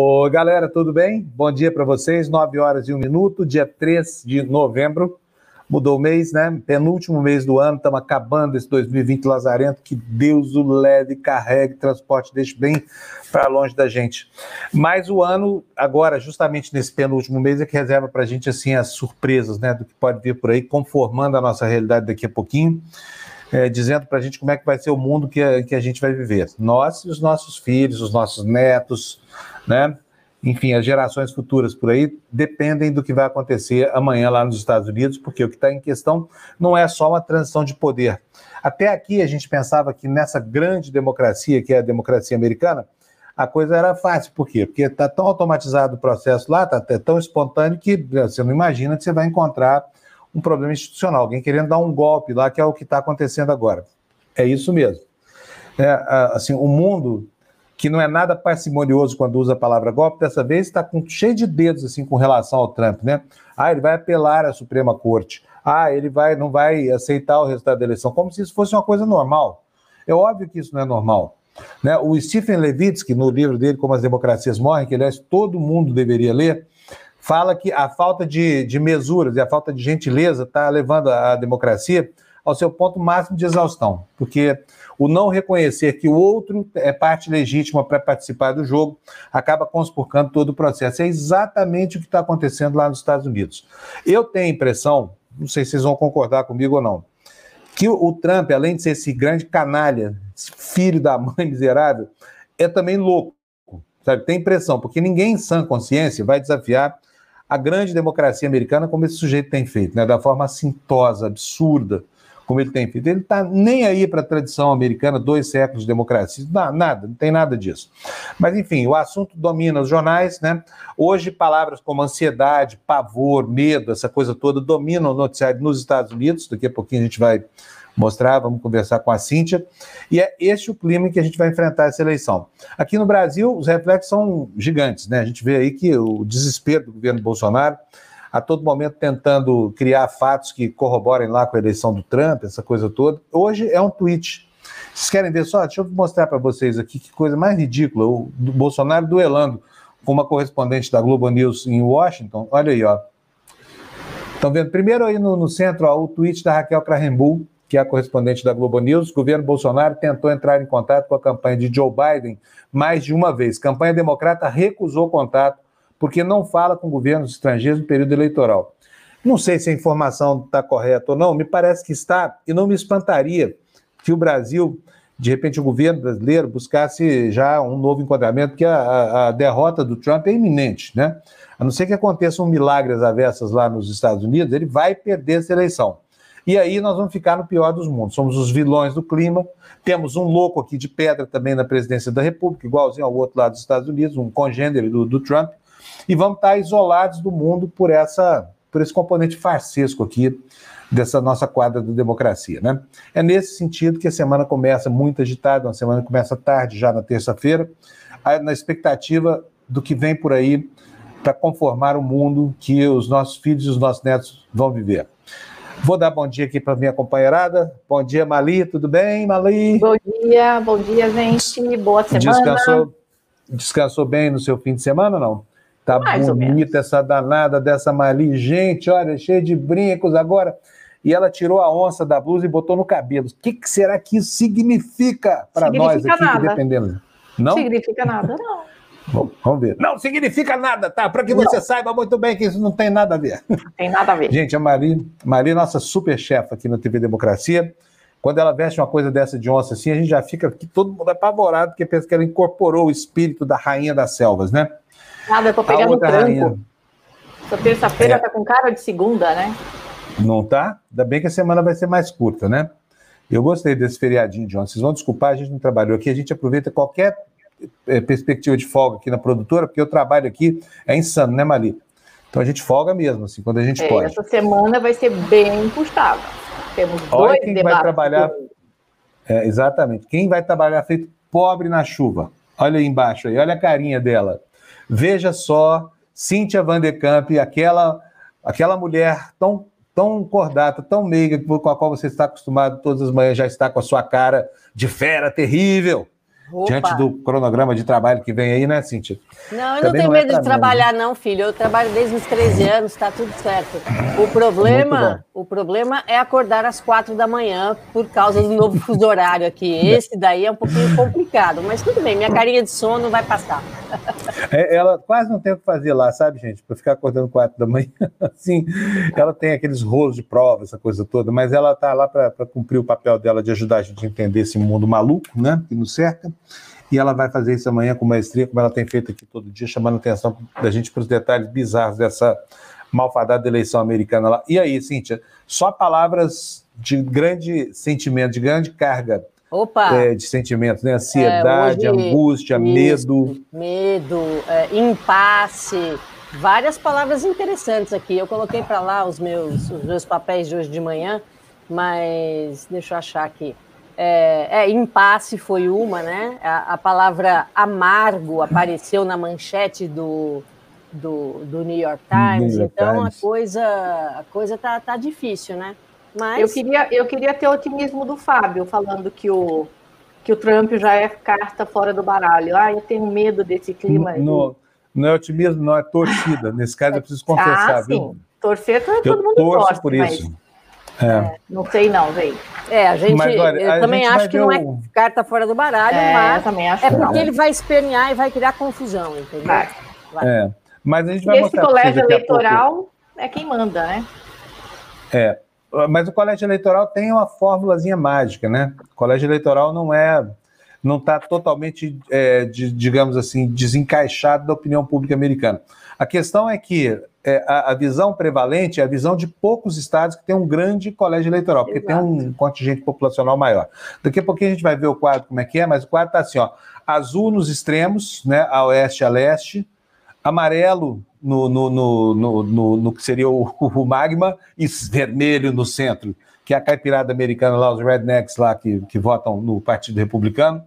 Oi, galera, tudo bem? Bom dia para vocês, 9 horas e 1 minuto, dia 3 de novembro. Mudou o mês, né? Penúltimo mês do ano, estamos acabando esse 2020 lazarento. Que Deus o leve, carregue, transporte, deixe bem para longe da gente. Mas o ano, agora, justamente nesse penúltimo mês, é que reserva para a gente assim as surpresas, né? Do que pode vir por aí, conformando a nossa realidade daqui a pouquinho. É, dizendo para a gente como é que vai ser o mundo que a, que a gente vai viver. Nós e os nossos filhos, os nossos netos, né? enfim, as gerações futuras por aí dependem do que vai acontecer amanhã lá nos Estados Unidos, porque o que está em questão não é só uma transição de poder. Até aqui a gente pensava que nessa grande democracia, que é a democracia americana, a coisa era fácil. Por quê? Porque está tão automatizado o processo lá, está tão espontâneo que você não imagina que você vai encontrar um problema institucional, alguém querendo dar um golpe lá, que é o que está acontecendo agora. É isso mesmo. É, assim, o mundo que não é nada parcimonioso quando usa a palavra golpe, dessa vez está cheio de dedos assim com relação ao Trump, né? Ah, ele vai apelar à Suprema Corte. Ah, ele vai, não vai aceitar o resultado da eleição, como se isso fosse uma coisa normal. É óbvio que isso não é normal. Né? O Stephen Levitsky, no livro dele, Como as Democracias Morrem, que aliás todo mundo deveria ler, fala que a falta de, de mesuras e a falta de gentileza está levando a democracia ao seu ponto máximo de exaustão, porque o não reconhecer que o outro é parte legítima para participar do jogo acaba conspurcando todo o processo. É exatamente o que está acontecendo lá nos Estados Unidos. Eu tenho a impressão, não sei se vocês vão concordar comigo ou não, que o Trump, além de ser esse grande canalha, filho da mãe miserável, é também louco. Sabe? Tem impressão, porque ninguém em sã consciência vai desafiar a grande democracia americana como esse sujeito tem feito, né? da forma assintosa, absurda, como ele tem feito. Ele está nem aí para a tradição americana, dois séculos de democracia, não, nada, não tem nada disso. Mas, enfim, o assunto domina os jornais, né? Hoje, palavras como ansiedade, pavor, medo, essa coisa toda, dominam o noticiário nos Estados Unidos. Daqui a pouquinho a gente vai mostrar, vamos conversar com a Cíntia. E é este o clima que a gente vai enfrentar essa eleição. Aqui no Brasil, os reflexos são gigantes, né? A gente vê aí que o desespero do governo Bolsonaro a todo momento tentando criar fatos que corroborem lá com a eleição do Trump, essa coisa toda. Hoje é um tweet. Vocês querem ver só? Deixa eu mostrar para vocês aqui que coisa mais ridícula. O Bolsonaro duelando com uma correspondente da Globo News em Washington. Olha aí, ó. Estão vendo? Primeiro aí no, no centro, ó, o tweet da Raquel Krahenbull, que é a correspondente da Globo News. O governo Bolsonaro tentou entrar em contato com a campanha de Joe Biden mais de uma vez. Campanha democrata recusou contato porque não fala com governos estrangeiros no período eleitoral. Não sei se a informação está correta ou não, me parece que está, e não me espantaria que o Brasil, de repente, o governo brasileiro buscasse já um novo enquadramento, porque a, a derrota do Trump é iminente, né? A não ser que aconteçam milagres avessas lá nos Estados Unidos, ele vai perder essa eleição. E aí nós vamos ficar no pior dos mundos. Somos os vilões do clima. Temos um louco aqui de pedra também na presidência da República, igualzinho ao outro lado dos Estados Unidos, um congênero do, do Trump e vamos estar isolados do mundo por essa por esse componente farsesco aqui dessa nossa quadra da democracia, né? É nesse sentido que a semana começa muito agitada, uma semana começa tarde, já na terça-feira, na expectativa do que vem por aí para conformar o mundo que os nossos filhos e os nossos netos vão viver. Vou dar bom dia aqui para minha companheirada. Bom dia, Mali, tudo bem, Mali? Bom dia, bom dia, gente. Boa semana. Descansou, descansou bem no seu fim de semana, não? Tá Mais bonita essa danada dessa Mali. Gente, olha, cheia de brincos agora. E ela tirou a onça da blusa e botou no cabelo. O que, que será que isso significa para nós aqui nada. que dependemos? Não significa nada, não. Vamos ver. Não significa nada, tá? Para que você não. saiba muito bem que isso não tem nada a ver. Não tem nada a ver. Gente, a Mari, Mari, nossa super chefe aqui na TV Democracia, quando ela veste uma coisa dessa de onça assim, a gente já fica aqui todo mundo apavorado, porque pensa que ela incorporou o espírito da rainha das selvas, né? Nada, eu tô pegando tranco. Rainha. Essa terça-feira é. tá com cara de segunda, né? Não tá? Ainda bem que a semana vai ser mais curta, né? Eu gostei desse feriadinho, John. Vocês vão desculpar, a gente não trabalhou aqui, a gente aproveita qualquer é, perspectiva de folga aqui na produtora, porque o trabalho aqui é insano, né, Mali? Então a gente folga mesmo, assim, quando a gente é, pode. Essa semana vai ser bem puxada. Temos Olha dois quem vai trabalhar. É, exatamente. Quem vai trabalhar feito pobre na chuva. Olha aí embaixo aí, olha a carinha dela. Veja só, Cíntia Van de Kamp, aquela, aquela mulher tão, tão cordata, tão meiga, com a qual você está acostumado todas as manhãs, já está com a sua cara de fera terrível. Opa. diante do cronograma de trabalho que vem aí, né, Cíntia? Não, eu Também não tenho não é medo de trabalhar, não, filho. Eu trabalho desde os 13 anos, está tudo certo. O problema, o problema é acordar às quatro da manhã por causa do novo fuso horário aqui. Esse daí é um pouquinho complicado, mas tudo bem, minha carinha de sono vai passar. É, ela quase não tem o que fazer lá, sabe, gente? Para ficar acordando quatro da manhã, assim, ela tem aqueles rolos de prova, essa coisa toda, mas ela está lá para cumprir o papel dela de ajudar a gente a entender esse mundo maluco, né, que nos cerca e ela vai fazer isso amanhã com maestria, como ela tem feito aqui todo dia, chamando a atenção da gente para os detalhes bizarros dessa malfadada eleição americana lá. E aí, Cíntia, só palavras de grande sentimento, de grande carga é, de sentimentos, né? Ansiedade, é, hoje, angústia, medo. Medo, é, impasse, várias palavras interessantes aqui. Eu coloquei para lá os meus, os meus papéis de hoje de manhã, mas deixa eu achar aqui. É, é, impasse foi uma, né? A, a, palavra amargo apareceu na manchete do, do, do New York Times. New York então Times. a coisa a coisa tá, tá difícil, né? Mas eu queria eu queria ter o otimismo do Fábio falando que o que o Trump já é carta fora do baralho. Ah, eu tenho medo desse clima. No, não é otimismo, não é torcida. Nesse caso eu preciso confessar, ah, sim. viu? Torcer todo eu mundo torce torce por isso. Mas... É. É, não sei não, velho. É, a gente, mas, olha, eu também acho que não é carta fora do baralho, é, mas também acho é porque não. ele vai espernear e vai criar confusão, entendeu? Vai. vai. É, mas a gente vai e esse colégio eleitoral é quem manda, né? É, mas o colégio eleitoral tem uma fórmulazinha mágica, né? O colégio eleitoral não é, não está totalmente, é, de, digamos assim, desencaixado da opinião pública americana. A questão é que é, a, a, visão prevalente é a visão de poucos estados que tem um grande colégio eleitoral, porque Exato. tem um contingente populacional maior. Daqui a pouquinho a gente vai ver o quadro como é que é, mas o quadro está assim, ó, azul nos extremos, né, a oeste a leste, amarelo no, no, no, no, no que seria o, o, magma e vermelho no centro, que é a caipirada americana lá, os rednecks lá que, que votam no Partido Republicano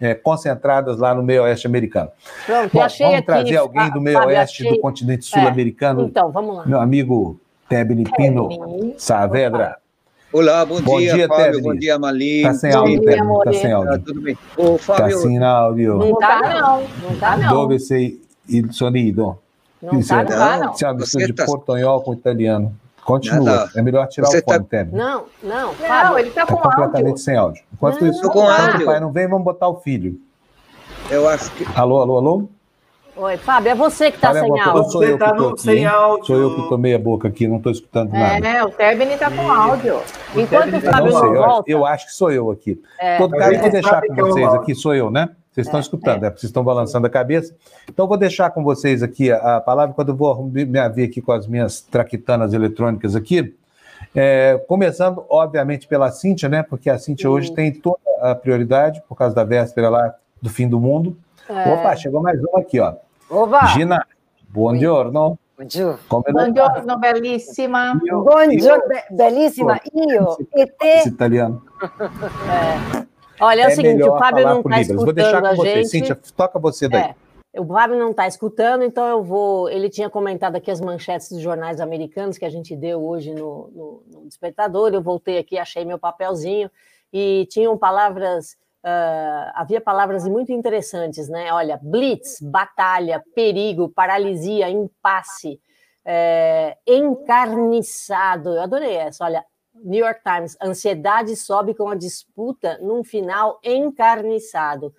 é, concentradas lá no meio oeste americano. Pronto, Bom, achei vamos aqui, trazer alguém do meio oeste achei... do continente sul-americano. É, então, vamos lá. Meu amigo Tebni Pino Saavedra. Olá, bom, bom dia, dia Fábio, bom dia, Mali. Tá sem áudio, Tebni, tá sem áudio. Tá tudo bem. Ô, Fábio... Tá sem áudio. Não tá, não. Não tá, não. Dove sei il sonido? Não tá, não tá, não. De tá... portunhol com italiano. Continua. É melhor tirar Você o fone, tá... Não, não. Não, ele tá com completamente áudio. sem áudio. Enquanto não, isso, com áudio. pai não vem, vamos botar o filho. Eu acho que. Alô, alô, alô? Oi, Fábio, é você que está sem áudio. Sou eu, tá no, sem áudio. Sou eu que tomei a boca aqui, não estou escutando é, nada. É, o Tebni está com áudio. Enquanto o Fábio não, sei, volta... Eu, eu, acho que sou eu aqui. É. Todo caso, eu vou deixar com vocês aqui, sou eu, né? Vocês estão é, escutando, é. Vocês estão balançando a cabeça. Então, vou deixar com vocês aqui a, a palavra, quando eu vou me ver aqui com as minhas traquitanas eletrônicas aqui. É, começando, obviamente, pela Cíntia, né? Porque a Cíntia hoje tem toda a prioridade, por causa da véspera lá do fim do mundo. É. Opa, chegou mais uma aqui, ó. Opa! Gina, buongiorno. Buongiorno. Buongiorno, bellissima. Buongiorno, bellissima. Io e te. Esse italiano. É. Olha, é, o seguinte, o Fábio não está escutando Vou deixar com você, gente. Cíntia, toca você daí. É. O Fábio não está escutando, então eu vou. Ele tinha comentado aqui as manchetes dos jornais americanos que a gente deu hoje no, no, no Despertador. Eu voltei aqui, achei meu papelzinho e tinham palavras Uh, havia palavras muito interessantes, né? Olha, blitz, batalha, perigo, paralisia, impasse, é, encarniçado. Eu adorei essa. Olha, New York Times, ansiedade sobe com a disputa num final encarniçado.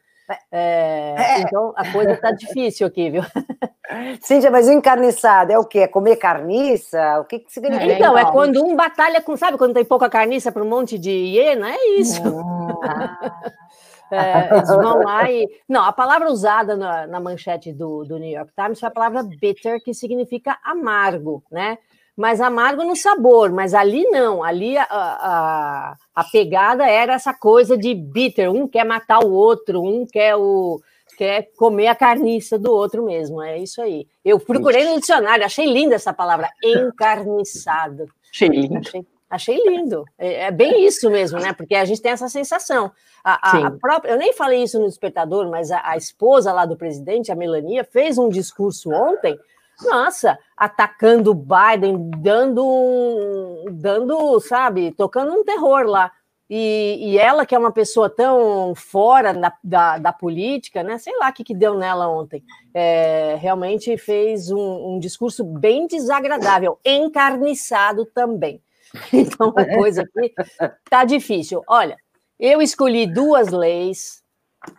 É, é. Então a coisa está difícil aqui, viu? Cíntia, mas encarniçado é o quê? É comer carniça? O que, que significa? Então, é quando um batalha com, sabe, quando tem pouca carniça para um monte de hiena? É isso. É, eles vão lá e. Não, a palavra usada na, na manchete do, do, New York Times foi a palavra bitter, que significa amargo, né? Mas amargo no sabor, mas ali não, ali a, a, a pegada era essa coisa de bitter, um quer matar o outro, um quer o quer comer a carniça do outro mesmo. É isso aí. Eu procurei no dicionário, achei linda essa palavra, encarniçado. Achei lindo. Achei, achei lindo. É, é, bem isso mesmo, né? Porque a gente tem essa sensação. A, a, própria, eu nem falei isso no despertador, mas a, a esposa lá do presidente, a Melania, fez um discurso ontem nossa, atacando o Biden, dando, dando, sabe, tocando um terror lá. E, e, ela, que é uma pessoa tão fora da, da, da política, né? Sei lá o que, que deu nela ontem. É, realmente fez um, um, discurso bem desagradável, encarniçado também. Então a coisa aqui tá difícil. Olha, eu escolhi duas leis,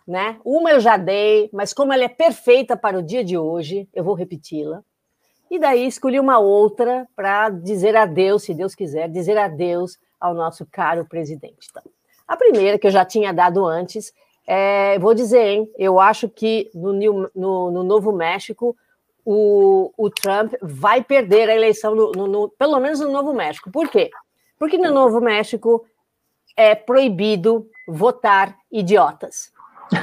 né? Uma eu já dei, mas como ela é perfeita para o dia de hoje, eu vou repeti-la. E daí escolhi uma outra para dizer adeus, se Deus quiser, dizer adeus ao nosso caro presidente. Então, a primeira, que eu já tinha dado antes, é, vou dizer, hein, eu acho que no, no, no Novo México o, o, Trump vai perder a eleição, no, no, pelo menos no Novo México. Por quê? Porque no Novo México é proibido votar idiotas.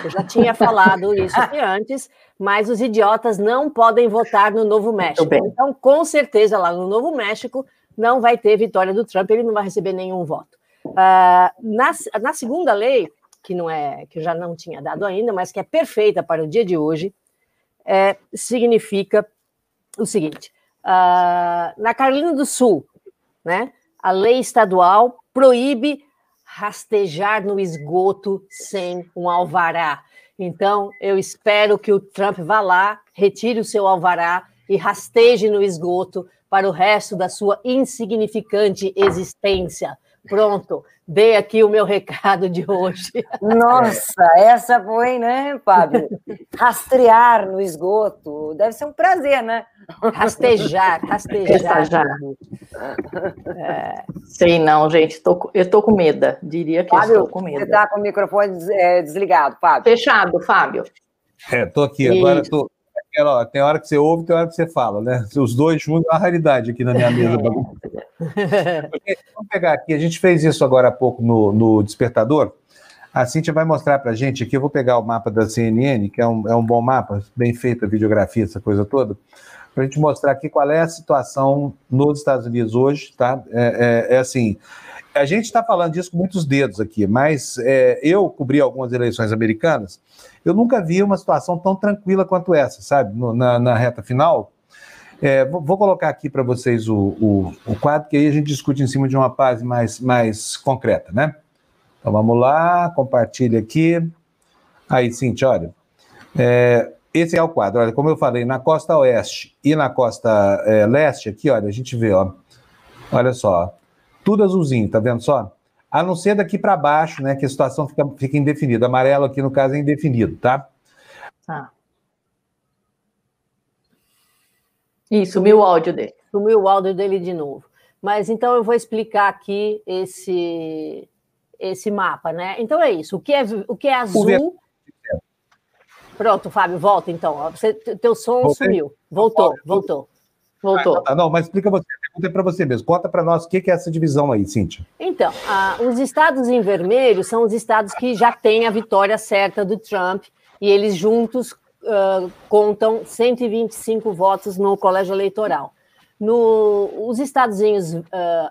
Eu já tinha falado isso aqui antes, mas os idiotas não podem votar no Novo México. Então, com certeza, lá no Novo México, não vai ter vitória do Trump, ele não vai receber nenhum voto. Uh, na, na segunda lei, que não é que eu já não tinha dado ainda, mas que é perfeita para o dia de hoje, é, significa o seguinte: uh, na Carolina do Sul, né, a lei estadual proíbe rastejar no esgoto sem um alvará. Então, eu espero que o Trump vá lá, retire o seu alvará e rasteje no esgoto para o resto da sua insignificante existência. Pronto, dei aqui o meu recado de hoje. Nossa, essa foi, né, Fábio? Rastrear no esgoto. Deve ser um prazer, né? Rastejar, rastejar. É, sei não, gente. Tô, eu tô com medo. Diria que Fábio, estou com medo. Você está com o microfone é, desligado, Fábio. Fechado, Fábio. É, tô aqui. Agora tô, aquela, ó, tem hora que você ouve, tem hora que você fala, né? Os dois juntos é uma raridade aqui na minha mesa. Porque, vamos pegar aqui, a gente fez isso agora há pouco no, no Despertador. A Cintia vai mostrar para a gente aqui, eu vou pegar o mapa da CNN, que é um, é um bom mapa, bem feito a videografia, essa coisa toda, para a gente mostrar aqui qual é a situação nos Estados Unidos hoje, tá? É, é, é assim, a gente está falando disso com muitos dedos aqui, mas é, eu cobri algumas eleições americanas, eu nunca vi uma situação tão tranquila quanto essa, sabe? No, na, na, reta final. É, vou, vou, colocar aqui para vocês o, o, o, quadro, que aí a gente discute em cima de uma base mais, mais concreta, né? Então vamos lá, compartilha aqui. Aí, Cintia, olha. É, esse é o quadro. Olha, como eu falei, na costa oeste e na costa é, leste, aqui, olha, a gente vê, ó. Olha só, tudo azulzinho, tá vendo só? A não ser daqui para baixo, né, que a situação fica, fica indefinida. Amarelo aqui, no caso, é indefinido, tá? Tá. Ih, sumiu o áudio dele. Sumiu o áudio dele de novo. Mas então eu vou explicar aqui esse, esse mapa, né? Então é isso. O que é, o que é azul. Pronto, Fábio, volta então. Você, teu som Voltei. sumiu. Voltou, voltou. Voltou. Ah, não, mas explica você, pergunta para você mesmo. Conta para nós o que é essa divisão aí, Cíntia. Então, os estados em vermelho são os estados que já têm a vitória certa do Trump e eles juntos uh, contam 125 votos no colégio eleitoral. No, os estadozinhos uh,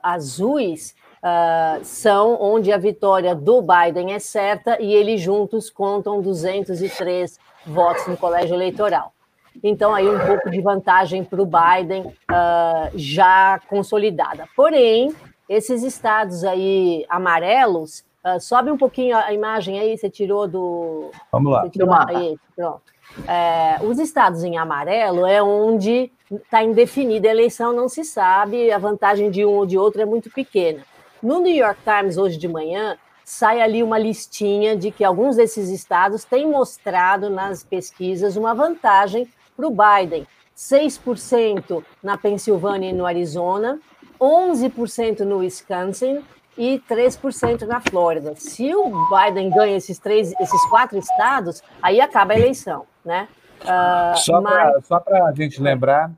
azuis uh, são onde a vitória do Biden é certa e eles juntos contam 203 votos no colégio eleitoral. Então, aí um pouco de vantagem para o Biden uh, já consolidada. Porém, esses estados aí amarelos, uh, sobe um pouquinho a imagem aí, você tirou do. Vamos lá. Aí, pronto. É, os estados em amarelo é onde está indefinida a eleição, não se sabe, a vantagem de um ou de outro é muito pequena. No New York Times, hoje de manhã, sai ali uma listinha de que alguns desses estados têm mostrado nas pesquisas uma vantagem para o Biden, 6% na Pensilvânia e no Arizona, 11% no Wisconsin e 3% na Flórida. Se o Biden ganha esses três, esses quatro estados, aí acaba a eleição, né? Uh, só mas... para a gente lembrar,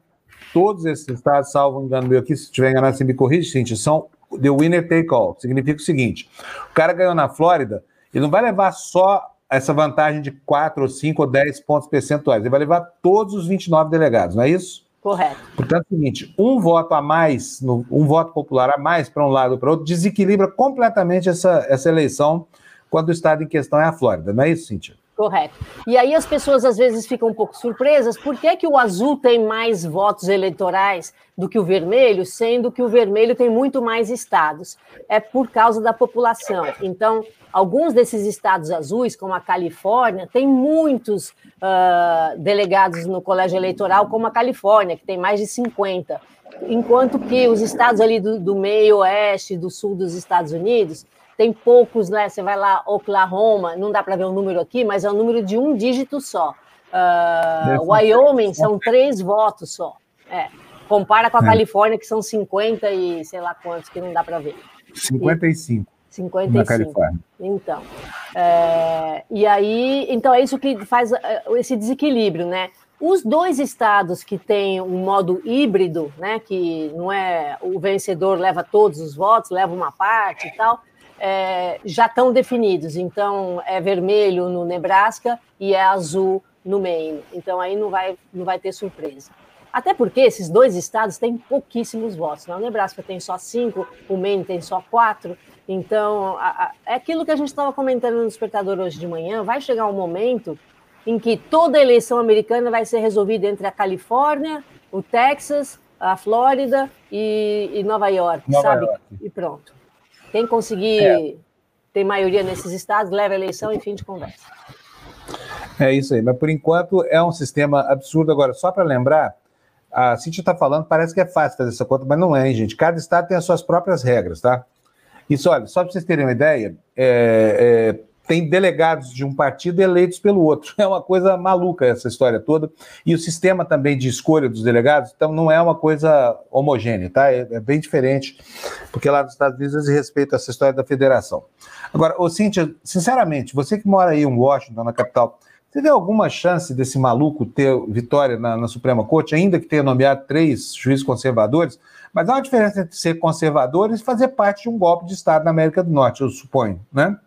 todos esses estados, salvo engano meu aqui, se tiver enganado, você me corrige, Cintia, são the winner take all. Significa o seguinte: o cara ganhou na Flórida, ele não vai levar só essa vantagem de 4 ou 5 ou 10 pontos percentuais. Ele vai levar todos os 29 delegados, não é isso? Correto. Portanto, é o seguinte: um voto a mais, um voto popular a mais para um lado ou para outro, desequilibra completamente essa, essa eleição quando o estado em questão é a Flórida, não é isso, Cíntia? Correto. E aí as pessoas às vezes ficam um pouco surpresas, por que, que o azul tem mais votos eleitorais do que o vermelho, sendo que o vermelho tem muito mais estados? É por causa da população. Então, alguns desses estados azuis, como a Califórnia, tem muitos uh, delegados no colégio eleitoral, como a Califórnia, que tem mais de 50. Enquanto que os estados ali do, do meio oeste, do sul dos Estados Unidos, tem poucos, né? Você vai lá, Oklahoma, não dá para ver o número aqui, mas é um número de um dígito só. Uh, Wyoming são três votos só. É. Compara com a é. Califórnia, que são 50 e sei lá quantos, que não dá para ver. 55. E, 55. Na Califórnia. Então. É, e aí, então é isso que faz é, esse desequilíbrio, né? Os dois estados que têm um modo híbrido, né, que não é o vencedor leva todos os votos, leva uma parte e tal, é, já estão definidos. Então, é vermelho no Nebraska e é azul no Maine. Então, aí não vai, não vai ter surpresa. Até porque esses dois estados têm pouquíssimos votos. Né? O Nebraska tem só cinco, o Maine tem só quatro. Então, a, a, é aquilo que a gente estava comentando no Despertador hoje de manhã. Vai chegar um momento em que toda a eleição americana vai ser resolvida entre a Califórnia, o Texas, a Flórida e, e Nova York, Nova sabe? York. E pronto. Quem conseguir é. ter maioria nesses estados leva a eleição e fim de conversa. É isso aí, mas por enquanto é um sistema absurdo. Agora, só para lembrar, a Cintia está falando, parece que é fácil fazer essa conta, mas não é, hein, gente? Cada estado tem as suas próprias regras, tá? Isso, olha, só para vocês terem uma ideia, é, é, tem delegados de um partido eleitos pelo outro. É uma coisa maluca essa história toda. E o sistema também de escolha dos delegados, então não é uma coisa homogênea, tá? É, é bem diferente, porque lá nos Estados Unidos eles respeitam essa história da federação. Agora, ô Cíntia, sinceramente, você que mora aí em Washington, na capital, você vê alguma chance desse maluco ter vitória na, na Suprema Corte, ainda que tenha nomeado três juízes conservadores? Mas há uma diferença entre ser conservador e fazer parte de um golpe de Estado na América do Norte, eu suponho, né?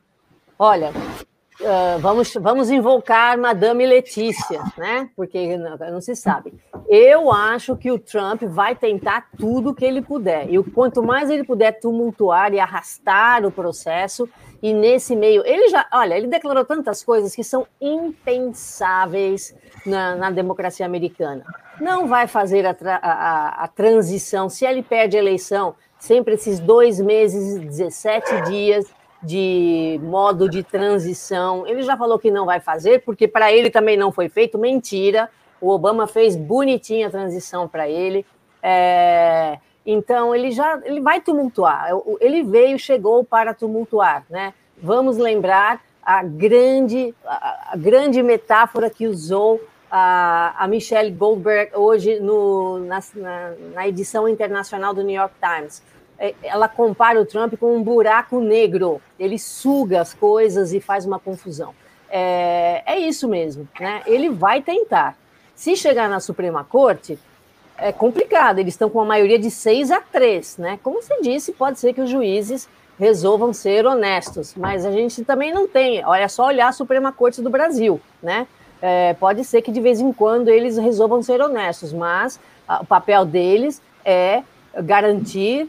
Olha, uh, vamos, vamos invocar Madame Letícia, né? Porque não, não, se sabe. Eu acho que o Trump vai tentar tudo que ele puder. E quanto mais ele puder tumultuar e arrastar o processo, e nesse meio, ele já, olha, ele declarou tantas coisas que são impensáveis na, na democracia americana. Não vai fazer a, a, a transição. Se ele perde a eleição, sempre esses dois meses e 17 dias de modo de transição. Ele já falou que não vai fazer, porque para ele também não foi feito. Mentira. O Obama fez bonitinha a transição para ele. É, então ele já ele vai tumultuar. Ele veio, chegou para tumultuar, né? Vamos lembrar a grande a, a grande metáfora que usou a, a Michelle Goldberg hoje no, na, na, na edição internacional do New York Times ela compara o Trump com um buraco negro. Ele suga as coisas e faz uma confusão. É, é isso mesmo, né? Ele vai tentar. Se chegar na Suprema Corte, é complicado. Eles estão com uma maioria de 6 a 3, né? Como você disse, pode ser que os juízes resolvam ser honestos, mas a gente também não tem. Olha só olhar a Suprema Corte do Brasil, né? É, pode ser que de vez em quando eles resolvam ser honestos, mas a, o papel deles é garantir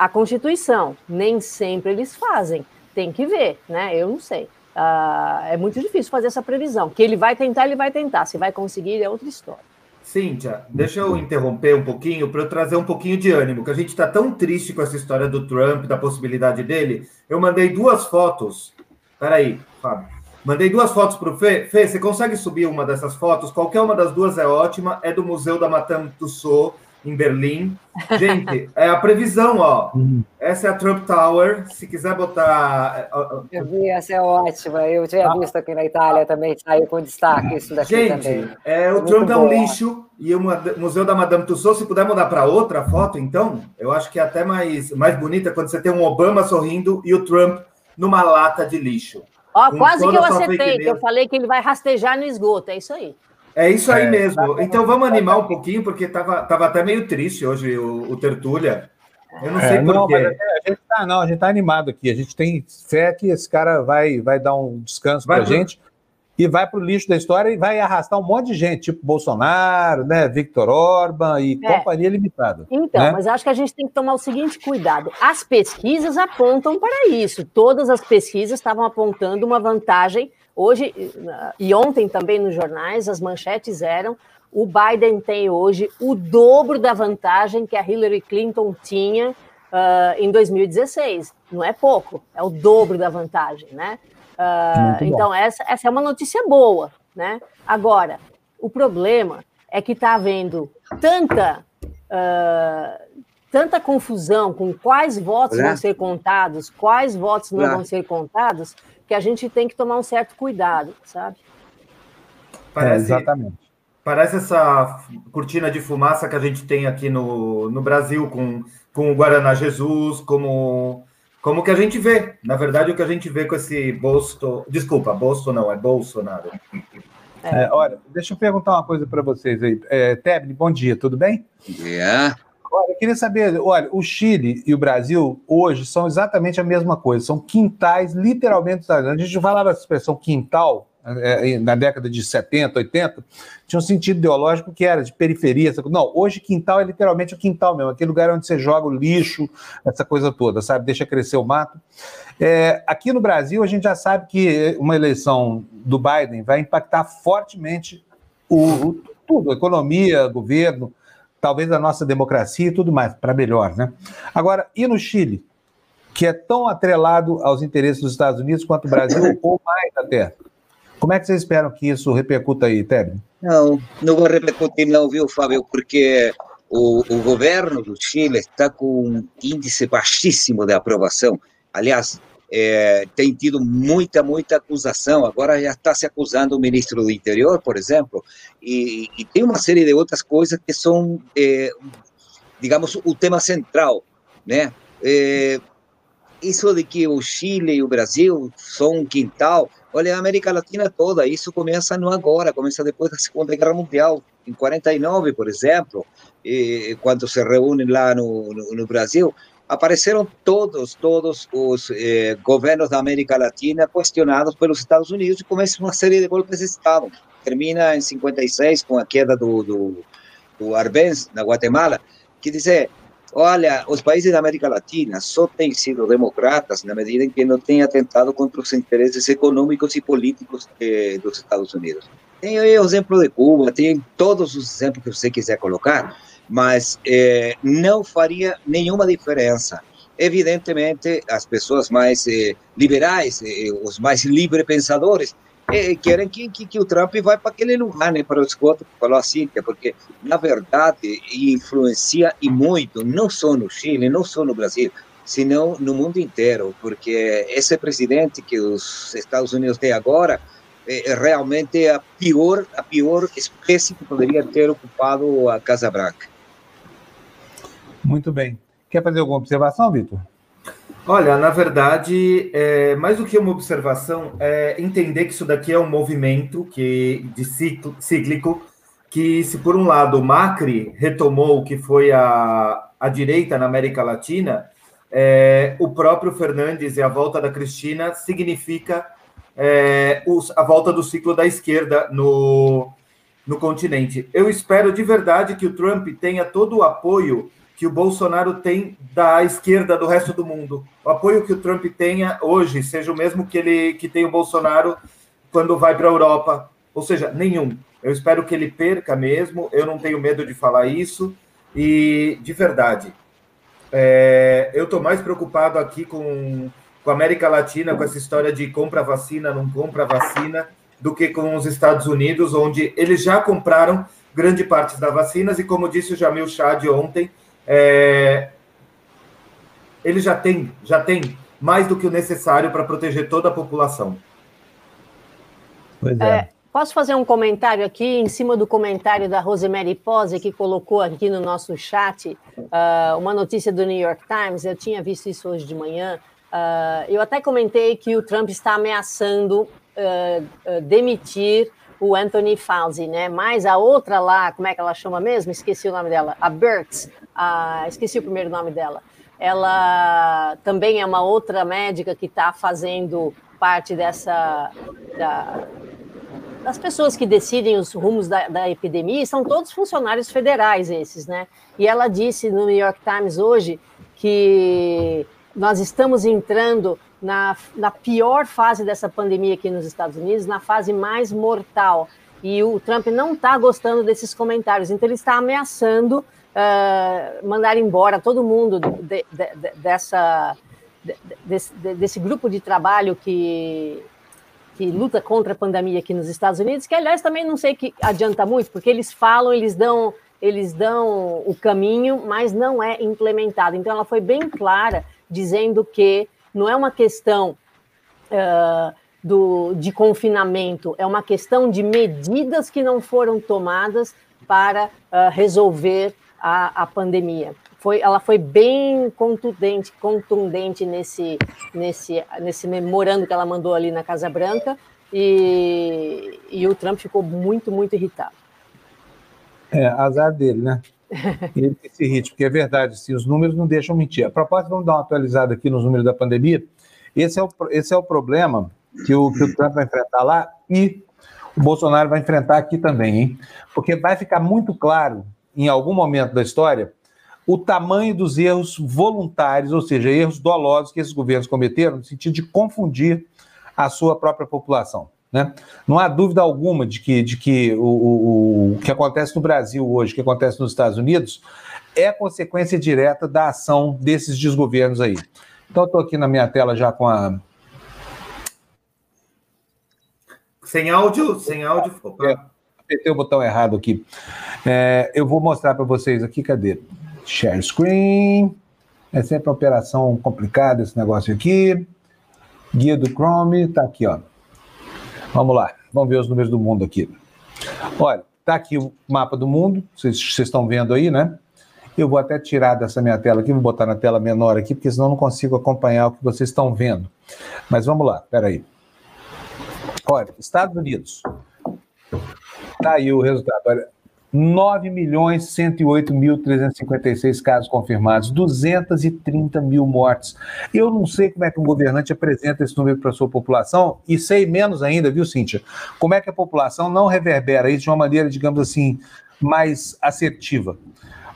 a Constituição. Nem sempre eles fazem. Tem que ver, né? Eu não sei. Uh, é muito difícil fazer essa previsão. Que ele vai tentar, ele vai tentar. Se vai conseguir, é outra história. Cíntia, deixa eu interromper um pouquinho para eu trazer um pouquinho de ânimo, que a gente está tão triste com essa história do Trump, da possibilidade dele. Eu mandei duas fotos. Peraí, Fábio. Mandei duas fotos para o Fê. Fê, você consegue subir uma dessas fotos? Qualquer uma das duas é ótima. É do Museu da Madame Tussauds em Berlim. Gente, é a previsão, ó. Uhum. Essa é a Trump Tower. Se quiser botar. Eu vi, essa é ótima. Eu tinha ah. visto aqui na Itália também, saiu com destaque isso daqui Gente, também. É, o Muito Trump é um lixo e o Museu da Madame Tussauds, se puder mudar para outra foto, então, eu acho que é até mais, mais bonita quando você tem um Obama sorrindo e o Trump numa lata de lixo. Ó, quase que eu acertei, que eu falei que ele vai rastejar no esgoto, é isso aí. É isso aí é, mesmo. Tá então vamos animar um pouquinho, porque estava tava até meio triste hoje o, o Tertúlia. Eu não é, sei não, porquê. A gente tá, não, a gente tá animado aqui. A gente tem fé que esse cara vai, vai dar um descanso para a pro... gente e vai para o lixo da história e vai arrastar um monte de gente, tipo Bolsonaro, né, Victor Orban e é. companhia limitada. Então, né? mas acho que a gente tem que tomar o seguinte cuidado. As pesquisas apontam para isso. Todas as pesquisas estavam apontando uma vantagem Hoje, e ontem também nos jornais, as manchetes eram o Biden tem hoje o dobro da vantagem que a Hillary Clinton tinha uh, em 2016. Não é pouco, é o dobro da vantagem, né? Uh, então, essa, essa é uma notícia boa, né? Agora, o problema é que está havendo tanta, uh, tanta confusão com quais votos vão ser contados, quais votos não vão ser contados, que a gente tem que tomar um certo cuidado, sabe? Parece, é, exatamente. Parece essa cortina de fumaça que a gente tem aqui no, no Brasil com, com o Guaraná Jesus, como, como que a gente vê. Na verdade, o que a gente vê com esse Bolso. Desculpa, Bolso não, é Bolsonaro. É, olha, deixa eu perguntar uma coisa para vocês aí. É, Tebni, bom dia, tudo bem? Yeah. Olha, eu queria saber, olha, o Chile e o Brasil hoje são exatamente a mesma coisa, são quintais, literalmente. A gente falava essa expressão quintal, é, é, na década de 70, 80, tinha um sentido ideológico que era de periferia. Não, hoje quintal é literalmente o quintal mesmo, aquele lugar onde você joga o lixo, essa coisa toda, sabe? Deixa crescer o mato. É, aqui no Brasil, a gente já sabe que uma eleição do Biden vai impactar fortemente o, o tudo, economia, governo, talvez a nossa democracia e tudo mais, para melhor, né? Agora, e no Chile, que é tão atrelado aos interesses dos Estados Unidos quanto o Brasil, ou mais até? Como é que vocês esperam que isso repercuta aí, Tebni? Não, não vai repercutir não, viu, Fábio, porque o, o governo do Chile está com um índice baixíssimo de aprovação. Aliás, é, tem tido muita, muita acusação. Agora já está se acusando o ministro do Interior, por exemplo, e, e tem uma série de outras coisas que são, é, digamos, o tema central, né? É, isso de que o Chile e o Brasil são um quintal, Olha, a América Latina toda, isso começa não agora, começa depois da Segunda Guerra Mundial, em 49, por exemplo, e, quando se reúnem lá no, no, no Brasil, apareceram todos, todos os eh, governos da América Latina questionados pelos Estados Unidos e começa uma série de golpes de Estado. Termina em 56 com a queda do, do, do Arbenz, na Guatemala, que dizer, Olha, os países da América Latina só têm sido democratas na medida em que não têm atentado contra os interesses econômicos e políticos eh, dos Estados Unidos. Tem o exemplo de Cuba, tem todos os exemplos que você quiser colocar, mas eh, não faria nenhuma diferença. Evidentemente, as pessoas mais eh, liberais, eh, os mais livre pensadores, é, querem que, que, que, o Trump vá para aquele lugar, né, para o esgoto, falou assim, porque, na verdade, influencia e muito, não só no Chile, não só no Brasil, senão no mundo inteiro, porque esse presidente que os Estados Unidos têm agora é realmente a pior, a pior espécie que poderia ter ocupado a Casa Branca. Muito bem. Quer fazer alguma observação, Vitor? Olha, na verdade, é, mais do que uma observação, é entender que isso daqui é um movimento que, de ciclo, cíclico, que se por um lado o Macri retomou o que foi a, a direita na América Latina, é, o próprio Fernandes e a volta da Cristina significa é, os, a volta do ciclo da esquerda no, no continente. Eu espero de verdade que o Trump tenha todo o apoio que o Bolsonaro tem da esquerda do resto do mundo. O apoio que o Trump tenha hoje seja o mesmo que ele que tem o Bolsonaro quando vai para a Europa, ou seja, nenhum. Eu espero que ele perca mesmo. Eu não tenho medo de falar isso e de verdade. É, eu estou mais preocupado aqui com, com a América Latina, com essa história de compra vacina, não compra vacina, do que com os Estados Unidos, onde eles já compraram grande parte das vacinas e, como disse o Jamil Chad ontem, é, ele já tem, já tem mais do que o necessário para proteger toda a população. Pois é. é. Posso fazer um comentário aqui em cima do comentário da Rosemary Pose, que colocou aqui no nosso chat uh, uma notícia do New York Times. Eu tinha visto isso hoje de manhã. Uh, eu até comentei que o Trump está ameaçando uh, demitir o Anthony Fauci, né? Mas a outra lá, como é que ela chama mesmo? Esqueci o nome dela. A Burks, a, esqueci o primeiro nome dela. Ela também é uma outra médica que está fazendo parte dessa da, das pessoas que decidem os rumos da, da, epidemia, são todos funcionários federais esses, né? E ela disse no New York Times hoje que nós estamos entrando na, na pior fase dessa pandemia aqui nos Estados Unidos, na fase mais mortal. E o Trump não está gostando desses comentários, então ele está ameaçando uh, mandar embora todo mundo de, de, de, dessa, desse, desse grupo de trabalho que, que luta contra a pandemia aqui nos Estados Unidos, que aliás também não sei que adianta muito, porque eles falam, eles dão, eles dão o caminho, mas não é implementado. Então ela foi bem clara dizendo que não é uma questão uh, do, de confinamento, é uma questão de medidas que não foram tomadas para uh, resolver a, a pandemia. Foi, ela foi bem contundente, contundente nesse, nesse, nesse memorando que ela mandou ali na Casa Branca, e, e o Trump ficou muito, muito irritado. É, azar dele, né? Esse ritmo, porque é verdade, se os números não deixam mentir. A propósito, vamos dar uma atualizada aqui nos números da pandemia. Esse é o, esse é o problema que o, que o Trump vai enfrentar lá e o Bolsonaro vai enfrentar aqui também, hein? Porque vai ficar muito claro, em algum momento da história, o tamanho dos erros voluntários, ou seja, erros dolosos que esses governos cometeram, no sentido de confundir a sua própria população. Né? Não há dúvida alguma de que, de que o, o, o que acontece no Brasil hoje, o que acontece nos Estados Unidos, é consequência direta da ação desses desgovernos aí. Então, estou aqui na minha tela já com a. Sem áudio, sem áudio. É, apertei o botão errado aqui. É, eu vou mostrar para vocês aqui, cadê? Share screen. É sempre uma operação complicada esse negócio aqui. Guia do Chrome, tá aqui, ó. Vamos lá, vamos ver os números do mundo aqui. Olha, tá aqui o mapa do mundo, vocês, estão vendo aí, né? Eu vou até tirar dessa minha tela aqui, vou botar na tela menor aqui, porque senão não consigo acompanhar o que vocês estão vendo. Mas vamos lá, peraí. Olha, Estados Unidos. Tá aí o resultado. Olha, 9 milhões 108 mil 356 casos confirmados, 230 mil mortes. Eu não sei como é que um governante apresenta esse número para a sua população e sei menos ainda, viu, Cíntia? Como é que a população não reverbera isso de uma maneira, digamos assim, mais assertiva.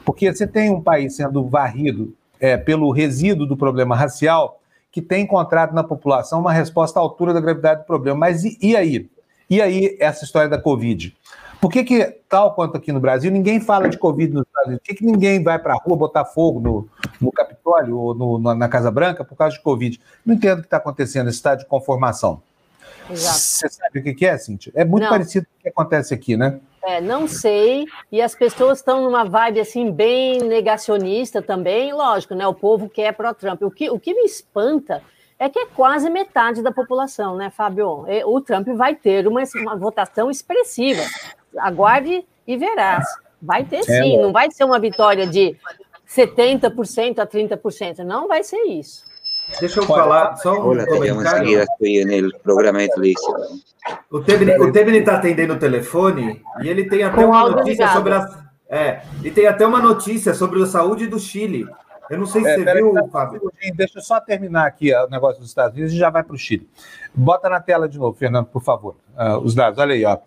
Porque você tem um país sendo varrido é, pelo resíduo do problema racial que tem encontrado na população uma resposta à altura da gravidade do problema. Mas e, e aí? E aí essa história da Covid? Por que, que, tal quanto aqui no Brasil, ninguém fala de Covid nos Estados Unidos? Por que, que ninguém vai para a rua botar fogo no, no Capitólio ou no, na Casa Branca por causa de Covid? Não entendo o que está acontecendo, esse estado de conformação. Exato. Você sabe o que, que é, Cintia? É muito não. parecido com o que acontece aqui, né? É, não sei. E as pessoas estão numa vibe assim bem negacionista também, lógico, né? O povo quer pró-Trump. O que, o que me espanta é que é quase metade da população, né, Fábio? O Trump vai ter uma, uma votação expressiva aguarde e verás. Vai ter é, sim, não vai ser uma vitória de 70% a 30%, não vai ser isso. Deixa eu falar só um Olá, comentário. no programa de televisión. O Tebni está atendendo o telefone e ele tem até Com uma notícia sobre a, é, e tem até uma notícia sobre a saúde do Chile. Eu não sei se é, você viu, aí, Fábio. Deixa eu só terminar aqui o negócio dos Estados Unidos e já vai para o Chile. Bota na tela de novo, Fernando, por favor, uh, os dados. Olha aí, ó.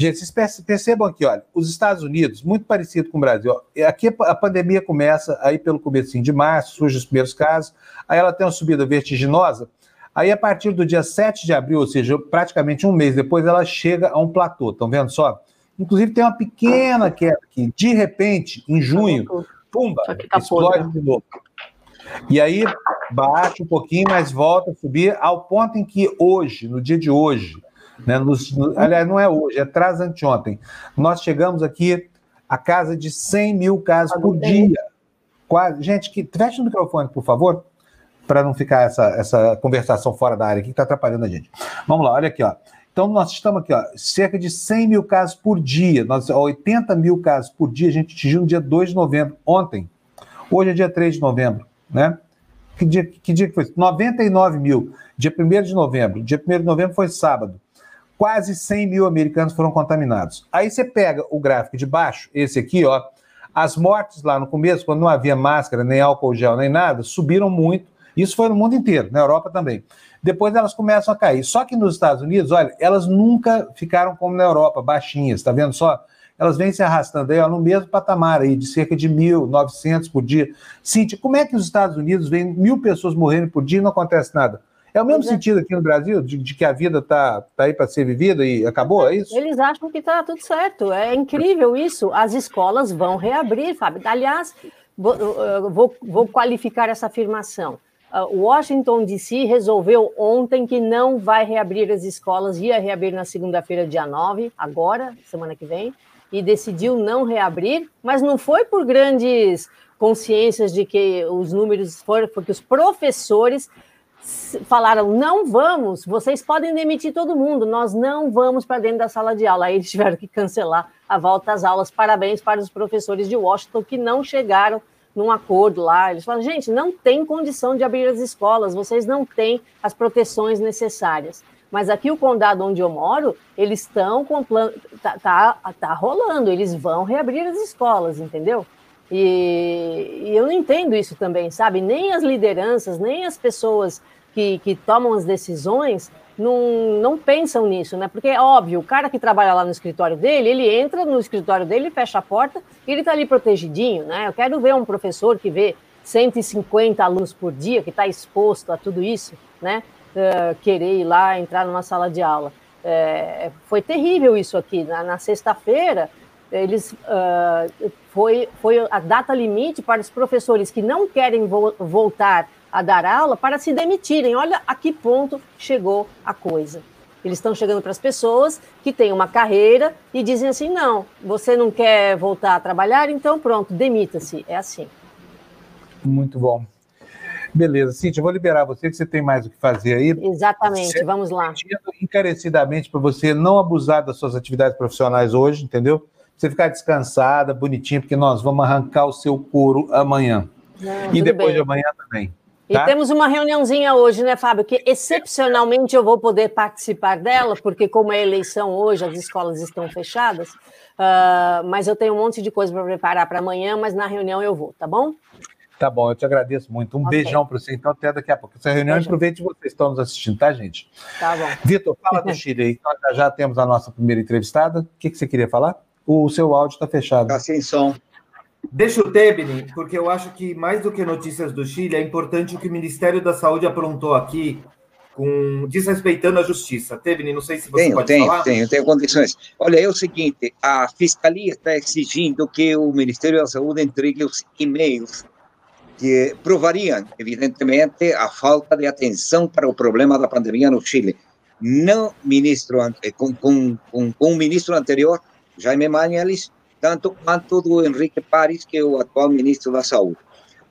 Gente, vocês percebam aqui, olha, os Estados Unidos, muito parecido com o Brasil. Ó, aqui a pandemia começa aí pelo começo de março, surgem os primeiros casos, aí ela tem uma subida vertiginosa, aí a partir do dia 7 de abril, ou seja, praticamente um mês depois, ela chega a um platô, estão vendo só? Inclusive tem uma pequena queda aqui, de repente, em junho, pumba, tá explode de novo. E aí baixa um pouquinho, mas volta a subir ao ponto em que hoje, no dia de hoje, né? Nos, no, aliás, não é hoje, é atrás anteontem. Nós chegamos aqui a casa de 100 mil casos por dia. Quase. Gente, que, feche o microfone, por favor, para não ficar essa, essa conversação fora da área aqui que está atrapalhando a gente. Vamos lá, olha aqui, ó. Então, nós estamos aqui, ó, cerca de 100 mil casos por dia, nós, 80 mil casos por dia, a gente atingiu no dia 2 de novembro, ontem. Hoje é dia 3 de novembro, né? Que dia que, dia que foi? 99 mil, dia 1 de novembro. Dia 1 de novembro foi sábado quase 100 mil americanos foram contaminados. Aí você pega o gráfico de baixo, esse aqui, ó, as mortes lá no começo, quando não havia máscara, nem álcool gel, nem nada, subiram muito. Isso foi no mundo inteiro, na Europa também. Depois elas começam a cair. Só que nos Estados Unidos, olha, elas nunca ficaram como na Europa, baixinhas, tá vendo só? Elas vêm se arrastando aí, ó, no mesmo patamar aí, de cerca de 1.900 por dia. Cintia, como é que os Estados Unidos vêm mil pessoas morrendo por dia e não acontece nada? É o mesmo pois é. sentido é. aqui no Brasil, de, de que a vida está tá aí para ser vivida e acabou, é isso? Eles acham que está tudo certo. É incrível isso. As escolas vão reabrir, Fábio. Aliás, vou, vou, vou qualificar essa afirmação. Washington DC resolveu ontem que não vai reabrir as escolas, ia reabrir na segunda-feira, dia 9, agora, semana que vem, e decidiu não reabrir, mas não foi por grandes consciências de que os números foram, porque os professores falaram: não vamos, vocês podem demitir todo mundo, nós não vamos para dentro da sala de aula. Aí eles tiveram que cancelar a volta às aulas. Parabéns para os professores de Washington que não chegaram num acordo lá. Eles falam: gente, não tem condição de abrir as escolas, vocês não têm as proteções necessárias. Mas aqui o condado onde eu moro, eles estão com plano, tá, tá, tá rolando, eles vão reabrir as escolas, entendeu? E, e, eu não entendo isso também, sabe? Nem as lideranças, nem as pessoas que, que tomam as decisões não, não pensam nisso, né? Porque é óbvio, o cara que trabalha lá no escritório dele, ele entra no escritório dele, fecha a porta e ele está ali protegidinho, né? Eu quero ver um professor que vê 150 alunos por dia, que está exposto a tudo isso, né? Uh, querer ir lá entrar numa sala de aula. É, foi terrível isso aqui. Na, na sexta-feira, eles uh, foi, foi a data limite para os professores que não querem vo voltar a dar aula para se demitirem. Olha a que ponto chegou a coisa. Eles estão chegando para as pessoas que têm uma carreira e dizem assim: não, você não quer voltar a trabalhar, então pronto, demita-se. É assim. Muito bom. Beleza, Cintia, eu vou liberar você, que você tem mais o que fazer aí. Exatamente, você, vamos lá. Encarecidamente para você não abusar das suas atividades profissionais hoje, entendeu? Você ficar descansada, bonitinha, porque nós vamos arrancar o seu couro amanhã. E depois bem. de amanhã também. Tá? E temos uma reuniãozinha hoje, né, Fábio? Que excepcionalmente eu vou poder participar dela, porque como é eleição hoje, as escolas estão fechadas. Uh, mas eu tenho um monte de coisa para preparar para amanhã, mas na reunião eu vou, tá bom? Tá bom, eu te agradeço muito. Um okay. beijão para você, então, até daqui a pouco. Essa reunião, Beijo. aproveite vocês estão nos assistindo, tá, gente? Tá bom. Vitor, fala do Chile aí. Nós já temos a nossa primeira entrevistada. O que, que você queria falar? O seu áudio está fechado. Está sem som. Deixa o Tebni, porque eu acho que mais do que notícias do Chile, é importante o que o Ministério da Saúde aprontou aqui, com desrespeitando a justiça. Tebni, não sei se você tenho, pode tenho, falar. Tenho, tenho condições. Olha, é o seguinte, a Fiscalia está exigindo que o Ministério da Saúde entregue os e-mails que provariam, evidentemente, a falta de atenção para o problema da pandemia no Chile. Não ministro, com, com, com, com o ministro anterior, Jaime Manuelis, tanto quanto do Henrique Paris, que é o atual ministro da Saúde.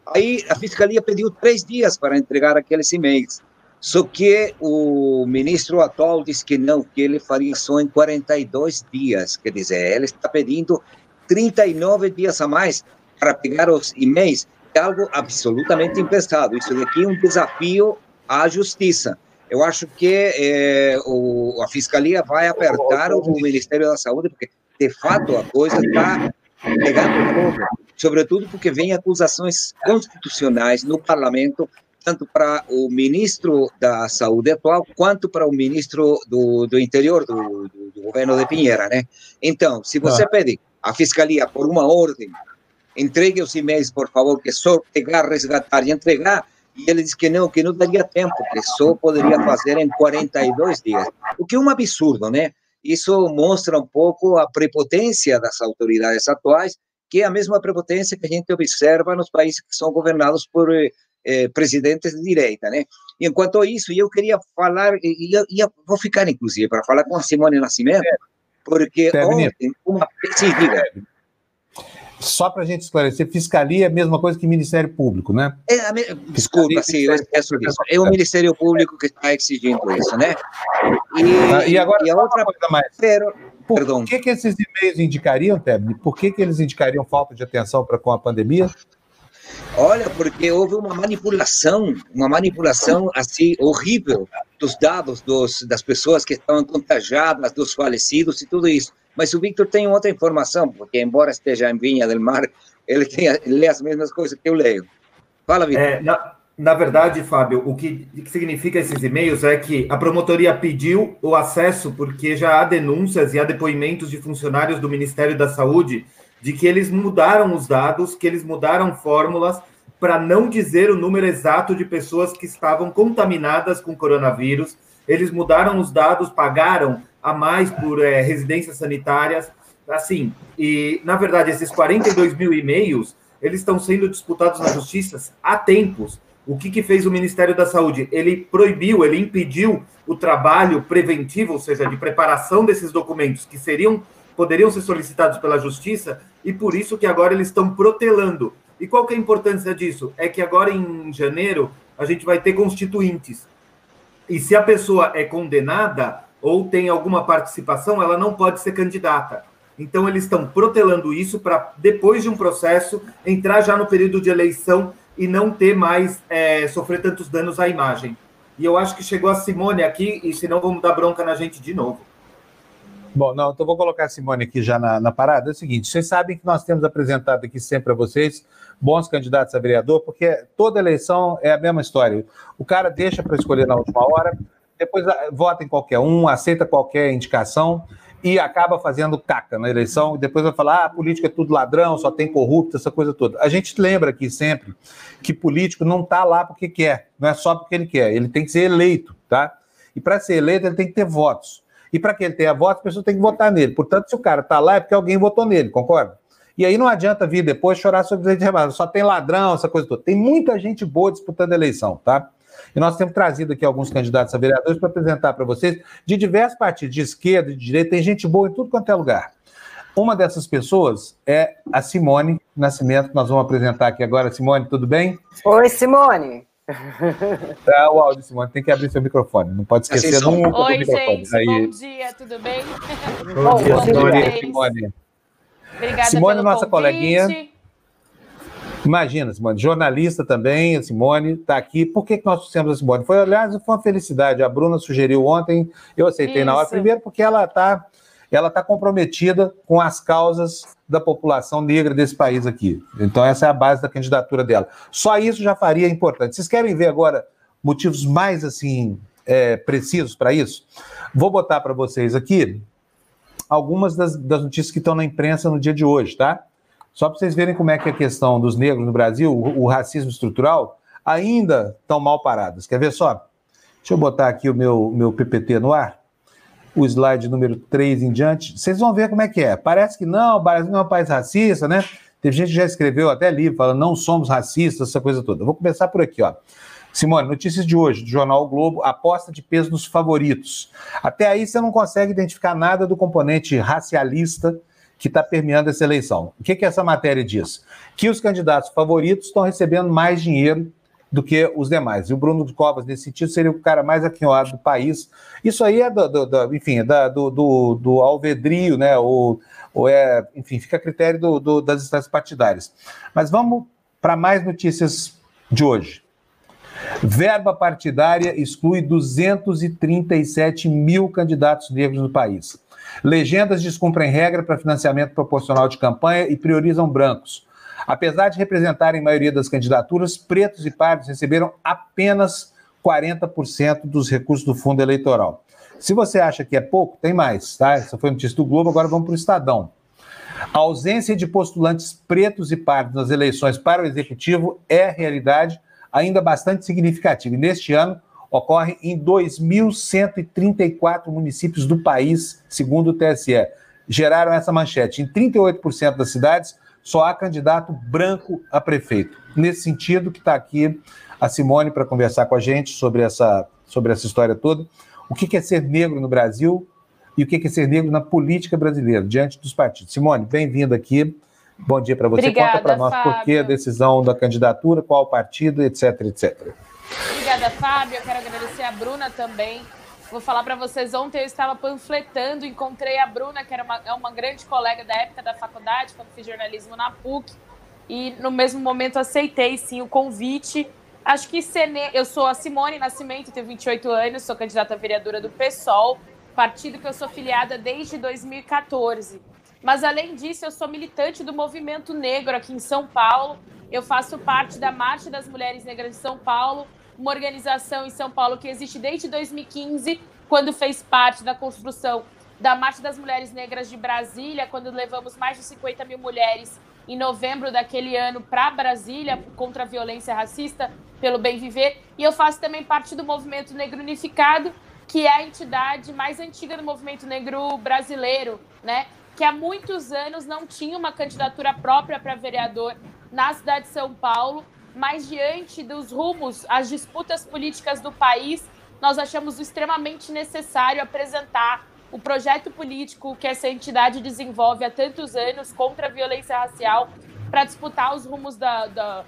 Aí a Fiscalia pediu três dias para entregar aqueles e-mails, só que o ministro atual disse que não, que ele faria só em 42 dias, quer dizer, ele está pedindo 39 dias a mais para pegar os e-mails, é algo absolutamente impensado. Isso daqui é um desafio à justiça. Eu acho que é, o, a Fiscalia vai apertar o Ministério da Saúde, porque de fato a coisa está pegando fogo, sobretudo porque vem acusações constitucionais no parlamento, tanto para o ministro da Saúde atual, quanto para o ministro do, do Interior do, do, do governo de Pinheira, né? Então, se você pede à fiscalia por uma ordem, entregue os e-mails, por favor, que só pegar, resgatar e entregar, e ele diz que não, que não daria tempo, que só poderia fazer em 42 dias. O que é um absurdo, né? Isso mostra um pouco a prepotência das autoridades atuais, que é a mesma prepotência que a gente observa nos países que são governados por eh, presidentes de direita, né? E enquanto a isso, eu queria falar, e eu, eu vou ficar inclusive para falar com a Simone Nascimento, porque ontem uma... Diga. Só para a gente esclarecer, fiscalia é a mesma coisa que Ministério Público, né? É me... Desculpa, sim, eu esqueço disso. É o Ministério Público que está exigindo isso, né? E, ah, e agora, e a outra coisa mais. Pero, Por perdão. que, que esses e-mails indicariam, Tebni? Por que, que eles indicariam falta de atenção para com a pandemia? Olha, porque houve uma manipulação, uma manipulação assim horrível dos dados dos, das pessoas que estavam contagiadas, dos falecidos e tudo isso. Mas o Victor tem outra informação, porque embora esteja em Vinha del Mar, ele, tem, ele lê as mesmas coisas que eu leio. Fala, Victor. É, na, na, verdade, Fábio, o que, que significa esses e-mails é que a promotoria pediu o acesso porque já há denúncias e há depoimentos de funcionários do Ministério da Saúde de que eles mudaram os dados, que eles mudaram fórmulas para não dizer o número exato de pessoas que estavam contaminadas com coronavírus. Eles mudaram os dados, pagaram a mais por é, residências sanitárias, assim, e na verdade esses 42 mil e-mails, eles estão sendo disputados na justiça há tempos. O que, que fez o Ministério da Saúde? Ele proibiu, ele impediu o trabalho preventivo, ou seja, de preparação desses documentos que seriam poderiam ser solicitados pela Justiça e por isso que agora eles estão protelando. E qual que é a importância disso? É que agora em janeiro a gente vai ter constituintes. E se a pessoa é condenada ou tem alguma participação, ela não pode ser candidata. Então eles estão protelando isso para depois de um processo entrar já no período de eleição e não ter mais é, sofrer tantos danos à imagem. E eu acho que chegou a Simone aqui, e senão vamos dar bronca na gente de novo. Bom, não, então vou colocar a Simone aqui já na, na parada. É o seguinte: vocês sabem que nós temos apresentado aqui sempre a vocês bons candidatos a vereador, porque toda eleição é a mesma história. O cara deixa para escolher na última hora, depois ah, vota em qualquer um, aceita qualquer indicação e acaba fazendo caca na eleição, e depois vai falar, ah, política é tudo ladrão, só tem corrupto, essa coisa toda. A gente lembra aqui sempre que político não está lá porque quer, não é só porque ele quer, ele tem que ser eleito, tá? E para ser eleito, ele tem que ter votos. E para que ele tenha votos, a pessoa tem que votar nele. Portanto, se o cara está lá, é porque alguém votou nele, concorda? E aí não adianta vir depois chorar sobre o só tem ladrão, essa coisa toda. Tem muita gente boa disputando a eleição, tá? E nós temos trazido aqui alguns candidatos a vereadores para apresentar para vocês, de diversos partidos, de esquerda, de direita, tem gente boa em tudo quanto é lugar. Uma dessas pessoas é a Simone Nascimento, que nós vamos apresentar aqui agora. Simone, tudo bem? Oi, Simone. Tá, o áudio, Simone, tem que abrir seu microfone, não pode esquecer assim, nunca Oi, gente, Aí. bom dia, tudo bem? Bom, bom dia, Simone. Simone. Obrigada Simone, nossa convite. coleguinha. Imagina, Simone, jornalista também, a Simone está aqui. Por que, que nós trouxemos a Simone? Foi, aliás, foi uma felicidade. A Bruna sugeriu ontem, eu aceitei Isso. na hora. Primeiro, porque ela está ela tá comprometida com as causas da população negra desse país aqui. Então, essa é a base da candidatura dela. Só isso já faria importante. Vocês querem ver agora motivos mais assim é, precisos para isso? Vou botar para vocês aqui algumas das, das notícias que estão na imprensa no dia de hoje, tá? Só para vocês verem como é que a questão dos negros no Brasil, o, o racismo estrutural, ainda estão mal paradas. Quer ver só? Deixa eu botar aqui o meu, meu PPT no ar. O slide número 3 em diante. Vocês vão ver como é que é. Parece que não, o Brasil não é um país racista, né? Teve gente que já escreveu até livro falando não somos racistas, essa coisa toda. Eu vou começar por aqui, ó. Simone, notícias de hoje, do Jornal o Globo, aposta de peso nos favoritos. Até aí você não consegue identificar nada do componente racialista que está permeando essa eleição. O que, que essa matéria diz? Que os candidatos favoritos estão recebendo mais dinheiro do que os demais. E o Bruno Covas, nesse sentido, seria o cara mais aquinhoado do país. Isso aí é, do, do, do enfim, da, do, do, do, alvedrio, né? Ou, ou é, enfim, fica a critério do, das instâncias partidárias. Mas vamos para mais notícias de hoje. Verba partidária exclui 237 mil candidatos negros no país. Legendas descumprem regra para financiamento proporcional de campanha e priorizam brancos. Apesar de representarem a maioria das candidaturas, pretos e pardos receberam apenas 40% dos recursos do fundo eleitoral. Se você acha que é pouco, tem mais, tá? Essa foi a notícia do Globo, agora vamos para o Estadão. A ausência de postulantes pretos e pardos nas eleições para o executivo é realidade ainda bastante significativa. E neste ano, ocorre em 2.134 municípios do país, segundo o TSE. Geraram essa manchete. Em 38% das cidades, só há candidato branco a prefeito. Nesse sentido, que está aqui a Simone para conversar com a gente sobre essa, sobre essa história toda. O que é ser negro no Brasil e o que é ser negro na política brasileira, diante dos partidos. Simone, bem-vinda aqui. Bom dia para você. Obrigada, Conta para nós Fábio. por que a decisão da candidatura, qual partido, etc, etc. Obrigada, Fábio. Eu quero agradecer a Bruna também. Vou falar para vocês, ontem eu estava panfletando, encontrei a Bruna, que era uma, é uma grande colega da época da faculdade, quando fiz jornalismo na PUC, e no mesmo momento aceitei, sim, o convite. Acho que Sene... eu sou a Simone Nascimento, tenho 28 anos, sou candidata a vereadora do PSOL, partido que eu sou filiada desde 2014. Mas, além disso, eu sou militante do movimento negro aqui em São Paulo, eu faço parte da Marcha das Mulheres Negras de São Paulo, uma organização em São Paulo que existe desde 2015, quando fez parte da construção da Marcha das Mulheres Negras de Brasília, quando levamos mais de 50 mil mulheres em novembro daquele ano para Brasília contra a violência racista pelo bem viver. E eu faço também parte do Movimento Negro Unificado, que é a entidade mais antiga do movimento negro brasileiro, né? Que há muitos anos não tinha uma candidatura própria para vereador na cidade de São Paulo, mas diante dos rumos, as disputas políticas do país, nós achamos extremamente necessário apresentar o projeto político que essa entidade desenvolve há tantos anos contra a violência racial para disputar os rumos da, da,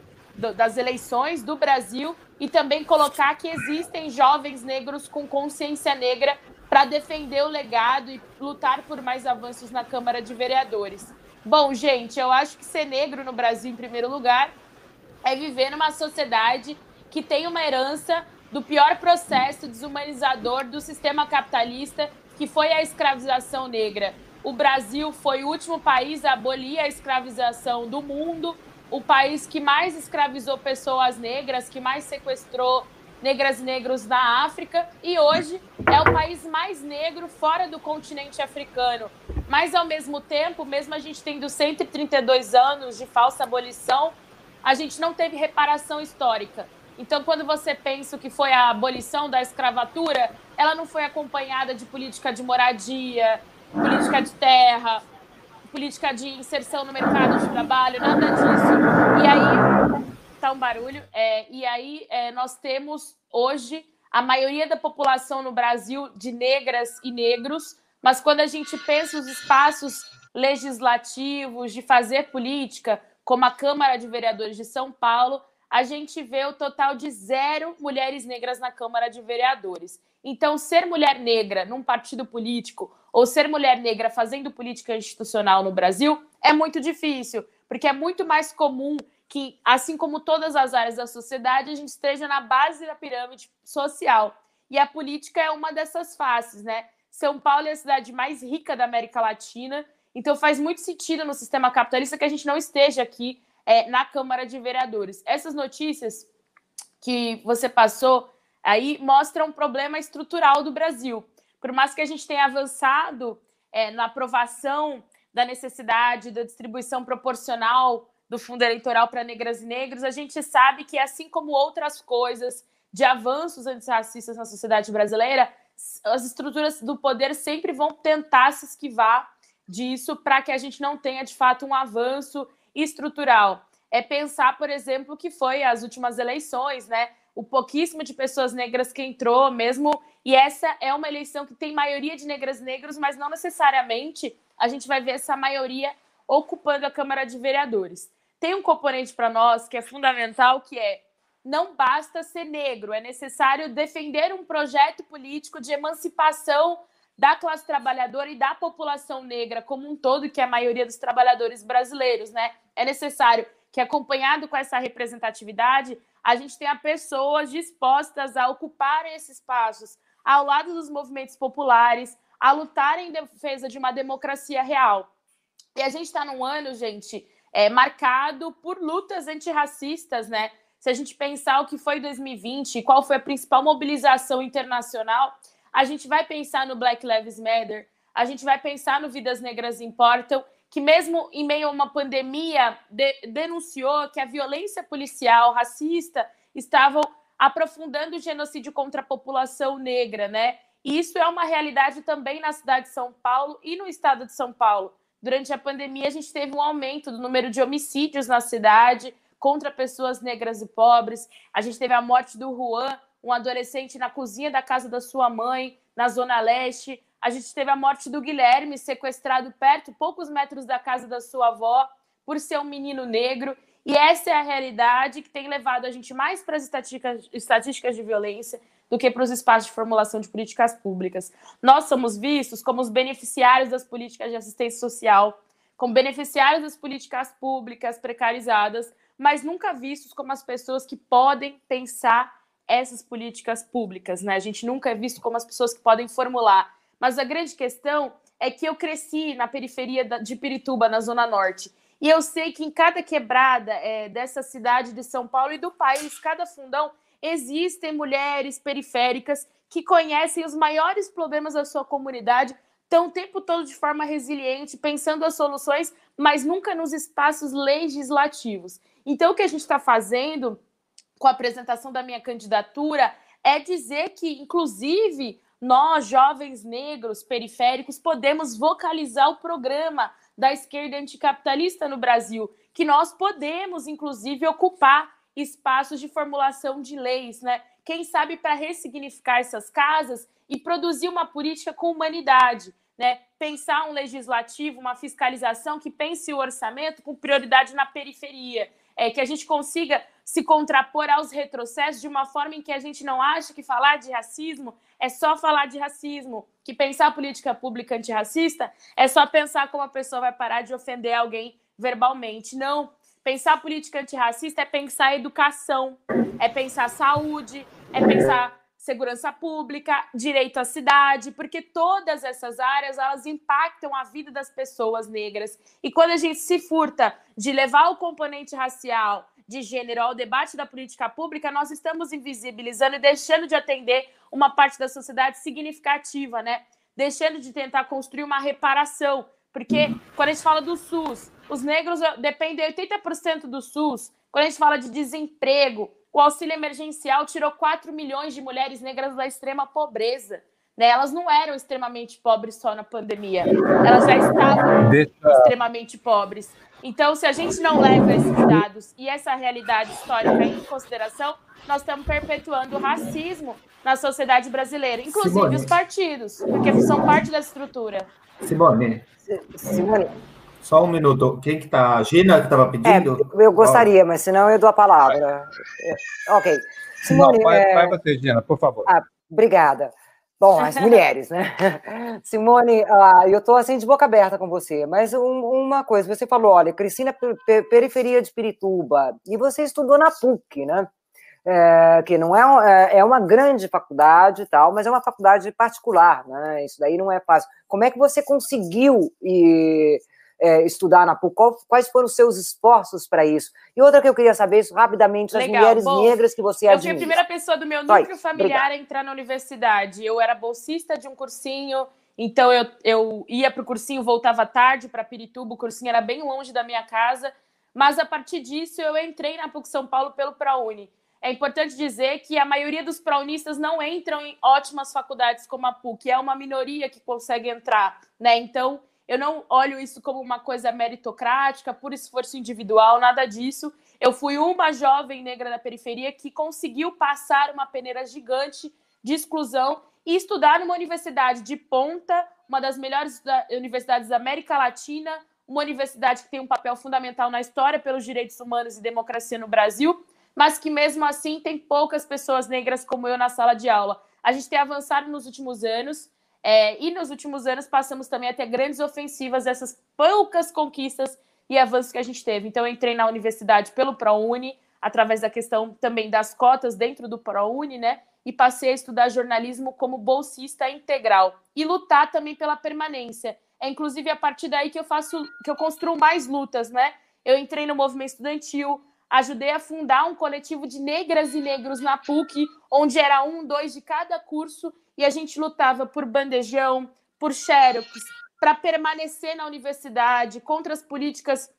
das eleições do Brasil e também colocar que existem jovens negros com consciência negra para defender o legado e lutar por mais avanços na Câmara de Vereadores. Bom, gente, eu acho que ser negro no Brasil, em primeiro lugar, é viver numa sociedade que tem uma herança do pior processo desumanizador do sistema capitalista, que foi a escravização negra. O Brasil foi o último país a abolir a escravização do mundo o país que mais escravizou pessoas negras, que mais sequestrou negras e negros na África, e hoje é o país mais negro fora do continente africano. Mas, ao mesmo tempo, mesmo a gente tendo 132 anos de falsa abolição, a gente não teve reparação histórica. Então, quando você pensa que foi a abolição da escravatura, ela não foi acompanhada de política de moradia, política de terra, política de inserção no mercado de trabalho, nada disso. E aí, tá um barulho, é, e aí é, nós temos hoje a maioria da população no Brasil de negras e negros, mas quando a gente pensa os espaços legislativos de fazer política, como a Câmara de Vereadores de São Paulo, a gente vê o total de zero mulheres negras na Câmara de Vereadores. Então, ser mulher negra num partido político ou ser mulher negra fazendo política institucional no Brasil é muito difícil, porque é muito mais comum que, assim como todas as áreas da sociedade, a gente esteja na base da pirâmide social. E a política é uma dessas faces, né? São Paulo é a cidade mais rica da América Latina, então faz muito sentido no sistema capitalista que a gente não esteja aqui é, na Câmara de Vereadores. Essas notícias que você passou aí mostra um problema estrutural do Brasil. Por mais que a gente tenha avançado é, na aprovação da necessidade da distribuição proporcional do fundo eleitoral para negras e negros, a gente sabe que, assim como outras coisas de avanços antirracistas na sociedade brasileira, as estruturas do poder sempre vão tentar se esquivar disso para que a gente não tenha, de fato, um avanço estrutural. É pensar, por exemplo, que foi as últimas eleições, né? o pouquíssimo de pessoas negras que entrou mesmo. E essa é uma eleição que tem maioria de negras e negros, mas não necessariamente a gente vai ver essa maioria ocupando a Câmara de Vereadores. Tem um componente para nós que é fundamental, que é não basta ser negro, é necessário defender um projeto político de emancipação da classe trabalhadora e da população negra como um todo, que é a maioria dos trabalhadores brasileiros, né? É necessário que, acompanhado com essa representatividade, a gente tenha pessoas dispostas a ocuparem esses espaços ao lado dos movimentos populares, a lutarem em defesa de uma democracia real. E a gente está num ano, gente, é, marcado por lutas antirracistas, né? Se a gente pensar o que foi 2020 e qual foi a principal mobilização internacional, a gente vai pensar no Black Lives Matter, a gente vai pensar no Vidas Negras Importam que mesmo em meio a uma pandemia de, denunciou que a violência policial racista estavam aprofundando o genocídio contra a população negra, né? E isso é uma realidade também na cidade de São Paulo e no estado de São Paulo. Durante a pandemia, a gente teve um aumento do número de homicídios na cidade contra pessoas negras e pobres. A gente teve a morte do Juan, um adolescente na cozinha da casa da sua mãe, na Zona Leste. A gente teve a morte do Guilherme, sequestrado perto, poucos metros da casa da sua avó, por ser um menino negro. E essa é a realidade que tem levado a gente mais para as estatísticas, estatísticas de violência do que para os espaços de formulação de políticas públicas. Nós somos vistos como os beneficiários das políticas de assistência social, como beneficiários das políticas públicas precarizadas, mas nunca vistos como as pessoas que podem pensar essas políticas públicas. Né? A gente nunca é visto como as pessoas que podem formular mas a grande questão é que eu cresci na periferia de Pirituba, na Zona Norte. E eu sei que em cada quebrada é, dessa cidade de São Paulo e do país, cada fundão, existem mulheres periféricas que conhecem os maiores problemas da sua comunidade estão o tempo todo de forma resiliente, pensando as soluções, mas nunca nos espaços legislativos. Então, o que a gente está fazendo com a apresentação da minha candidatura é dizer que, inclusive, nós, jovens negros periféricos, podemos vocalizar o programa da esquerda anticapitalista no Brasil, que nós podemos, inclusive, ocupar espaços de formulação de leis, né? Quem sabe para ressignificar essas casas e produzir uma política com humanidade, né? Pensar um legislativo, uma fiscalização que pense o orçamento com prioridade na periferia, é, que a gente consiga se contrapor aos retrocessos de uma forma em que a gente não acha que falar de racismo é só falar de racismo, que pensar a política pública antirracista é só pensar como a pessoa vai parar de ofender alguém verbalmente. Não. Pensar política antirracista é pensar educação, é pensar saúde, é pensar segurança pública, direito à cidade, porque todas essas áreas elas impactam a vida das pessoas negras. E quando a gente se furta de levar o componente racial, de gênero ao debate da política pública, nós estamos invisibilizando e deixando de atender uma parte da sociedade significativa, né? Deixando de tentar construir uma reparação, porque quando a gente fala do SUS, os negros dependem 80% do SUS. Quando a gente fala de desemprego, o auxílio emergencial tirou 4 milhões de mulheres negras da extrema pobreza. Né? Elas não eram extremamente pobres só na pandemia, elas já estavam Deixa... extremamente pobres. Então, se a gente não leva esses dados e essa realidade histórica em consideração, nós estamos perpetuando o racismo na sociedade brasileira, inclusive Simone. os partidos, porque são parte da estrutura. Simone. Simone. Só um minuto. Quem que tá? A Gina que estava pedindo? É, eu gostaria, oh. mas senão eu dou a palavra. Vai. Ok. Simone, Não, vai, é... vai você, Gina, por favor. Ah, obrigada. Bom, as mulheres, né? Simone, uh, eu estou assim de boca aberta com você, mas um, uma coisa, você falou, olha, cresci na periferia de Pirituba, e você estudou na PUC, né? É, que não é, é, é uma grande faculdade e tal, mas é uma faculdade particular, né? Isso daí não é fácil. Como é que você conseguiu e, é, estudar na PUC? Qual, quais foram os seus esforços para isso? E outra que eu queria saber isso rapidamente, as mulheres Bom, negras que você admira. Eu fui a primeira pessoa do meu núcleo familiar a entrar na universidade. Eu era bolsista de um cursinho, então eu, eu ia para o cursinho, voltava tarde para Pirituba, o cursinho era bem longe da minha casa, mas a partir disso eu entrei na PUC São Paulo pelo ProUni. É importante dizer que a maioria dos praunistas não entram em ótimas faculdades como a PUC, é uma minoria que consegue entrar, né? Então, eu não olho isso como uma coisa meritocrática, por esforço individual, nada disso. Eu fui uma jovem negra da periferia que conseguiu passar uma peneira gigante de exclusão e estudar numa universidade de ponta, uma das melhores universidades da América Latina, uma universidade que tem um papel fundamental na história pelos direitos humanos e democracia no Brasil, mas que mesmo assim tem poucas pessoas negras como eu na sala de aula. A gente tem avançado nos últimos anos, é, e nos últimos anos passamos também a ter grandes ofensivas dessas poucas conquistas e avanços que a gente teve. Então, eu entrei na universidade pelo ProUni, através da questão também das cotas dentro do ProUni, né? E passei a estudar jornalismo como bolsista integral e lutar também pela permanência. É inclusive a partir daí que eu faço, que eu construo mais lutas, né? Eu entrei no movimento estudantil, ajudei a fundar um coletivo de negras e negros na PUC, onde era um, dois de cada curso, e a gente lutava por bandejão, por xerox, para permanecer na universidade, contra as políticas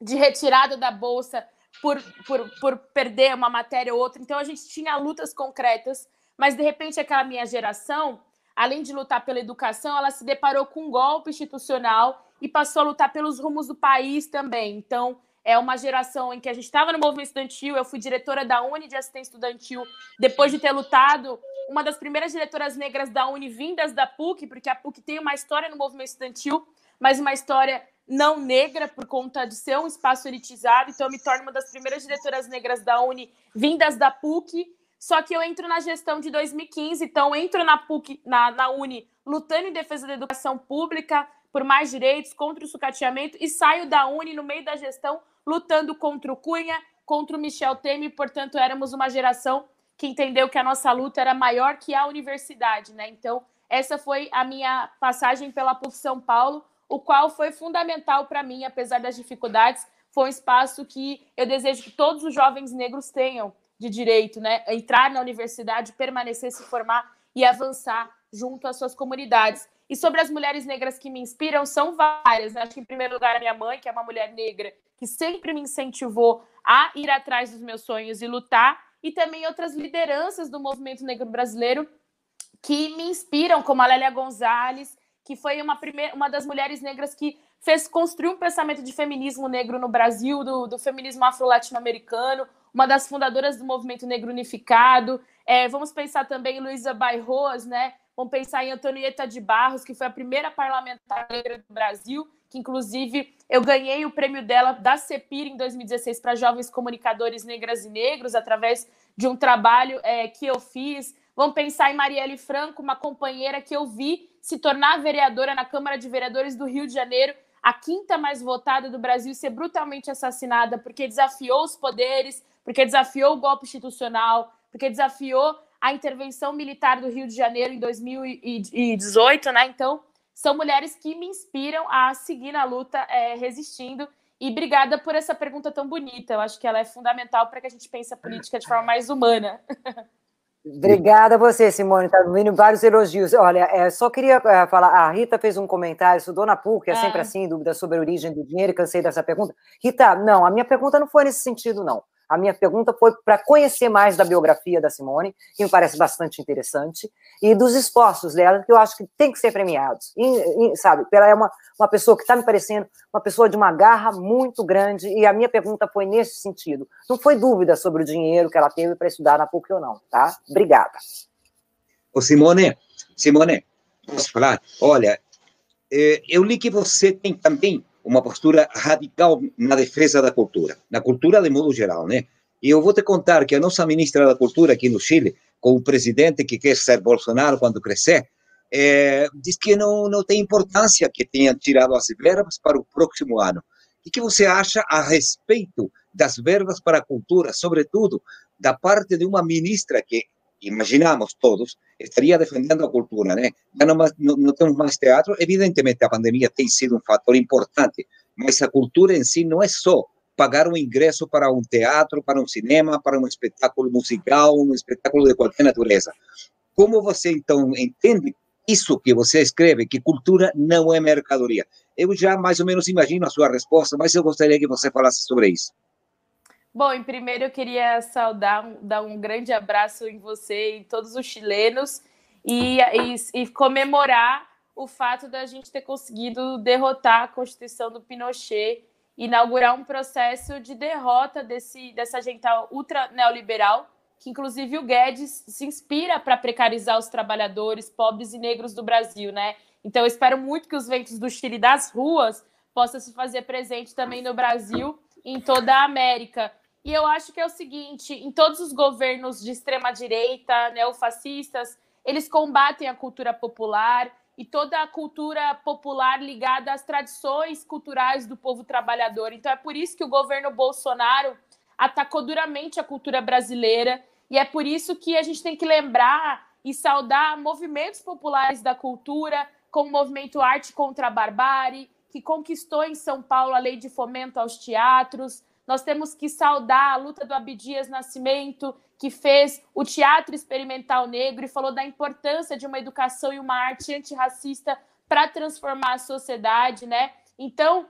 de retirada da bolsa por, por, por perder uma matéria ou outra. Então a gente tinha lutas concretas, mas de repente aquela minha geração, além de lutar pela educação, ela se deparou com um golpe institucional e passou a lutar pelos rumos do país também. Então, é uma geração em que a gente estava no movimento estudantil, eu fui diretora da Uni de assistência estudantil, depois de ter lutado, uma das primeiras diretoras negras da Uni vindas da PUC, porque a PUC tem uma história no movimento estudantil, mas uma história não negra por conta de ser um espaço elitizado, então eu me torno uma das primeiras diretoras negras da Uni vindas da PUC, só que eu entro na gestão de 2015, então entro na PUC, na, na Uni, lutando em defesa da educação pública, por mais direitos, contra o sucateamento, e saio da Uni no meio da gestão lutando contra o Cunha, contra o Michel Temer, portanto, éramos uma geração que entendeu que a nossa luta era maior que a universidade, né? Então, essa foi a minha passagem pela PUC São Paulo, o qual foi fundamental para mim, apesar das dificuldades, foi um espaço que eu desejo que todos os jovens negros tenham de direito, né? Entrar na universidade, permanecer, se formar e avançar junto às suas comunidades. E sobre as mulheres negras que me inspiram, são várias. Acho que, em primeiro lugar, a minha mãe, que é uma mulher negra que sempre me incentivou a ir atrás dos meus sonhos e lutar, e também outras lideranças do movimento negro brasileiro que me inspiram, como a Lélia Gonzalez, que foi uma, primeira, uma das mulheres negras que fez construir um pensamento de feminismo negro no Brasil, do, do feminismo afro-latino-americano, uma das fundadoras do movimento negro unificado. É, vamos pensar também em Luísa Bairros, né? Vamos pensar em Antonieta de Barros, que foi a primeira parlamentar negra do Brasil, que inclusive eu ganhei o prêmio dela da CEPIR em 2016 para jovens comunicadores negras e negros, através de um trabalho é, que eu fiz. Vamos pensar em Marielle Franco, uma companheira que eu vi se tornar vereadora na Câmara de Vereadores do Rio de Janeiro, a quinta mais votada do Brasil, ser brutalmente assassinada porque desafiou os poderes, porque desafiou o golpe institucional, porque desafiou a intervenção militar do Rio de Janeiro em 2018, né? Então, são mulheres que me inspiram a seguir na luta, é, resistindo. E obrigada por essa pergunta tão bonita. Eu acho que ela é fundamental para que a gente pense a política de forma mais humana. Obrigada a você, Simone. Está vindo vários elogios. Olha, é, só queria é, falar. A Rita fez um comentário, estudou na PUC, é, é sempre assim, dúvida sobre a origem do dinheiro, cansei dessa pergunta. Rita, não, a minha pergunta não foi nesse sentido, não. A minha pergunta foi para conhecer mais da biografia da Simone, que me parece bastante interessante, e dos esforços dela, que eu acho que tem que ser premiados. E, e, sabe, ela é uma, uma pessoa que está me parecendo uma pessoa de uma garra muito grande, e a minha pergunta foi nesse sentido. Não foi dúvida sobre o dinheiro que ela teve para estudar na PUC ou não, tá? Obrigada. Ô Simone, Simone, posso falar? Olha, eh, eu li que você tem também uma postura radical na defesa da cultura, na cultura de modo geral, né? E eu vou te contar que a nossa ministra da Cultura aqui no Chile, com o presidente que quer ser Bolsonaro quando crescer, é, diz que não, não tem importância que tenha tirado as verbas para o próximo ano. O que você acha a respeito das verbas para a cultura, sobretudo da parte de uma ministra que imaginamos todos, estaria defendendo a cultura, né? Já não, não, não, temos mais teatro, evidentemente a pandemia tem sido um fator importante, mas a cultura em si não é só pagar um ingresso para um teatro, para um cinema, para um espetáculo musical, um espetáculo de qualquer natureza. Como você então entende isso que você escreve, que cultura não é mercadoria? Eu já mais ou menos imagino a sua resposta, mas eu gostaria que você falasse sobre isso. Bom, em primeiro eu queria saudar, dar um grande abraço em você e todos os chilenos e, e, e comemorar o fato da gente ter conseguido derrotar a Constituição do Pinochet, inaugurar um processo de derrota desse, dessa agenda ultra neoliberal, que inclusive o Guedes se inspira para precarizar os trabalhadores pobres e negros do Brasil, né? Então eu espero muito que os ventos do Chile das ruas possam se fazer presente também no Brasil em toda a América. E eu acho que é o seguinte: em todos os governos de extrema-direita, neofascistas, eles combatem a cultura popular e toda a cultura popular ligada às tradições culturais do povo trabalhador. Então é por isso que o governo Bolsonaro atacou duramente a cultura brasileira e é por isso que a gente tem que lembrar e saudar movimentos populares da cultura, como o movimento Arte contra a Barbárie, que conquistou em São Paulo a lei de fomento aos teatros. Nós temos que saudar a luta do Abdias Nascimento, que fez o teatro experimental negro e falou da importância de uma educação e uma arte antirracista para transformar a sociedade, né? Então,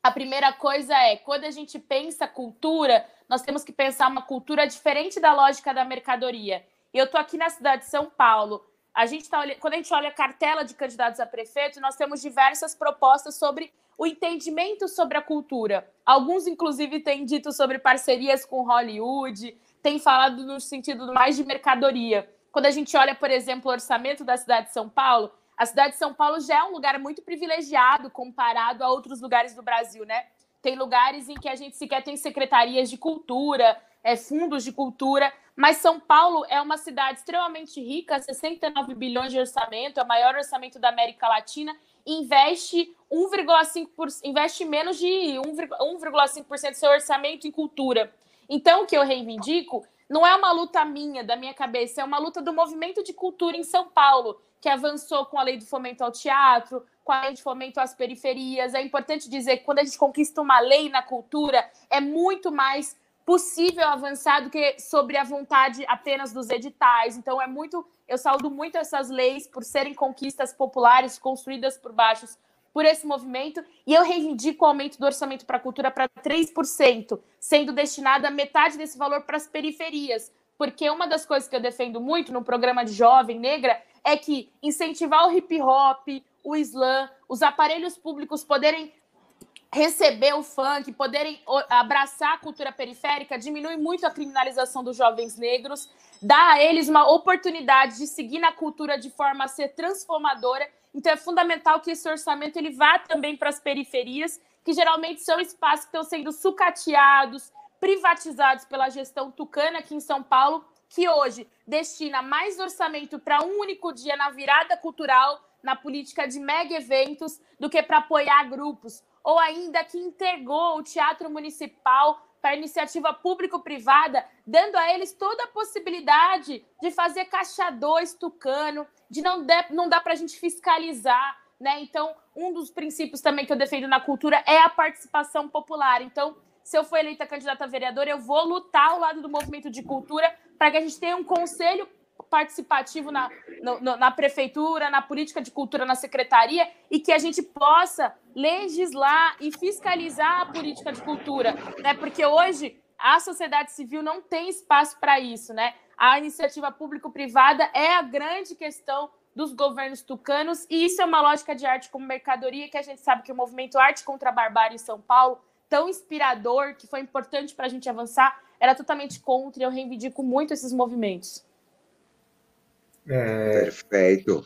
a primeira coisa é, quando a gente pensa cultura, nós temos que pensar uma cultura diferente da lógica da mercadoria. Eu estou aqui na cidade de São Paulo, a gente tá, quando a gente olha a cartela de candidatos a prefeito, nós temos diversas propostas sobre o entendimento sobre a cultura. Alguns, inclusive, têm dito sobre parcerias com Hollywood, têm falado no sentido mais de mercadoria. Quando a gente olha, por exemplo, o orçamento da cidade de São Paulo, a cidade de São Paulo já é um lugar muito privilegiado comparado a outros lugares do Brasil, né? Tem lugares em que a gente sequer tem secretarias de cultura, é, fundos de cultura, mas São Paulo é uma cidade extremamente rica, 69 bilhões de orçamento, é o maior orçamento da América Latina, investe 1,5%, investe menos de 1,5% do seu orçamento em cultura. Então, o que eu reivindico não é uma luta minha, da minha cabeça, é uma luta do movimento de cultura em São Paulo, que avançou com a lei de fomento ao teatro, com a lei de fomento às periferias. É importante dizer que quando a gente conquista uma lei na cultura, é muito mais possível avançar do que sobre a vontade apenas dos editais. Então, é muito. Eu saúdo muito essas leis por serem conquistas populares construídas por baixos por esse movimento, e eu reivindico o aumento do orçamento para a cultura para 3%, sendo destinada metade desse valor para as periferias. Porque uma das coisas que eu defendo muito no programa de jovem negra é que incentivar o hip hop, o slam, os aparelhos públicos poderem receber o funk, poderem abraçar a cultura periférica, diminui muito a criminalização dos jovens negros, dá a eles uma oportunidade de seguir na cultura de forma a ser transformadora. Então é fundamental que esse orçamento ele vá também para as periferias, que geralmente são espaços que estão sendo sucateados, privatizados pela gestão tucana aqui em São Paulo, que hoje destina mais orçamento para um único dia na virada cultural, na política de mega eventos, do que para apoiar grupos ou ainda que entregou o Teatro Municipal para iniciativa público-privada, dando a eles toda a possibilidade de fazer caixa 2 tucano, de não, de, não dá para a gente fiscalizar. Né? Então, um dos princípios também que eu defendo na cultura é a participação popular. Então, se eu for eleita candidata a vereadora, eu vou lutar ao lado do movimento de cultura para que a gente tenha um conselho participativo na, no, na prefeitura, na política de cultura, na secretaria, e que a gente possa legislar e fiscalizar a política de cultura, né? Porque hoje a sociedade civil não tem espaço para isso, né? A iniciativa público-privada é a grande questão dos governos tucanos, e isso é uma lógica de arte como mercadoria, que a gente sabe que o movimento Arte contra a Barbárie em São Paulo, tão inspirador, que foi importante para a gente avançar, era totalmente contra, e eu reivindico muito esses movimentos. É... Perfeito.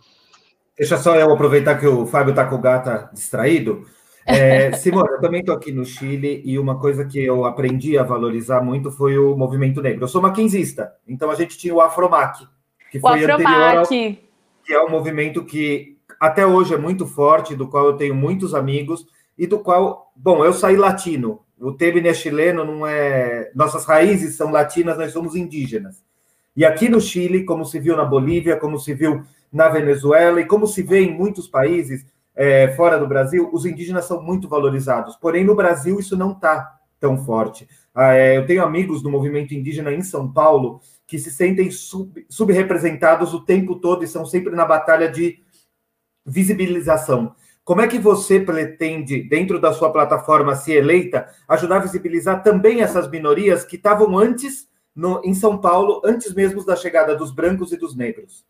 Deixa só eu aproveitar que o Fábio está com o gata distraído. É, Simone, eu também estou aqui no Chile e uma coisa que eu aprendi a valorizar muito foi o movimento negro. Eu sou maquinzista, então a gente tinha o Afromac, que foi Afromac. anterior ao, que é um movimento que até hoje é muito forte, do qual eu tenho muitos amigos e do qual, bom, eu saí latino. O Tebne é chileno, não é. Nossas raízes são latinas, nós somos indígenas. E aqui no Chile, como se viu na Bolívia, como se viu na Venezuela e como se vê em muitos países é, fora do Brasil, os indígenas são muito valorizados. Porém, no Brasil, isso não está tão forte. Ah, é, eu tenho amigos do movimento indígena em São Paulo que se sentem sub, subrepresentados o tempo todo e são sempre na batalha de visibilização. Como é que você pretende, dentro da sua plataforma, se eleita, ajudar a visibilizar também essas minorias que estavam antes no, em São Paulo, antes mesmo da chegada dos brancos e dos negros?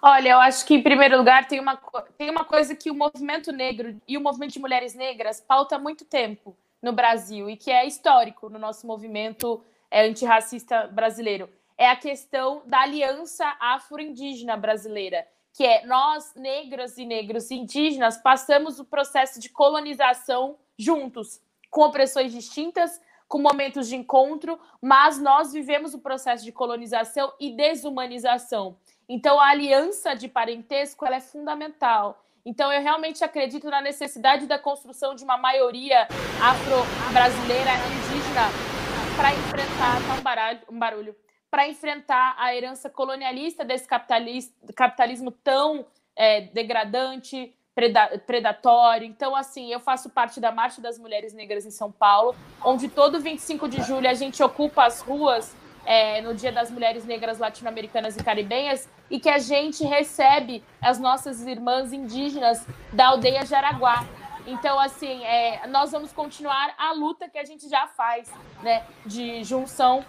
Olha, eu acho que, em primeiro lugar, tem uma, tem uma coisa que o movimento negro e o movimento de mulheres negras pauta há muito tempo no Brasil e que é histórico no nosso movimento é, antirracista brasileiro. É a questão da aliança afro-indígena brasileira, que é nós, negras e negros indígenas, passamos o processo de colonização juntos, com opressões distintas, com momentos de encontro, mas nós vivemos o processo de colonização e desumanização. Então, a aliança de parentesco ela é fundamental. Então, eu realmente acredito na necessidade da construção de uma maioria afro-brasileira indígena para enfrentar tá um, baralho, um barulho, para enfrentar a herança colonialista desse capitalismo tão é, degradante, predatório. Então, assim, eu faço parte da Marcha das Mulheres Negras em São Paulo, onde todo 25 de julho a gente ocupa as ruas é, no Dia das Mulheres Negras Latino-Americanas e Caribenhas e que a gente recebe as nossas irmãs indígenas da aldeia Jaraguá. Então, assim, é, nós vamos continuar a luta que a gente já faz, né, de junção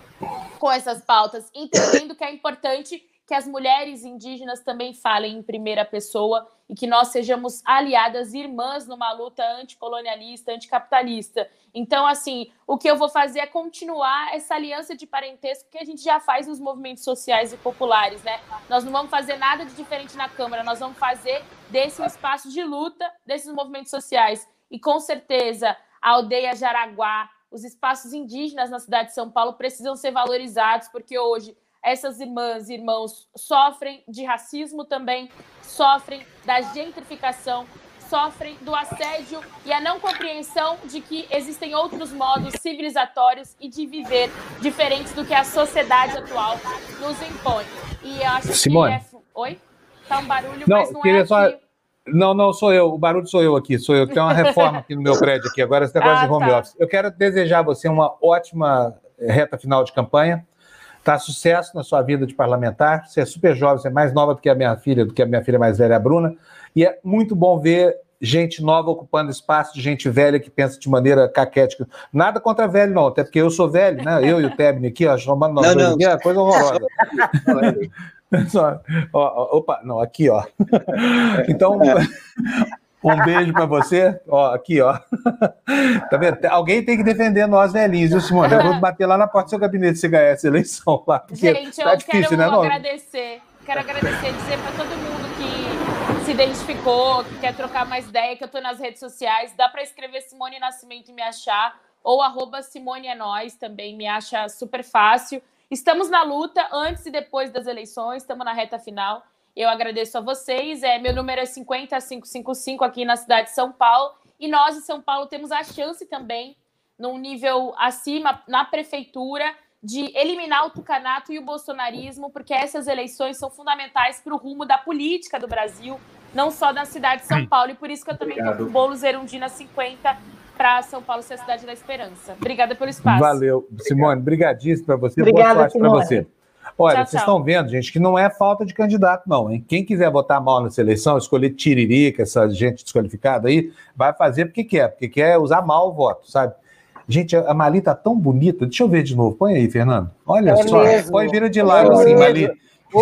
com essas pautas, entendendo que é importante que as mulheres indígenas também falem em primeira pessoa e que nós sejamos aliadas irmãs numa luta anticolonialista, anticapitalista. Então, assim, o que eu vou fazer é continuar essa aliança de parentesco que a gente já faz nos movimentos sociais e populares, né? Nós não vamos fazer nada de diferente na Câmara, nós vamos fazer desse um espaço de luta desses movimentos sociais. E com certeza, a aldeia Jaraguá, os espaços indígenas na cidade de São Paulo precisam ser valorizados, porque hoje essas irmãs e irmãos sofrem de racismo também, sofrem da gentrificação, sofrem do assédio e a não compreensão de que existem outros modos civilizatórios e de viver diferentes do que a sociedade atual nos impõe. E eu acho Simone. que é... Oi? Tá um barulho, não, mas não queria é só... aqui. Não, não, sou eu. O barulho sou eu aqui. Sou eu. Tem uma reforma aqui no meu prédio aqui. Agora esse negócio Ah, de home tá. office. Eu quero desejar a você uma ótima reta final de campanha. Tá sucesso na sua vida de parlamentar. Você é super jovem, você é mais nova do que a minha filha, do que a minha filha mais velha, a Bruna. E é muito bom ver gente nova ocupando espaço de gente velha que pensa de maneira caquética. Nada contra velho, não, até porque eu sou velho, né? Eu e o Tebni aqui, ó, chamando nós não, não. é coisa horrorosa. Só, ó, opa, não, aqui, ó. Então, um beijo para você. Ó, aqui, ó. Tá vendo? Alguém tem que defender nós velhinhos, viu, Simone? Eu vou bater lá na porta do seu gabinete se ganhar essa eleição lá. Gente, tá eu difícil, quero né, agradecer. Quero agradecer, dizer para todo mundo que se identificou, que quer trocar mais ideia, que eu estou nas redes sociais. Dá para escrever Simone Nascimento e me achar, ou arroba Simone é nós, também me acha super fácil. Estamos na luta antes e depois das eleições, estamos na reta final. Eu agradeço a vocês. É, meu número é 50555 aqui na cidade de São Paulo. E nós, em São Paulo, temos a chance também, num nível acima, na prefeitura, de eliminar o tucanato e o bolsonarismo, porque essas eleições são fundamentais para o rumo da política do Brasil, não só da cidade de São Paulo. E por isso que eu também estou com o bolo Zerundina 50 para São Paulo ser a cidade da esperança. Obrigada pelo espaço. Valeu, Simone. Brigadíssimo para você. Obrigada, Boa sorte para você. Olha, tchau, vocês estão vendo, gente, que não é falta de candidato, não, hein? Quem quiser votar mal na seleção, escolher tiririca, essa gente desqualificada aí, vai fazer porque quer, porque quer usar mal o voto, sabe? Gente, a Mali tá tão bonita. Deixa eu ver de novo. Põe aí, Fernando. Olha é só. Mesmo. Põe vira de lado, é assim, mesmo. Mali.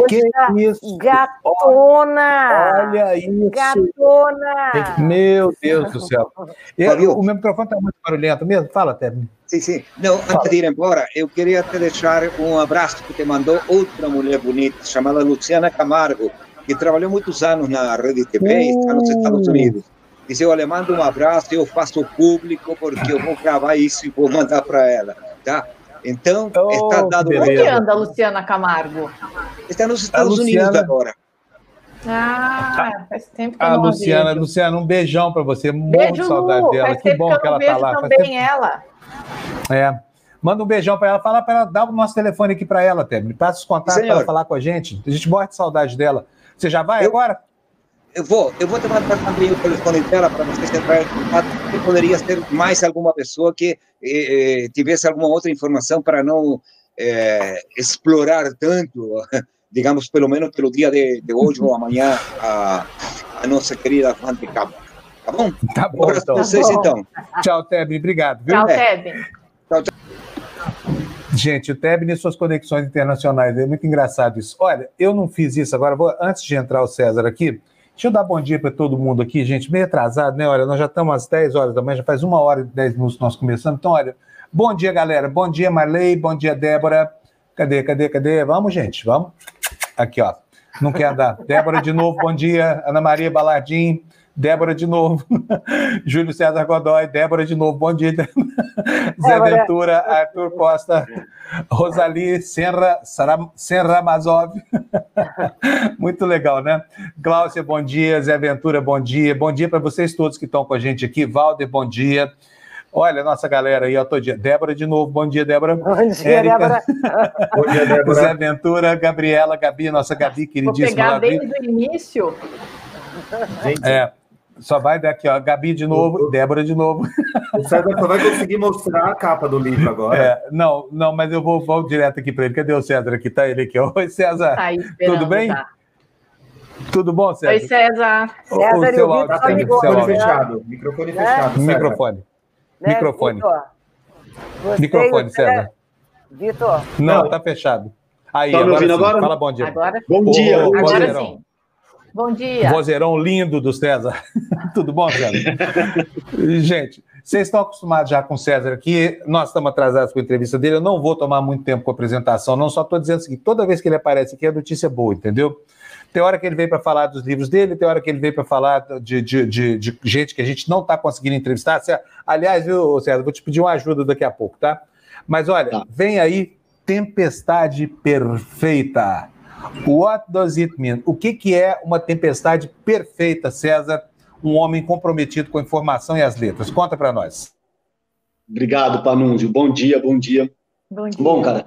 Que isso? Gatona! Olha isso! Gatona! Meu Deus do céu. Eu, o meu microfone está muito barulhento mesmo. Fala, Tebni. Sim, sim. Não, Fala. antes de ir embora, eu queria te deixar um abraço que te mandou outra mulher bonita, chamada Luciana Camargo, que trabalhou muitos anos na Rede TV uh. e está nos Estados Unidos. Disse, olha, manda um abraço, eu faço público, porque eu vou gravar isso e vou mandar para ela, tá? Então, oh, está dado... Onde anda a Luciana Camargo? Está nos Estados Unidos agora. Ah, faz tempo que eu a não Luciana, vejo. Luciana, um beijão para você. Morro de saudade dela. Faz que bom que, que ela tá lá. também tempo... ela. É. Manda um beijão para ela, fala para ela, dá o nosso telefone aqui para ela, Tebe. Me passa os contatos para ela falar com a gente. A gente morre de saudade dela. Você já vai eu, agora? Eu vou, eu vou te mandar também o telefone dela para você entrar em contato. Poderia ter mais alguma pessoa que eh, eh, tivesse alguma outra informação para não eh, explorar tanto digamos, pelo menos pelo dia de, de hoje ou amanhã, a, a nossa querida Fante Cabo. Tá bom? Tá bom. Um então. vocês, então. Tchau, Tebni. Obrigado. Viu? Tchau, Tebni. Tchau, tchau. Gente, o Tebni e suas conexões internacionais, é muito engraçado isso. Olha, eu não fiz isso agora, vou, antes de entrar o César aqui, deixa eu dar bom dia para todo mundo aqui, gente, meio atrasado, né? Olha, nós já estamos às 10 horas da manhã, já faz uma hora e 10 minutos que nós começamos. Então, olha, bom dia, galera. Bom dia, Marley. Bom dia, Débora. Cadê, cadê, cadê? Vamos, gente, vamos. Aqui, ó. Não quer dar. Débora de novo, bom dia. Ana Maria Balardim, Débora de novo. Júlio César Godoy, Débora de novo, bom dia. Zé Ventura, Arthur Costa, Rosali Senra, Senra Mazov. Muito legal, né? Glaucia, bom dia. Zé Ventura, bom dia. Bom dia para vocês todos que estão com a gente aqui. Valder, bom dia. Olha, nossa galera aí, ó, todo dia. Débora de novo, bom dia, Débora. Bom dia, Érica. Débora. bom dia, Débora. Zé Ventura, Gabriela, Gabi, nossa Gabi, queridíssima. Vou pegar desde o início. Gente. É, só vai daqui, ó, Gabi de novo, o, Débora de novo. O César só vai conseguir mostrar a capa do livro agora. É, não, não, mas eu vou, vou direto aqui para ele. Cadê o César aqui? Tá ele aqui. Oi, César. Tá Tudo bem? Tá. Tudo bom, César? Oi, César. O, César o seu áudio tá microfone fechado. Microfone fechado. Microfone. Né? Microfone. Microfone, César. Vitor. Não, Não, tá fechado. Aí, tá agora, sim. agora? Fala bom dia. Agora? Bom dia. Ô, agora sim. Bom dia. Vozeirão lindo do César. Tudo bom, César? Gente, vocês estão acostumados já com o César aqui. Nós estamos atrasados com a entrevista dele. Eu não vou tomar muito tempo com a apresentação, não. Só estou dizendo o seguinte: toda vez que ele aparece aqui, a notícia é boa, entendeu? Tem hora que ele veio para falar dos livros dele, tem hora que ele veio para falar de, de, de, de, gente que a gente não está conseguindo entrevistar. Aliás, viu, César, vou te pedir uma ajuda daqui a pouco, tá? Mas olha, tá. vem aí Tempestade Perfeita. What does it mean? O que, que é uma tempestade perfeita, César? Um homem comprometido com a informação e as letras. Conta para nós. Obrigado, Panunzio. Bom dia, bom dia. Bom dia. Bom, cara,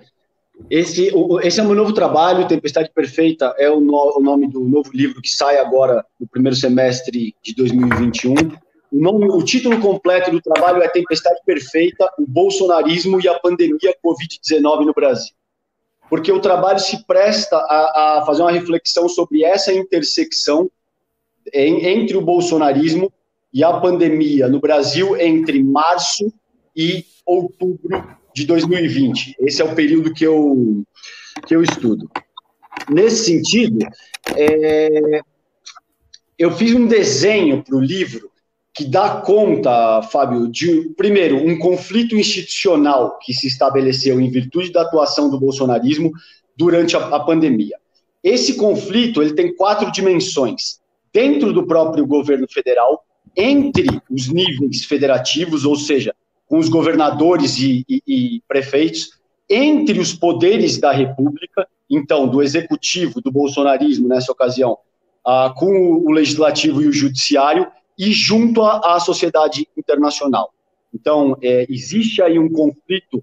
esse, esse é o meu novo trabalho, Tempestade Perfeita, é o, no, o, nome do novo livro que sai agora no primeiro semestre de 2021. o, nome, o título completo do trabalho é Tempestade Perfeita, o Bolsonarismo e a Pandemia Covid-19 no Brasil. Porque o trabalho se presta a, a fazer uma reflexão sobre essa intersecção em, entre o bolsonarismo e a pandemia no Brasil entre março e outubro de 2020. Esse é o período que eu, que eu estudo. Nesse sentido, é, eu fiz um desenho para o livro que dá conta, Fábio, de, primeiro, um conflito institucional que se estabeleceu em virtude da atuação do bolsonarismo durante a, a pandemia. Esse conflito ele tem quatro dimensões. Dentro do próprio governo federal, entre os níveis federativos, ou seja, com os governadores e, e, e prefeitos, entre os poderes da República, então, do executivo, do bolsonarismo nessa ocasião, ah, com o legislativo e o judiciário, e junto à, sociedade internacional. Então, é, existe aí um conflito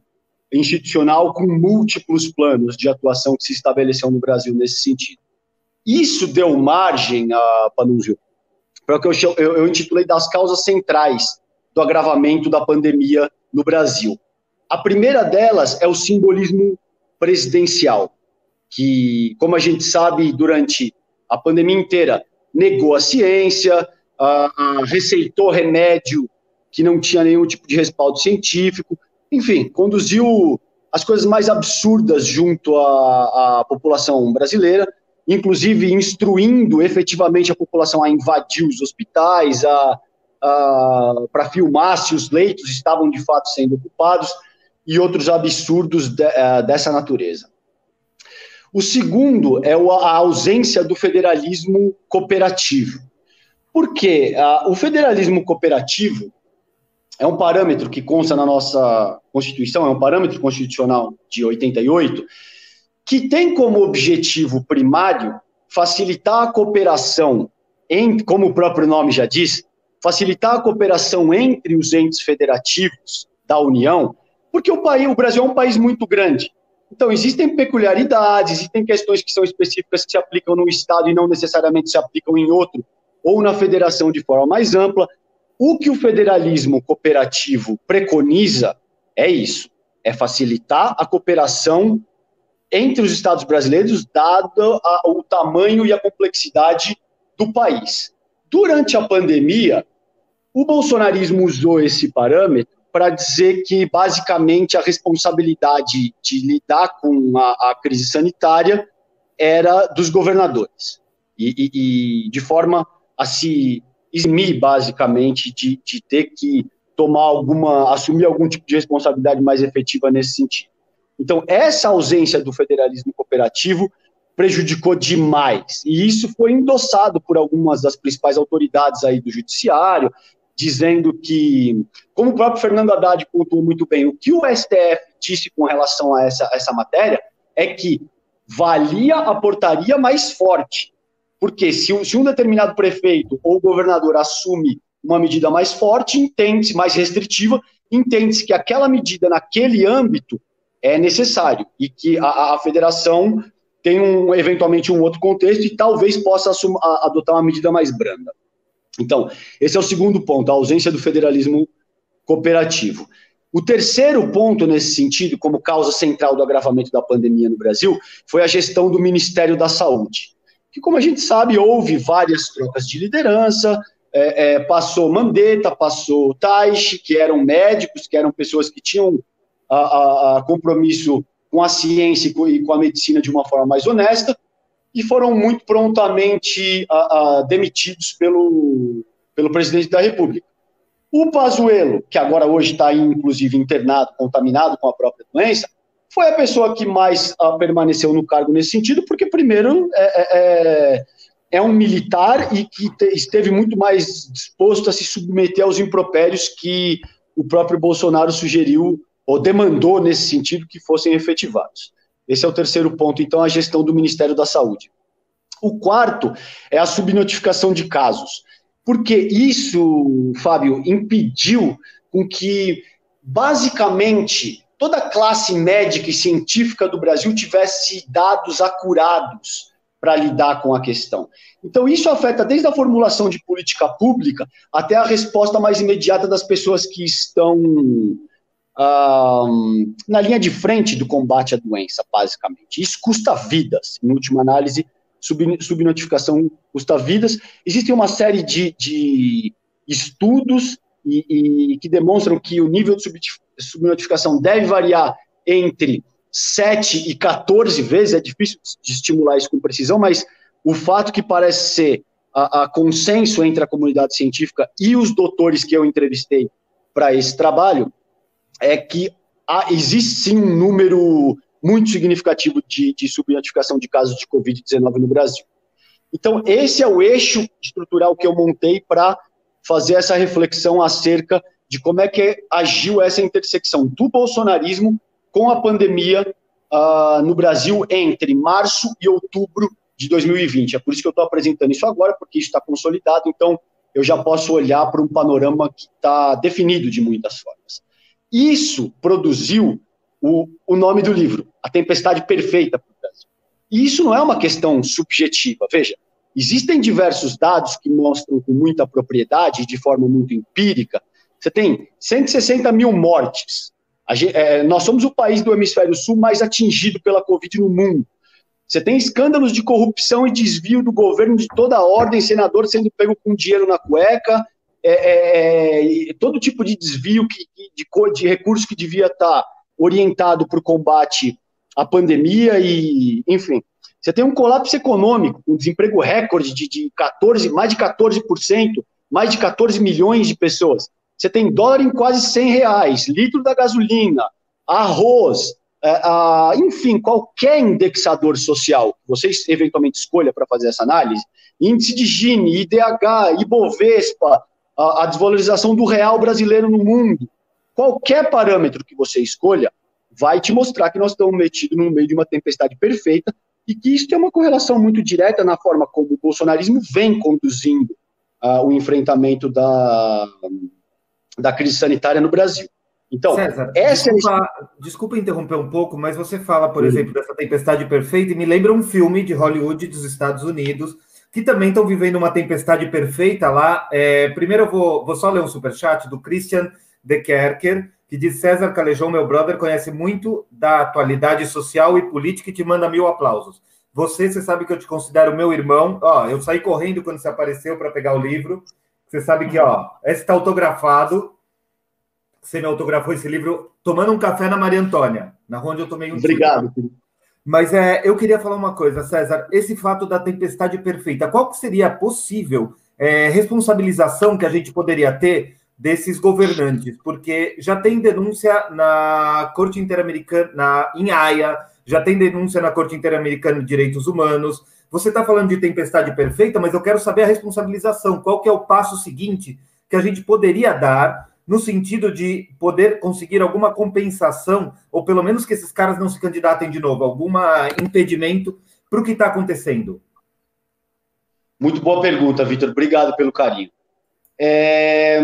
institucional com múltiplos planos de atuação que se estabeleceu no Brasil nesse sentido. Isso deu margem, a Panúzio, para o que eu, eu intitulei das causas centrais do agravamento da pandemia no Brasil. A primeira delas é o simbolismo presidencial, que, como a gente sabe, durante a pandemia inteira negou a ciência, uh, receitou remédio que não tinha nenhum tipo de respaldo científico, enfim, conduziu as coisas mais absurdas junto à, à população brasileira, inclusive instruindo efetivamente a população a invadir os hospitais, a, a para filmar se os leitos estavam de fato sendo ocupados e outros absurdos de, uh, dessa natureza. O segundo é a ausência do federalismo cooperativo. Porque uh, o federalismo cooperativo é um parâmetro que consta na nossa Constituição, é um parâmetro constitucional de 88, que tem como objetivo primário facilitar a cooperação, em, como o próprio nome já diz, facilitar a cooperação entre os entes federativos da União, porque o, país, o Brasil é um país muito grande. Então, existem peculiaridades, existem questões que são específicas que se aplicam no Estado e não necessariamente se aplicam em outro ou na federação de forma mais ampla. O que o federalismo cooperativo preconiza é isso: é facilitar a cooperação entre os Estados brasileiros, dado a, o tamanho e a complexidade do país. Durante a pandemia, o bolsonarismo usou esse parâmetro para dizer que, basicamente, a responsabilidade de lidar com a, a crise sanitária era dos governadores. E, e, e de forma a se eximir, basicamente, de, de ter que tomar alguma, assumir algum tipo de responsabilidade mais efetiva nesse sentido. Então, essa ausência do federalismo cooperativo prejudicou demais. E isso foi endossado por algumas das principais autoridades aí do judiciário, dizendo que, como o próprio Fernando Haddad pontuou muito bem, o que o STF disse com relação a essa, essa matéria é que valia a portaria mais forte. Porque se, se um determinado prefeito ou governador assume uma medida mais forte, entende-se, mais restritiva, entende-se que aquela medida naquele âmbito é necessário e que a, a federação tem um, eventualmente um outro contexto e talvez possa assuma, a, adotar uma medida mais branda. Então, esse é o segundo ponto, a ausência do federalismo cooperativo. O terceiro ponto nesse sentido, como causa central do agravamento da pandemia no Brasil, foi a gestão do Ministério da Saúde que, como a gente sabe, houve várias trocas de liderança, é, é, passou Mandetta, passou Taish, que eram médicos, que eram pessoas que tinham a, a, a compromisso com a ciência e com, e com, a medicina de uma forma mais honesta, e foram muito prontamente demitidos pelo, pelo presidente da República. O Pazuello, que agora hoje está inclusive internado, contaminado com a própria doença, foi a pessoa que mais uh, permaneceu no cargo nesse sentido, porque, primeiro, é, é, é, é um militar e que te, esteve muito mais disposto a se submeter aos impropérios que o próprio Bolsonaro sugeriu ou demandou nesse sentido que fossem efetivados. Esse é o terceiro ponto, então, a gestão do Ministério da Saúde. O quarto é a subnotificação de casos, porque isso, Fábio, impediu com que, basicamente, toda a classe médica e científica do Brasil tivesse dados acurados para lidar com a questão. Então, isso afeta desde a formulação de política pública até a resposta mais imediata das pessoas que estão ah, na linha de frente do combate à doença, basicamente. Isso custa vidas, em última análise, sub, subnotificação custa vidas. Existe uma série de, de estudos e, e, que demonstram que o nível de subnotificação deve variar entre 7 e 14 vezes, é difícil de estimular isso com precisão, mas o fato que parece ser a, a consenso entre a comunidade científica e os doutores que eu entrevistei para esse trabalho é que há, existe sim um número muito significativo de, de subnotificação de casos de Covid-19 no Brasil. Então, esse é o eixo estrutural que eu montei para fazer essa reflexão acerca de como é que agiu essa intersecção do bolsonarismo com a pandemia uh, no Brasil entre março e outubro de 2020. É por isso que eu estou apresentando isso agora, porque isso está consolidado, então eu já posso olhar para um panorama que está definido de muitas formas. Isso produziu o, o nome do livro, A Tempestade Perfeita para o Brasil. E isso não é uma questão subjetiva, veja, existem diversos dados que mostram com muita propriedade, de forma muito empírica, você tem 160 mil mortes é, nós somos o país do hemisfério sul mais atingido pela Covid no mundo. Você tem escândalos de corrupção e desvio do governo de toda a ordem, senador sendo pego com dinheiro na cueca, é, é, é todo tipo de desvio que, de, de recursos que devia estar orientado para o combate à pandemia e, enfim. Você tem um colapso econômico, um desemprego recorde de, de 14, mais de 14%, mais de 14 milhões de pessoas. Você tem dólar em quase 100 reais, litro da gasolina, arroz, é, enfim, qualquer indexador social. Que vocês eventualmente escolha para fazer essa análise, índice de Gini, IDH, Ibovespa, a, a desvalorização do real brasileiro no mundo, qualquer parâmetro que você escolha, vai te mostrar que nós estamos metidos no meio de uma tempestade perfeita e que isso tem uma correlação muito direta na forma como o bolsonarismo vem conduzindo uh, o enfrentamento da, da crise sanitária no Brasil. Então, César, essa desculpa, é... desculpa interromper um pouco, mas você fala, por exemplo, dessa tempestade perfeita e me lembra um filme de Hollywood dos Estados Unidos que também estão vivendo uma tempestade perfeita lá. É, primeiro eu vou, vou só ler um superchat do Christian de Kerker, que diz César Calejão, meu brother, conhece muito da atualidade social e política e te manda mil aplausos. Você, você sabe que eu te considero meu irmão. Ó, eu saí correndo quando você apareceu para pegar o livro. Você sabe que, ó, esse está autografado. Você me autografou esse livro tomando um café na Maria Antônia, na onde eu tomei um Obrigado. Tiro. Mas é, eu queria falar uma coisa, César. Esse fato da tempestade perfeita, qual seria a possível é, responsabilização que a gente poderia ter desses governantes? Porque já tem denúncia na Corte Interamericana, em Haia, já tem denúncia na Corte Interamericana de Direitos Humanos, você está falando de tempestade perfeita, mas eu quero saber a responsabilização. Qual que é o passo seguinte que a gente poderia dar no sentido de poder conseguir alguma compensação, ou pelo menos que esses caras não se candidatem de novo, algum impedimento para o que está acontecendo? Muito boa pergunta, Vitor. Obrigado pelo carinho. É,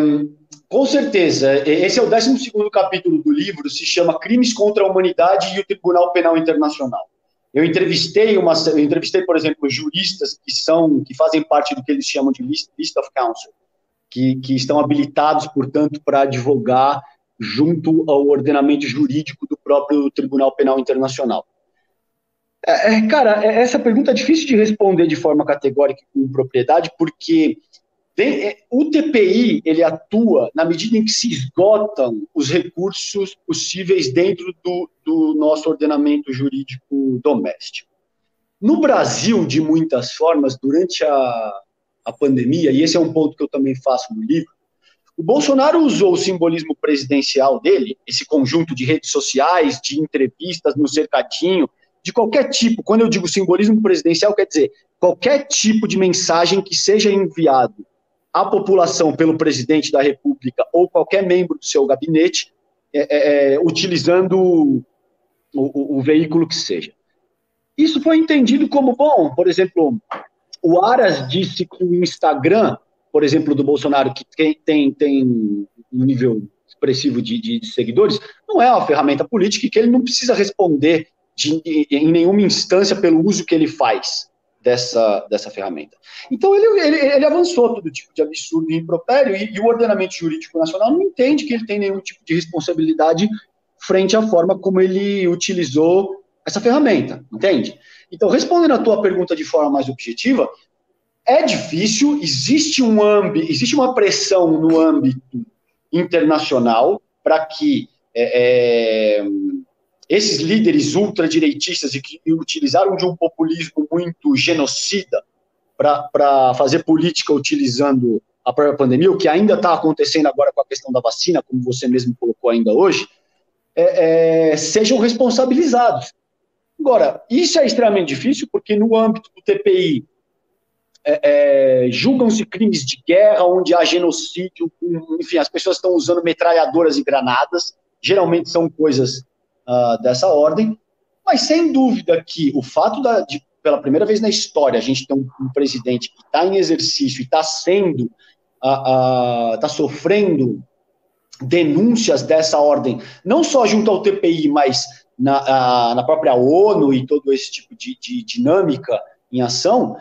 com certeza, esse é o 12 capítulo do livro, se chama Crimes contra a Humanidade e o Tribunal Penal Internacional. Eu entrevistei uma, eu entrevistei, por exemplo, juristas que são, que fazem parte do que eles chamam de list, list of counsel, que, que estão habilitados, portanto, para advogar junto ao ordenamento jurídico do próprio Tribunal Penal Internacional. É, é cara, é, essa pergunta é difícil de responder de forma categórica com propriedade, porque é, o TPI ele atua na medida em que se esgotam os recursos possíveis dentro do, do nosso ordenamento jurídico doméstico. No Brasil, de muitas formas, durante a, a pandemia, e esse é um ponto que eu também faço no livro, o Bolsonaro usou o simbolismo presidencial dele, esse conjunto de redes sociais, de entrevistas no cercadinho, de qualquer tipo. Quando eu digo simbolismo presidencial, quer dizer qualquer tipo de mensagem que seja enviado a população pelo presidente da República ou qualquer membro do seu gabinete, é, é, é, utilizando o, o, o, veículo que seja. Isso foi entendido como bom. Por exemplo, o Aras disse que o Instagram, por exemplo, do Bolsonaro, que tem, tem, um nível expressivo de, de, de seguidores, não é uma ferramenta política e que ele não precisa responder de, em nenhuma instância pelo uso que ele faz dessa, dessa ferramenta. Então, ele, ele, ele avançou todo tipo de absurdo e impropério, e, e, o ordenamento jurídico nacional não entende que ele tem nenhum tipo de responsabilidade frente à forma como ele utilizou essa ferramenta, entende? Então, respondendo a tua pergunta de forma mais objetiva, é difícil, existe um âmbito, existe uma pressão no âmbito internacional para que é, é, esses líderes ultradireitistas e que utilizaram de um populismo muito genocida para fazer política utilizando a própria pandemia, o que ainda está acontecendo agora com a questão da vacina, como você mesmo colocou ainda hoje, é, é, sejam responsabilizados. Agora, isso é extremamente difícil, porque no âmbito do TPI, é, é, julgam-se crimes de guerra, onde há genocídio, enfim, as pessoas estão usando metralhadoras e granadas, geralmente são coisas uh, dessa ordem, mas sem dúvida que o fato da, de, pela primeira vez na história, a gente ter um, um presidente que está em exercício e está sendo, está uh, uh, sofrendo denúncias dessa ordem, não só junto ao TPI, mas na, na própria ONU e todo esse tipo de, de dinâmica em ação,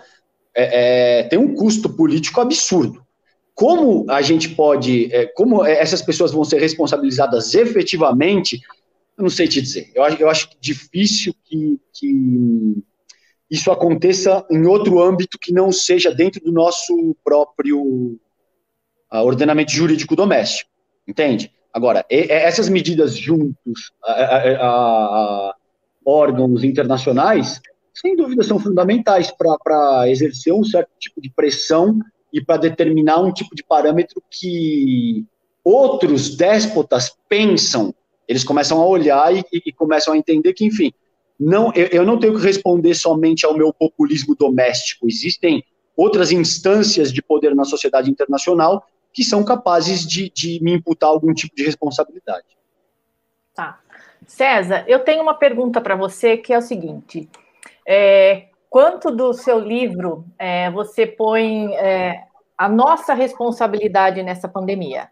é, é, tem um custo político absurdo. Como a gente pode, é, como essas pessoas vão ser responsabilizadas efetivamente, eu não sei te dizer. Eu acho, eu acho difícil que, que isso aconteça em outro âmbito que não seja dentro do nosso próprio uh, ordenamento jurídico doméstico, entende? Agora, essas medidas juntos a, a, a, órgãos internacionais, sem dúvida, são fundamentais para exercer um certo tipo de pressão e para determinar um tipo de parâmetro que outros déspotas pensam eles começam a olhar e, e começam a entender que, enfim, não, eu, eu não tenho que responder somente ao meu populismo doméstico. Existem outras instâncias de poder na sociedade internacional que são capazes de, de me imputar algum tipo de responsabilidade. Tá. César, eu tenho uma pergunta para você que é o seguinte: é, quanto do seu livro é, você põe é, a nossa responsabilidade nessa pandemia?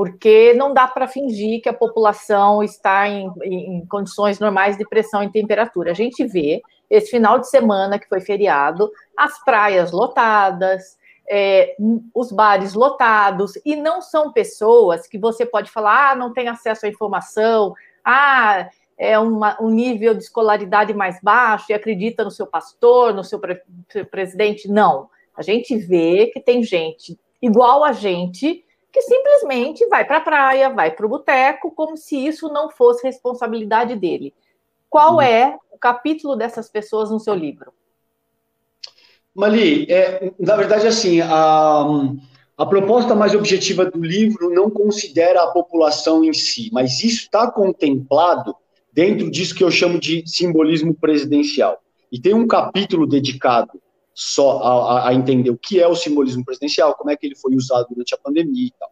Porque não dá para fingir que a população está em, em, condições normais de pressão e temperatura. A gente vê esse final de semana que foi feriado, as praias lotadas, é, os bares lotados, e não são pessoas que você pode falar, ah, não tem acesso à informação, ah, é uma, um nível de escolaridade mais baixo e acredita no seu pastor, no seu, pre seu presidente. Não. A gente vê que tem gente igual a gente que simplesmente vai para a praia, vai para o boteco, como se isso não fosse responsabilidade dele. Qual uhum. é o capítulo dessas pessoas no seu livro? Mali, é, na verdade, assim, a, a proposta mais objetiva do livro não considera a população em si, mas isso está contemplado dentro disso que eu chamo de simbolismo presidencial. E tem um capítulo dedicado só a, a, entender o que é o simbolismo presidencial, como é que ele foi usado durante a pandemia e tal.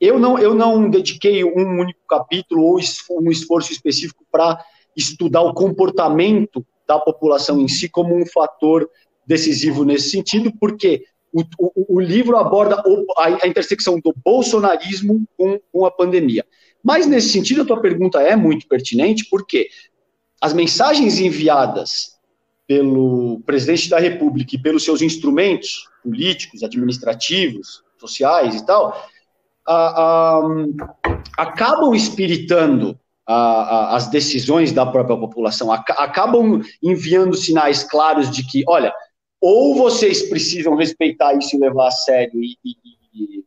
Eu não, eu não dediquei um único capítulo ou um esforço específico para estudar o comportamento da população em si como um fator decisivo nesse sentido, porque o, o, o livro aborda a, intersecção do bolsonarismo com, com a pandemia. Mas, nesse sentido, a tua pergunta é muito pertinente, porque as mensagens enviadas pelo presidente da República e pelos seus instrumentos políticos, administrativos, sociais e tal, a, a, acabam espiritando a, as decisões da própria população, acabam enviando sinais claros de que, olha, ou vocês precisam respeitar isso e levar a sério e, e, e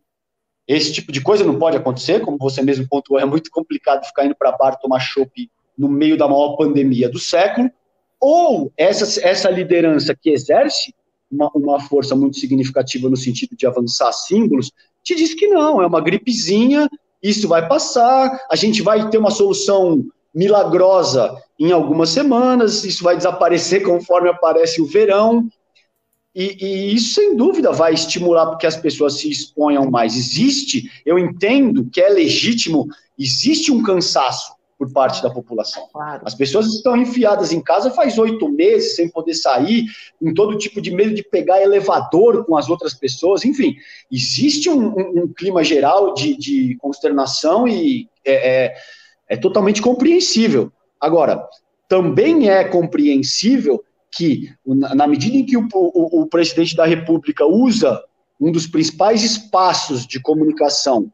esse tipo de coisa não pode acontecer, como você mesmo pontuou, é muito complicado ficar indo para bar tomar chopp no meio da maior pandemia do século, ou essa, essa liderança que exerce uma, uma força muito significativa no sentido de avançar símbolos, te diz que não, é uma gripezinha, isso vai passar, a gente vai ter uma solução milagrosa em algumas semanas, isso vai desaparecer conforme aparece o verão, e, e, isso, sem dúvida, vai estimular porque as pessoas se exponham mais. Existe, eu entendo que é legítimo, existe um cansaço por parte da população. Claro. As pessoas estão enfiadas em casa faz oito meses, sem poder sair, com todo tipo de medo de pegar elevador com as outras pessoas. Enfim, existe um, um, um clima geral de, de consternação e é, é, é totalmente compreensível. Agora, também é compreensível que, na medida em que o, o, o presidente da República usa um dos principais espaços de comunicação,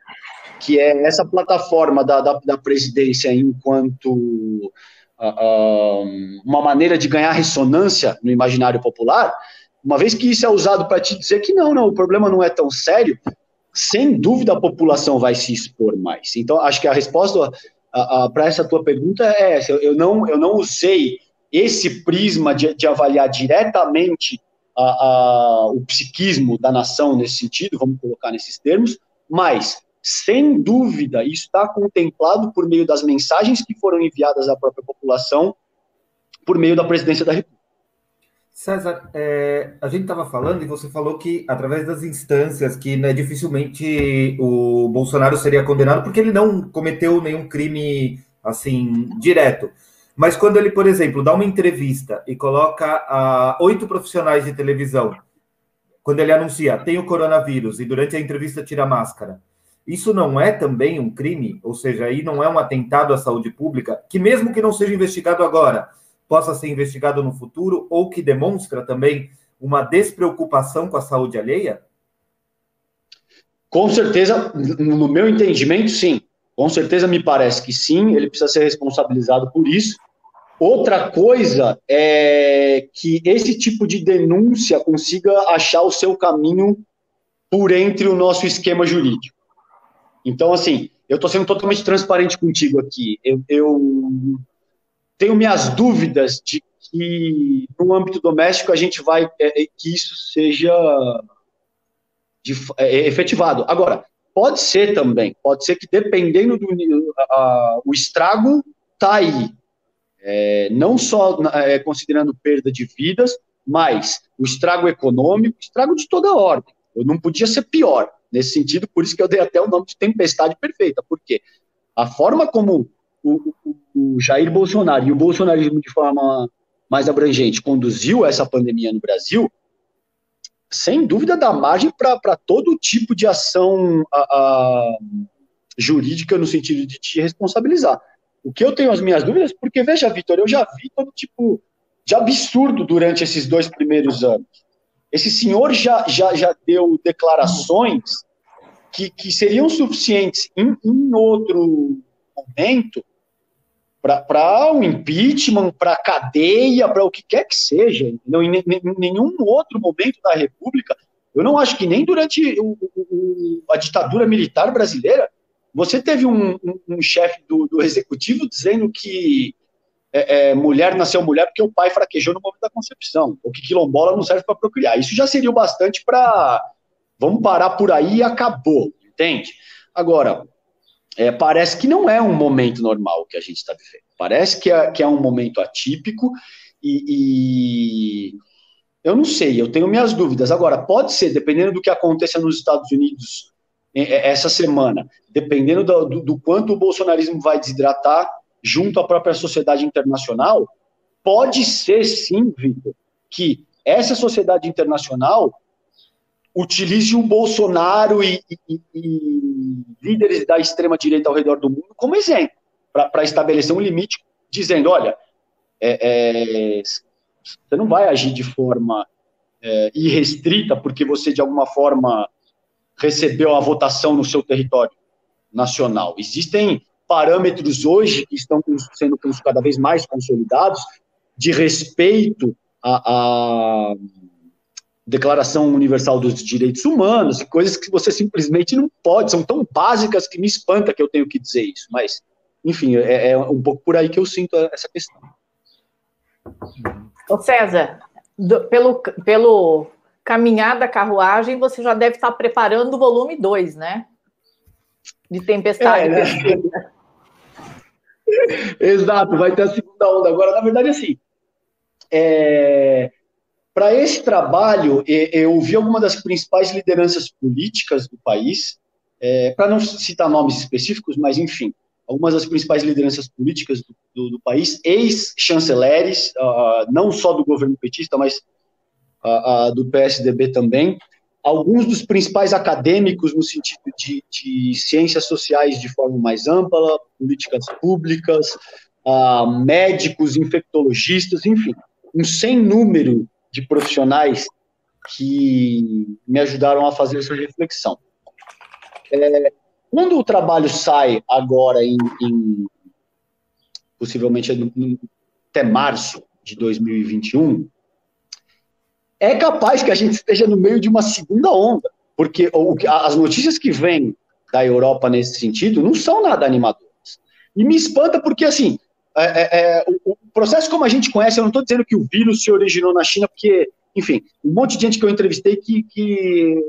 que é essa plataforma da, da, da presidência enquanto uh, uh, uma maneira de ganhar ressonância no imaginário popular, uma vez que isso é usado para te dizer que não, não, o problema não é tão sério, sem dúvida a população vai se expor mais. Então, acho que a resposta para essa tua pergunta é essa. Eu não, eu não usei esse prisma de, de avaliar diretamente a, a, o psiquismo da nação nesse sentido, vamos colocar nesses termos, mas, sem dúvida, isso está contemplado por meio das mensagens que foram enviadas à própria população por meio da presidência da República. César, é, a gente estava falando e você falou que através das instâncias que né, dificilmente o Bolsonaro seria condenado porque ele não cometeu nenhum crime assim direto. Mas quando ele, por exemplo, dá uma entrevista e coloca a oito profissionais de televisão, quando ele anuncia tem o coronavírus e durante a entrevista tira a máscara, isso não é também um crime? Ou seja, aí não é um atentado à saúde pública, que mesmo que não seja investigado agora, possa ser investigado no futuro ou que demonstra também uma despreocupação com a saúde alheia? Com certeza, no meu entendimento, sim. Com certeza me parece que sim, ele precisa ser responsabilizado por isso. Outra coisa é que esse tipo de denúncia consiga achar o seu caminho por entre o nosso esquema jurídico. Então, assim, eu estou sendo totalmente transparente contigo aqui. Eu, eu tenho minhas dúvidas de que no âmbito doméstico a gente vai é, é que isso seja de, é, efetivado. Agora, pode ser também, pode ser que dependendo do a, o estrago tá aí, é, não só é, considerando perda de vidas, mas o estrago econômico, estrago de toda ordem. Eu não podia ser pior nesse sentido, por isso que eu dei até o nome de tempestade perfeita, porque a forma como o, o, o Jair Bolsonaro e o bolsonarismo de forma mais abrangente conduziu essa pandemia no Brasil, sem dúvida dá margem para todo tipo de ação a, a, jurídica no sentido de te responsabilizar. O que eu tenho as minhas dúvidas, porque veja, Vitor, eu já vi todo tipo de absurdo durante esses dois primeiros anos. Esse senhor já, já, já deu declarações que, que seriam suficientes em, em outro momento para o impeachment, para cadeia, para o que quer que seja. Entendeu? Em, em, nenhum outro momento da República, eu não acho que nem durante o, o, a ditadura militar brasileira, você teve um, um, um chefe do, do, executivo dizendo que é, é, mulher nasceu mulher porque o pai fraquejou no momento da concepção, ou que quilombola não serve para procriar. Isso já seria o bastante para vamos parar por aí e acabou, entende? Agora, é, parece que não é um momento normal que a gente está vivendo. Parece que é, que é um momento atípico e, e, eu não sei, eu tenho minhas dúvidas. Agora, pode ser, dependendo do que aconteça nos Estados Unidos é, é, essa semana, dependendo do, do, do quanto o bolsonarismo vai desidratar junto à própria sociedade internacional, pode ser sim, Vitor, que essa sociedade internacional utilize o Bolsonaro e, e, e líderes da extrema-direita ao redor do mundo como exemplo, para estabelecer um limite, dizendo: olha, é, é, você não vai agir de forma é, irrestrita porque você, de alguma forma, recebeu a votação no seu território nacional. Existem parâmetros hoje que estão sendo cada vez mais consolidados de respeito a, a Declaração Universal dos Direitos Humanos, coisas que você simplesmente não pode, são tão básicas que me espanta que eu tenho que dizer isso, mas, enfim, é, é um pouco por aí que eu sinto essa questão. Ô César, do, pelo, pelo caminhar da carruagem, você já deve estar preparando o volume 2, né? De Tempestade é, né? Exato, vai ter a segunda onda. Agora, na verdade, assim, é, para esse trabalho, eu vi algumas das principais lideranças políticas do país, é, para não citar nomes específicos, mas enfim, algumas das principais lideranças políticas do, do, do país, ex-chanceleres, uh, não só do governo petista, mas uh, uh, do PSDB também, alguns dos principais acadêmicos no sentido de, de ciências sociais de forma mais ampla, políticas públicas, médicos, infectologistas, enfim um sem número de profissionais que me ajudaram a fazer essa reflexão. É, quando o trabalho sai agora em, em possivelmente até março de 2021, é capaz que a gente esteja no meio de uma segunda onda, porque as notícias que vêm da Europa nesse sentido não são nada animadoras. E me espanta porque, assim, é, é, é o, processo como a gente conhece, eu não estou dizendo que o vírus se originou na China, porque, enfim, um monte de gente que eu entrevistei que, que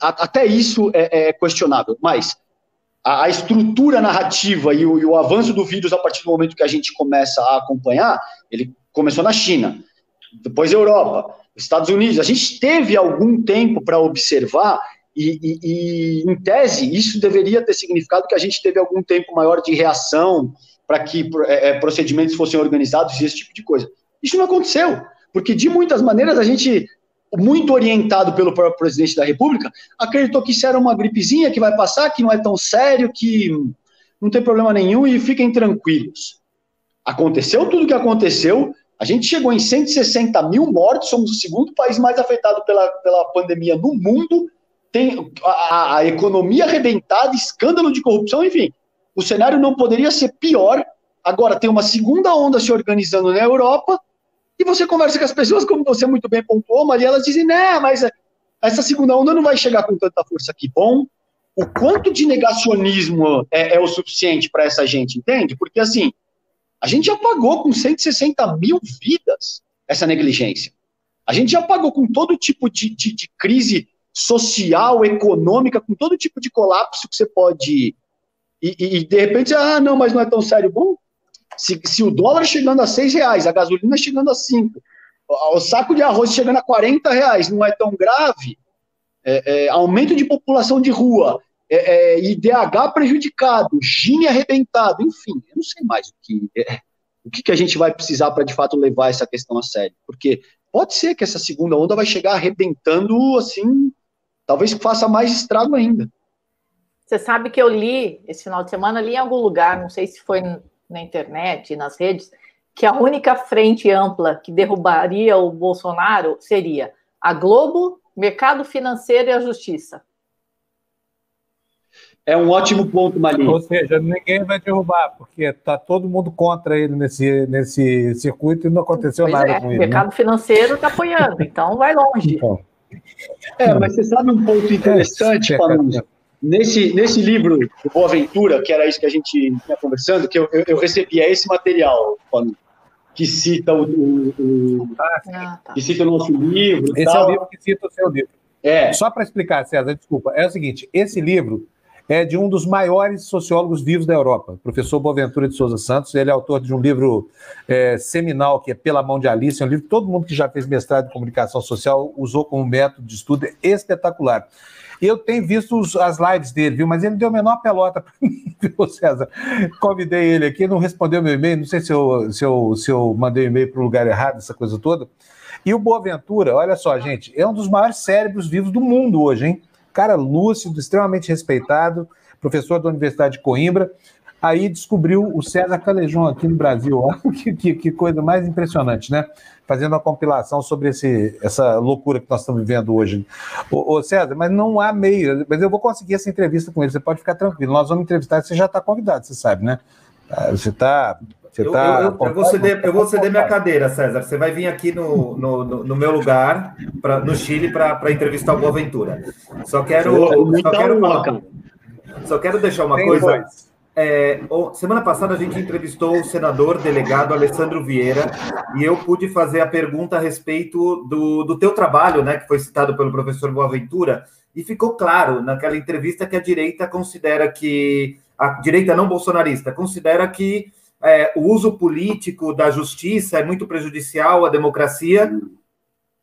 até isso é, é questionável, mas a, a, estrutura narrativa e o, e o avanço do vírus a partir do momento que a gente começa a acompanhar, ele começou na China, depois Europa, Estados Unidos. A gente teve algum tempo para observar e, e, e, em tese, isso deveria ter significado que a gente teve algum tempo maior de reação para que é, procedimentos fossem organizados e esse tipo de coisa. Isso não aconteceu, porque de muitas maneiras a gente muito orientado pelo próprio presidente da República, acreditou que isso era uma gripezinha que vai passar, que não é tão sério, que não tem problema nenhum e fiquem tranquilos. Aconteceu tudo o que aconteceu, a gente chegou em 160 mil mortes, somos o segundo país mais afetado pela, pela pandemia no mundo, tem a, a economia arrebentada, escândalo de corrupção, enfim. O cenário não poderia ser pior. Agora tem uma segunda onda se organizando na Europa, e você conversa com as pessoas, como você muito bem pontuou, Maria, elas dizem, né, mas essa segunda onda não vai chegar com tanta força aqui. Bom, o quanto de negacionismo é, é o suficiente para essa gente, entende? Porque, assim, a gente já pagou com 160 mil vidas essa negligência. A gente já pagou com todo tipo de, de, de crise social, econômica, com todo tipo de colapso que você pode. E, e, e, de repente, ah, não, mas não é tão sério. Bom, se, se o dólar chegando a seis reais, a gasolina chegando a cinco, o saco de arroz chegando a 40 reais não é tão grave, é, é, aumento de população de rua, é, é IDH prejudicado, Gini arrebentado, enfim, eu não sei mais o que, é, o que, que a gente vai precisar para de fato levar essa questão a sério, porque pode ser que essa segunda onda vai chegar arrebentando assim, talvez faça mais estrago ainda. Você sabe que eu li esse final de semana, li em algum lugar, não sei se foi na internet, nas redes, que a única frente ampla que derrubaria o Bolsonaro seria a Globo, mercado financeiro e a justiça. É um ótimo ponto, Malinho. Ou seja, ninguém vai derrubar, porque está todo mundo contra ele nesse, nesse circuito e não aconteceu pois nada é, com ele. O mercado né? financeiro está apoiando, então vai longe. Então. É, mas você sabe um ponto interessante, é, Nesse, nesse livro do Boaventura, que era isso que a gente tinha conversando, que eu, eu, eu recebia esse material, que cita o, o, o ah, tá. que cita o nosso livro. Esse tal. é o livro que cita o seu livro. É. Só para explicar, César, desculpa, é o seguinte: esse livro é de um dos maiores sociólogos vivos da Europa, professor Boaventura de Souza Santos. Ele é autor de um livro é, seminal que é Pela Mão de Alice, é um livro que todo mundo que já fez mestrado em comunicação social usou como método de estudo espetacular. Eu tenho visto os, as lives dele, viu? Mas ele deu a menor pelota para mim, viu, César? Convidei ele aqui, não respondeu meu e-mail, não sei se eu, se eu, se eu mandei e-mail para o lugar errado, essa coisa toda. E o Boaventura, olha só, gente, é um dos maiores cérebros vivos do mundo hoje, hein? Cara lúcido, extremamente respeitado, professor da Universidade de Coimbra. Aí descobriu o César Calejão aqui no Brasil. Que, que, que coisa mais impressionante, né? fazendo uma compilação sobre esse, essa loucura que nós estamos vivendo hoje. Ô, ô, César, mas não há meio, mas eu vou conseguir essa entrevista com ele, você pode ficar tranquilo. Nós vamos entrevistar, você já está convidado, você sabe, né? Ah, você está. Você tá eu, eu, eu, vou ceder, eu vou ceder minha cadeira, César. Você vai vir aqui no, no, no, no meu lugar, pra, no Chile, para entrevistar o Boaventura. Só quero. Só quero, só quero deixar uma Tem coisa. É, semana passada a gente entrevistou o senador delegado Alessandro Vieira e eu pude fazer a pergunta a respeito do, do teu trabalho, né, que foi citado pelo professor Boaventura, e ficou claro naquela entrevista que a direita considera que a direita não bolsonarista considera que é, o uso político da justiça é muito prejudicial à democracia,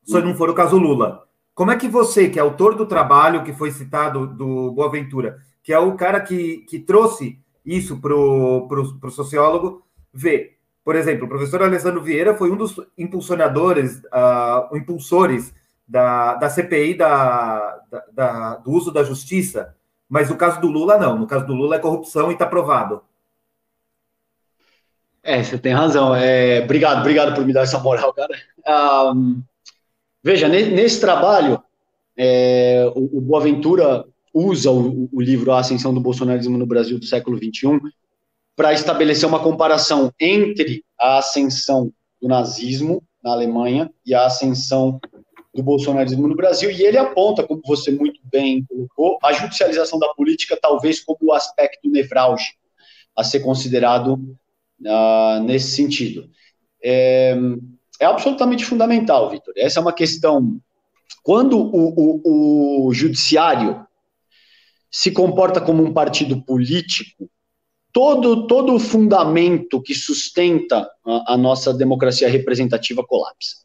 se não for o caso Lula. Como é que você, que é autor do trabalho que foi citado do Boaventura, que é o cara que, que trouxe isso para o sociólogo ver. Por exemplo, o professor Alessandro Vieira foi um dos impulsionadores, uh, impulsores da, da CPI da, da, da, do uso da justiça, mas no caso do Lula, não. No caso do Lula é corrupção e está provado. É, você tem razão. É, obrigado, obrigado por me dar essa moral, cara. Veja, nesse trabalho, é, o, o Boaventura usa o, o, livro A Ascensão do Bolsonarismo no Brasil do século XXI para estabelecer uma comparação entre a ascensão do nazismo na Alemanha e a ascensão do bolsonarismo no Brasil, e ele aponta, como você muito bem colocou, a judicialização da política talvez como o aspecto nevrálgico a ser considerado uh, nesse sentido. É, é, absolutamente fundamental, Vitor. Essa é uma questão. Quando o, o, o judiciário se comporta como um partido político, todo, todo o fundamento que sustenta a, a nossa democracia representativa colapsa.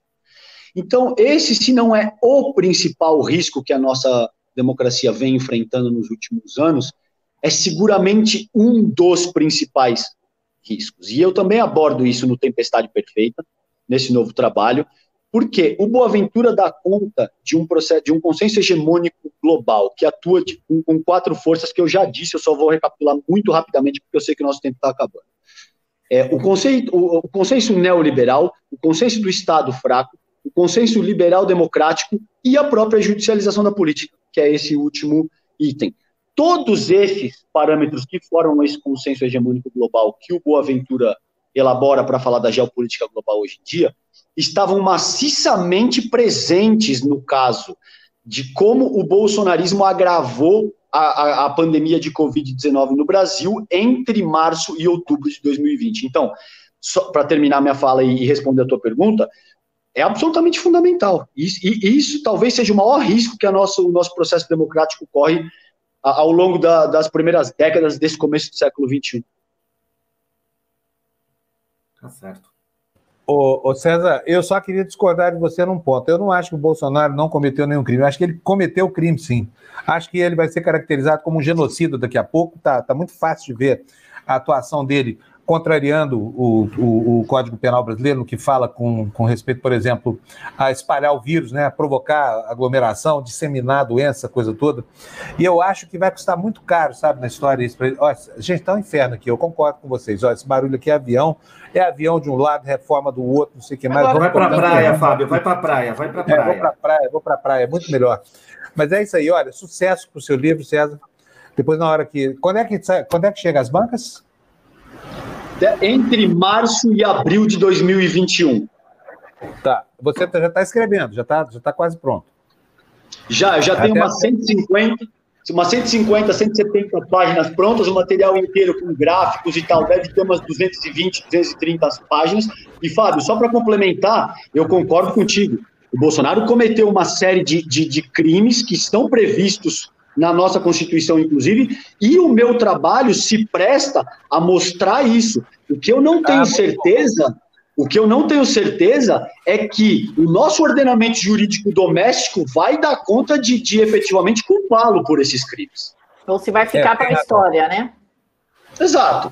Então, esse, se não é o principal risco que a nossa democracia vem enfrentando nos últimos anos, é seguramente um dos principais riscos. E eu também abordo isso no Tempestade Perfeita, nesse novo trabalho, porque o Boaventura dá conta de um processo, de um consenso hegemônico global que atua de, com, com, quatro forças que eu já disse, eu só vou recapitular muito rapidamente porque eu sei que o nosso tempo está acabando. É, o, conceito, o, o consenso neoliberal, o consenso do Estado fraco, o consenso liberal democrático e a própria judicialização da política, que é esse último item. Todos esses parâmetros que formam esse consenso hegemônico global que o Boaventura elabora para falar da geopolítica global hoje em dia, estavam maciçamente presentes no caso de como o bolsonarismo agravou a, a, a pandemia de Covid-19 no Brasil entre março e outubro de 2020. Então, para terminar minha fala e, e responder a tua pergunta, é absolutamente fundamental. E, e, isso talvez seja o maior risco que a nosso, o nosso processo democrático corre ao longo da, das primeiras décadas desse começo do século XXI. Tá certo. Ô, ô, César, eu só queria discordar de você num ponto. Eu não acho que o Bolsonaro não cometeu nenhum crime. Eu acho que ele cometeu crime, sim. Acho que ele vai ser caracterizado como um genocida daqui a pouco. Tá, tá muito fácil de ver a atuação dele contrariando o, o, o, Código Penal brasileiro, no que fala com, com respeito, por exemplo, a espalhar o vírus, né, a provocar aglomeração, disseminar a doença, coisa toda. E eu acho que vai custar muito caro, sabe, na história isso. Pra... Ó, gente, tá um inferno aqui, eu concordo com vocês. Ó, esse barulho aqui é avião, é avião de um lado, reforma do outro, não sei o que mais. Agora, vai para a praia, Fábio, vai para a praia, vai para a praia. É, vou para a praia, vou para a praia, é muito melhor. Mas é isso aí, olha, sucesso para o seu livro, César. Depois, na hora que. Quando é que, quando é que chega as bancas? Entre março e abril de 2021. Tá. Você tá, já está escrevendo, já está já tá quase pronto. Já, já tem umas 150, umas 150, 170 páginas prontas, o material inteiro com gráficos e tal, deve ter umas 220, 230 páginas. E, Fábio, só para complementar, eu concordo contigo. O Bolsonaro cometeu uma série de, de, de crimes que estão previstos na nossa Constituição, inclusive, e o meu trabalho se presta a mostrar isso. O que eu não tenho ah, certeza, o que eu não tenho certeza é que o nosso ordenamento jurídico doméstico vai dar conta de, de efetivamente culpá-lo por esses crimes. Ou se vai ficar é, para a história, né? Exato.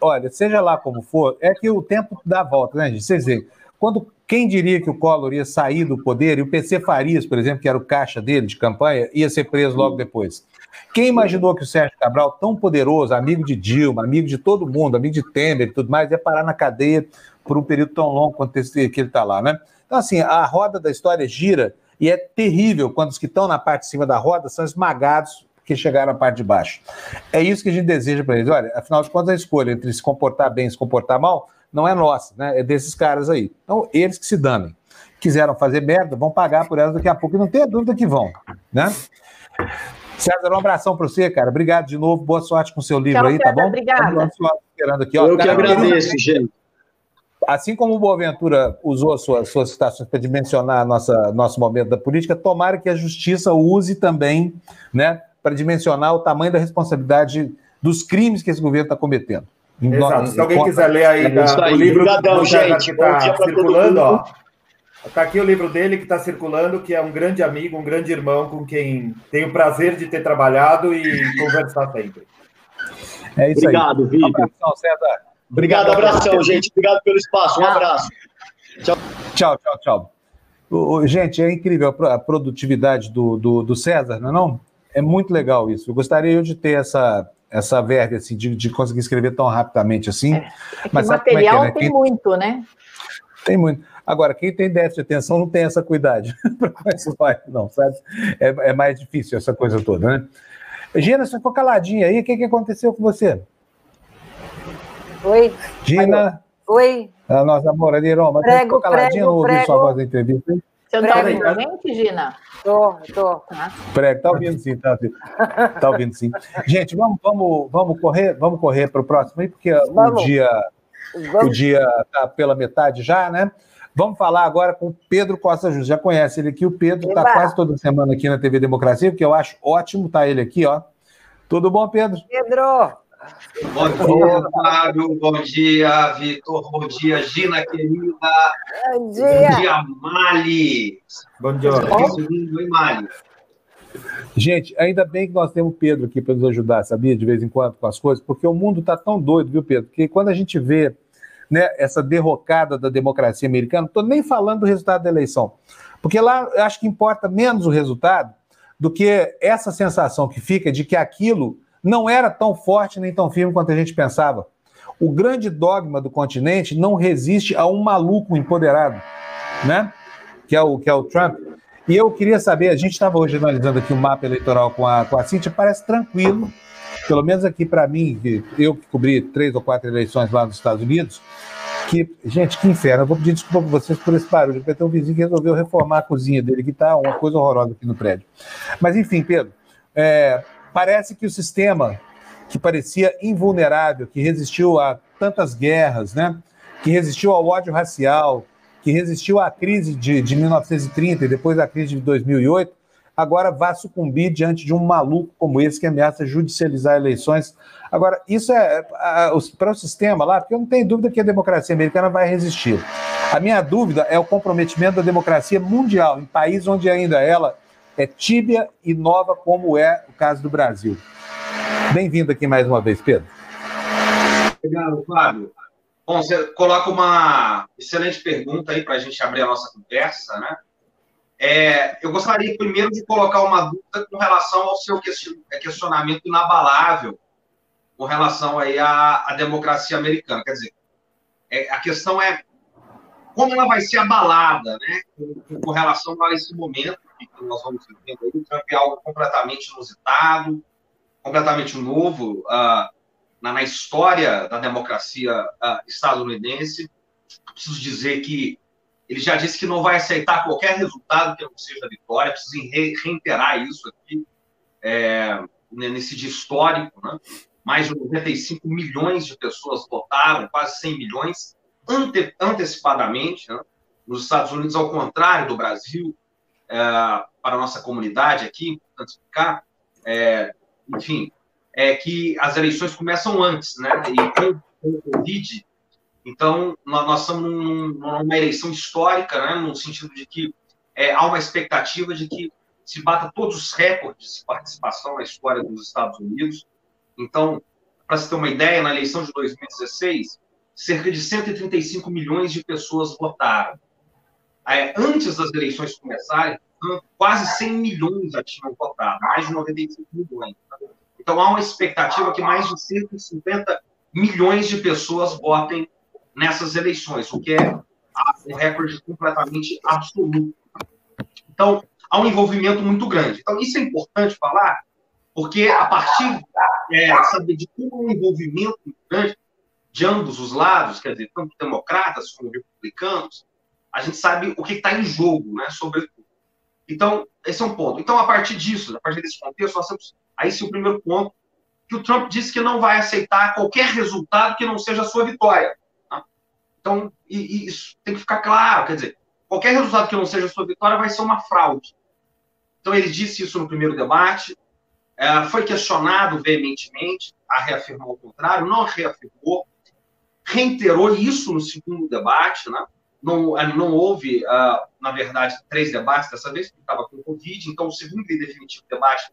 Olha, seja lá como for, é que o tempo dá volta, né, gente? Vocês veem, quando quem diria que o Collor ia sair do poder e o PC Farias, por exemplo, que era o caixa dele de campanha, ia ser preso logo depois? Quem imaginou que o Sérgio Cabral, tão poderoso, amigo de Dilma, amigo de todo mundo, amigo de Temer e tudo mais, ia parar na cadeia por um período tão longo quanto esse que ele está lá, né? Então, assim, a roda da história gira e é terrível quando os que estão na parte de cima da roda são esmagados porque chegaram na parte de baixo. É isso que a gente deseja para eles. Olha, afinal de contas, a escolha entre se comportar bem e se comportar mal não é nossa, né? É desses caras aí. Então, eles que se danem. Quiseram fazer merda, vão pagar por elas daqui a pouco, e não tenha dúvida que vão, né? César, um abração para você, cara. Obrigado de novo. Boa sorte com o seu livro Tchau, aí, tá bom? Obrigada. Esperando aqui, ó. Eu cara, que agradeço, gente. Assim como o Boaventura usou as suas, suas citações para dimensionar a nossa, nosso momento da política, tomara que a justiça use também, né, para dimensionar o tamanho da responsabilidade dos crimes que esse governo está cometendo. Exato. Se alguém quiser ler aí, da, o livro Obrigadão, do gente, que está circulando, ó. Está aqui o livro dele que está circulando, que é um grande amigo, um grande irmão com quem tenho o prazer de ter trabalhado e conversar sempre. É isso Obrigado, aí. Vitor. Um abração, César. Obrigado, abração, gente. Obrigado pelo espaço. Um abraço. Tchau, tchau, tchau. tchau. O, gente, é incrível a produtividade do, do, do César, não é não? É muito legal isso. Eu gostaria de ter essa essa verve assim, de, de conseguir escrever tão rapidamente assim. É, é Mas material é, né? tem quem... muito, né? Tem muito. Agora, quem tem déficit de atenção não tem essa cuidade. não, sabe? É, é, mais difícil essa coisa toda, né? Gina, você ficou caladinha aí, o que, que aconteceu com você? Oi. Gina. Oi. A nossa moradeira, mas prego, ficou caladinha, não ouviu sua voz da entrevista? Você não está ouvindo a gente, Gina? Tô, tô. Prego, tá ouvindo sim, tá, tá ouvindo sim. Gente, vamos, vamos, vamos correr, vamos correr para o próximo aí, porque vamos. o dia vamos. o dia tá pela metade já, né? Vamos falar agora com o Pedro Costa Júnior. Já conhece ele aqui, o Pedro está quase toda semana aqui na TV Democracia, que eu acho ótimo tá ele aqui, ó. Tudo bom, Pedro? Pedro! Bom dia, Fábio. Bom dia, Vitor. Bom dia, Gina, querida. Bom dia. Bom dia, Mali. Bom dia. Oi, Mali. Gente, ainda bem que nós temos o Pedro aqui para nos ajudar, sabia? De vez em quando com as coisas, porque o mundo está tão doido, viu, Pedro? Que quando a gente vê né, essa derrocada da democracia americana, não estou nem falando do resultado da eleição, porque lá eu acho que importa menos o resultado do que essa sensação que fica de que aquilo não era tão forte nem tão firme quanto a gente pensava. O grande dogma do continente não resiste a um maluco empoderado, né? Que é o, que é o Trump. E eu queria saber, a gente estava hoje analisando aqui o mapa eleitoral com a, com a parece tranquilo, pelo menos aqui para mim, eu que cobri três ou quatro eleições lá nos Estados Unidos, que, gente, que inferno. Eu vou pedir desculpa para vocês por esse barulho, porque tem um vizinho que resolveu reformar a cozinha dele, que está uma coisa horrorosa aqui no prédio. Mas, enfim, Pedro, é, parece que o sistema que parecia invulnerável, que resistiu a tantas guerras, né? que resistiu ao ódio racial, que resistiu à crise de, de 1930 e depois à crise de 2008, agora vai sucumbir diante de um maluco como esse que ameaça judicializar eleições. Agora, isso é, é para o sistema lá, porque eu não tenho dúvida que a democracia americana vai resistir. A minha dúvida é o comprometimento da democracia mundial, em países onde ainda ela é tíbia e nova, como é o caso do Brasil. Bem-vindo aqui mais uma vez, Pedro. Obrigado, Fábio. Bom, você coloca uma excelente pergunta aí para a gente abrir a nossa conversa, né? É, eu gostaria primeiro de colocar uma dúvida com relação ao seu questionamento inabalável com relação aí à, à democracia americana. Quer dizer, é, a questão é como ela vai ser abalada, né, com, com relação a esse momento que nós vamos vivendo aí, o Trump é algo completamente inusitado, completamente novo uh, na, na, história da democracia uh, estadunidense. Preciso dizer que ele já disse que não vai aceitar qualquer resultado que não seja vitória, preciso re reiterar isso aqui, é, nesse dia histórico, né? mais de 95 milhões de pessoas votaram, quase 100 milhões, ante antecipadamente, né? nos Estados Unidos, ao contrário do Brasil, para a nossa comunidade aqui, importante explicar, é, enfim, é que as eleições começam antes, né? E com, o Covid, então nós, nós estamos num, numa eleição histórica, né? No sentido de que é, há uma expectativa de que se bata todos os recordes de participação na história dos Estados Unidos. Então, para se ter uma ideia, na eleição de 2016, cerca de 135 milhões de pessoas votaram é, antes das eleições começarem, quase 100 milhões já tinham votado, mais de 95 milhões. Então, há uma expectativa que mais de 150 milhões de pessoas votem nessas eleições, o que é um recorde completamente absoluto. Então, há um envolvimento muito grande. Então, isso é importante falar, porque a partir é, sabe, de um envolvimento grande de ambos os lados, quer dizer, tanto democratas como republicanos, a gente sabe o que está em jogo, né, sobretudo. Então, esse é um ponto. Então, a partir disso, a partir desse contexto, nós temos aí sim o primeiro ponto, que o Trump disse que não vai aceitar qualquer resultado que não seja a sua vitória. Tá? Então, e, e isso tem que ficar claro, quer dizer, qualquer resultado que não seja a sua vitória vai ser uma fraude. Então, ele disse isso no primeiro debate, é, foi questionado veementemente a reafirmar o contrário, não reafirmou, reiterou isso no segundo debate, né? Não, eh, não houve, uh, na verdade, três debates dessa vez, porque estava com Covid, então o segundo e definitivo debate,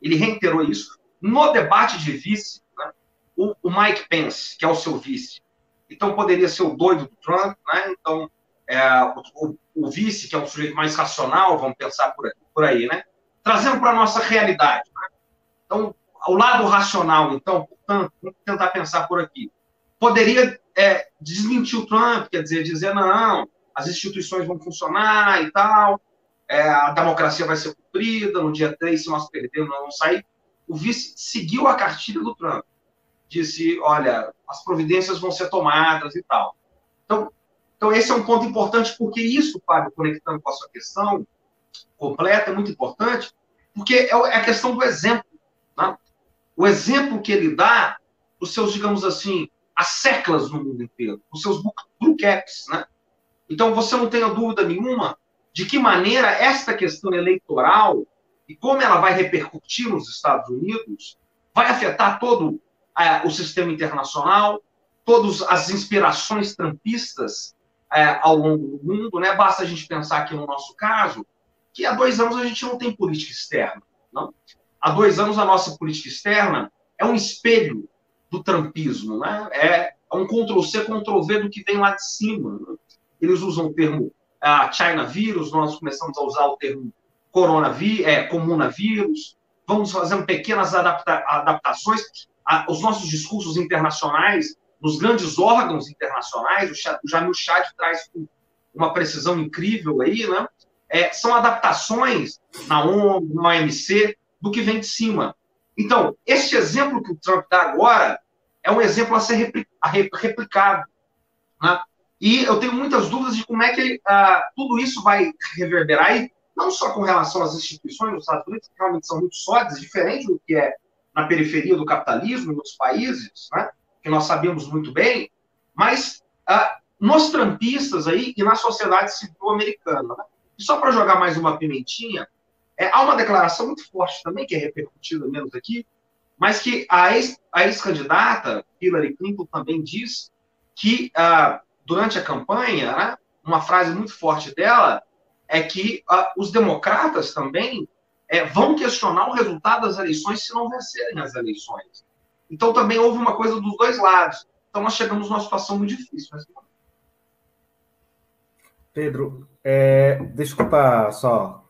ele reiterou isso. No debate de vice, né, o, o, Mike Pence, que é o seu vice, então poderia ser o doido do Trump, né, então é, o, o, vice, que é um sujeito mais racional, vamos pensar por, por aí, né, trazendo para a nossa realidade. Né? Então, o lado racional, então, portanto, vamos tentar pensar por aqui. Poderia é, desmentir o Trump, quer dizer, dizer, não, as instituições vão funcionar e tal, é, a democracia vai ser cumprida, no dia 3, se nós perdermos, nós vamos sair. O vice seguiu a cartilha do Trump. Disse, olha, as providências vão ser tomadas e tal. Então, então esse é um ponto importante, porque isso, Fábio, conectando com a sua questão completa, é muito importante, porque é, é a questão do exemplo. Né? O exemplo que ele dá os seus, digamos assim, as seclas no mundo inteiro, os seus blue caps, né? Então, você não tenha dúvida nenhuma de que maneira esta questão eleitoral e como ela vai repercutir nos Estados Unidos vai afetar todo é, o sistema internacional, todas as inspirações trampistas é, ao longo do mundo. Né? Basta a gente pensar aqui no nosso caso, que há dois anos a gente não tem política externa. Não? Há dois anos a nossa política externa é um espelho do trampismo, né? é um Ctrl-C, Ctrl-V do que vem lá de cima. Né? Eles usam o termo a China vírus, nós começamos a usar o termo coronavírus, é, comunavírus, vamos fazendo pequenas adapta adaptações. os nossos discursos internacionais, nos grandes órgãos internacionais, o Jamil Chad traz uma precisão incrível aí, né? É, são adaptações na ONU, na OMC, do que vem de cima. Então, este exemplo que o Trump dá agora é um exemplo a ser replicado. Né? E eu tenho muitas dúvidas de como é que uh, tudo isso vai reverberar, e não só com relação às instituições dos Estados Unidos, que realmente são muito sólidas, diferente do que é na periferia do capitalismo, em outros países, né, que nós sabemos muito bem, mas uh, nos trampistas aí e na sociedade civil americana. Né? E só para jogar mais uma pimentinha, é, há uma declaração muito forte também, que é repercutida menos aqui, mas que a ex-candidata, ex Hillary Clinton, também diz que uh, durante a campanha, né, uma frase muito forte dela é que uh, os democratas também é, vão questionar o resultado das eleições se não vencerem as eleições. Então também houve uma coisa dos dois lados. Então nós chegamos numa situação muito difícil. Mas... Pedro, é, desculpa só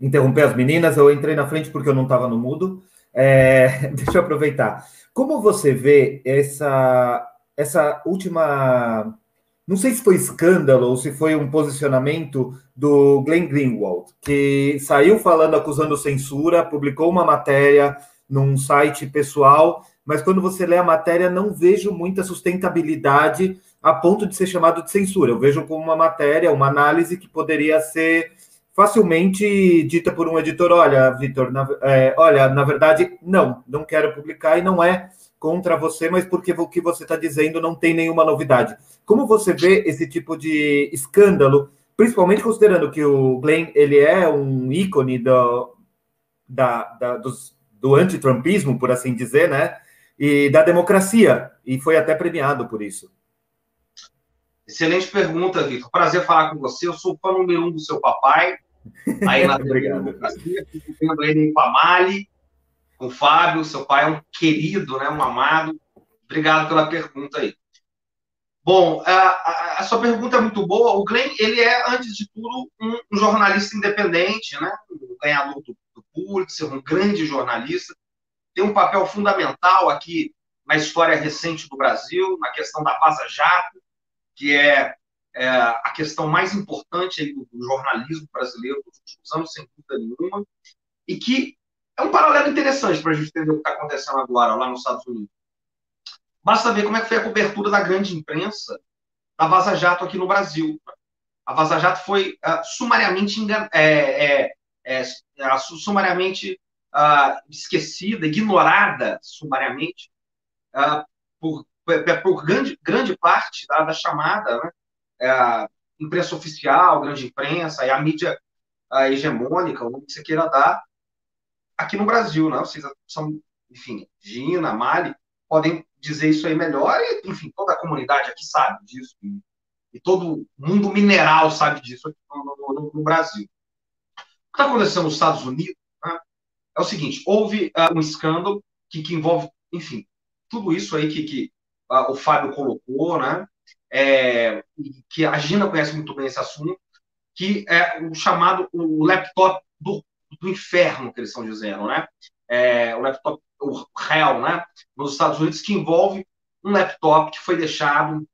interromper as meninas, eu entrei na frente porque eu não estava no mudo. É, deixa eu aproveitar. Como você vê essa, essa última não sei se foi escândalo ou se foi um posicionamento do Glenn Greenwald, que saiu falando, acusando censura, publicou uma matéria num site pessoal, mas quando você lê a matéria, não vejo muita sustentabilidade a ponto de ser chamado de censura. Eu vejo como uma matéria, uma análise que poderia ser facilmente dita por um editor: olha, Vitor, é, olha, na verdade, não, não quero publicar e não é contra você, mas porque o que você está dizendo não tem nenhuma novidade. Como você vê esse tipo de escândalo, principalmente considerando que o Glenn ele é um ícone do, da, da, dos, do antitrumpismo, por assim dizer, né? E da democracia, e foi até premiado por isso. Excelente pergunta, Vitor. Prazer falar com você. Eu sou fã número um do seu papai. Aí na Obrigado. Vendo ele com a Mali com o Fábio, seu pai é um querido, né, um amado. Obrigado pela pergunta aí. Bom, a, a, a, sua pergunta é muito boa. O Glenn, ele é, antes de tudo, um, um jornalista independente, né? Um ganhador do, do Pulitzer, um grande jornalista. Tem um papel fundamental aqui na história recente do Brasil, na questão da Vaza Jato, que é, é a questão mais importante do, do jornalismo brasileiro dos últimos anos, sem dúvida nenhuma, e que é um paralelo interessante para a gente entender o que está acontecendo agora lá nos Estados Unidos. Basta ver como é que foi a cobertura da grande imprensa da Vaza Jato aqui no Brasil. A Vaza Jato foi uh, sumariamente, engan... é, é, é, sumariamente uh, esquecida, ignorada sumariamente uh, por, por grande, grande parte da, da chamada né, é, imprensa oficial, grande imprensa, e a mídia hegemônica, o que você queira dar, aqui no Brasil, né? Vocês são, enfim, Gina, Mali, podem dizer isso aí melhor, e, enfim, toda a comunidade aqui sabe disso, e, e todo mundo mineral sabe disso aqui no, no, no Brasil. O que está acontecendo nos Estados Unidos né, é o seguinte: houve uh, um escândalo que, que, envolve, enfim, tudo isso aí que, que uh, o Fábio colocou, né? É, que a Gina conhece muito bem esse assunto, que é o chamado o laptop do do inferno que eles estão dizendo, né? É, o laptop, o Hell, né? Nos Estados Unidos, que envolve um laptop que foi deixado uh,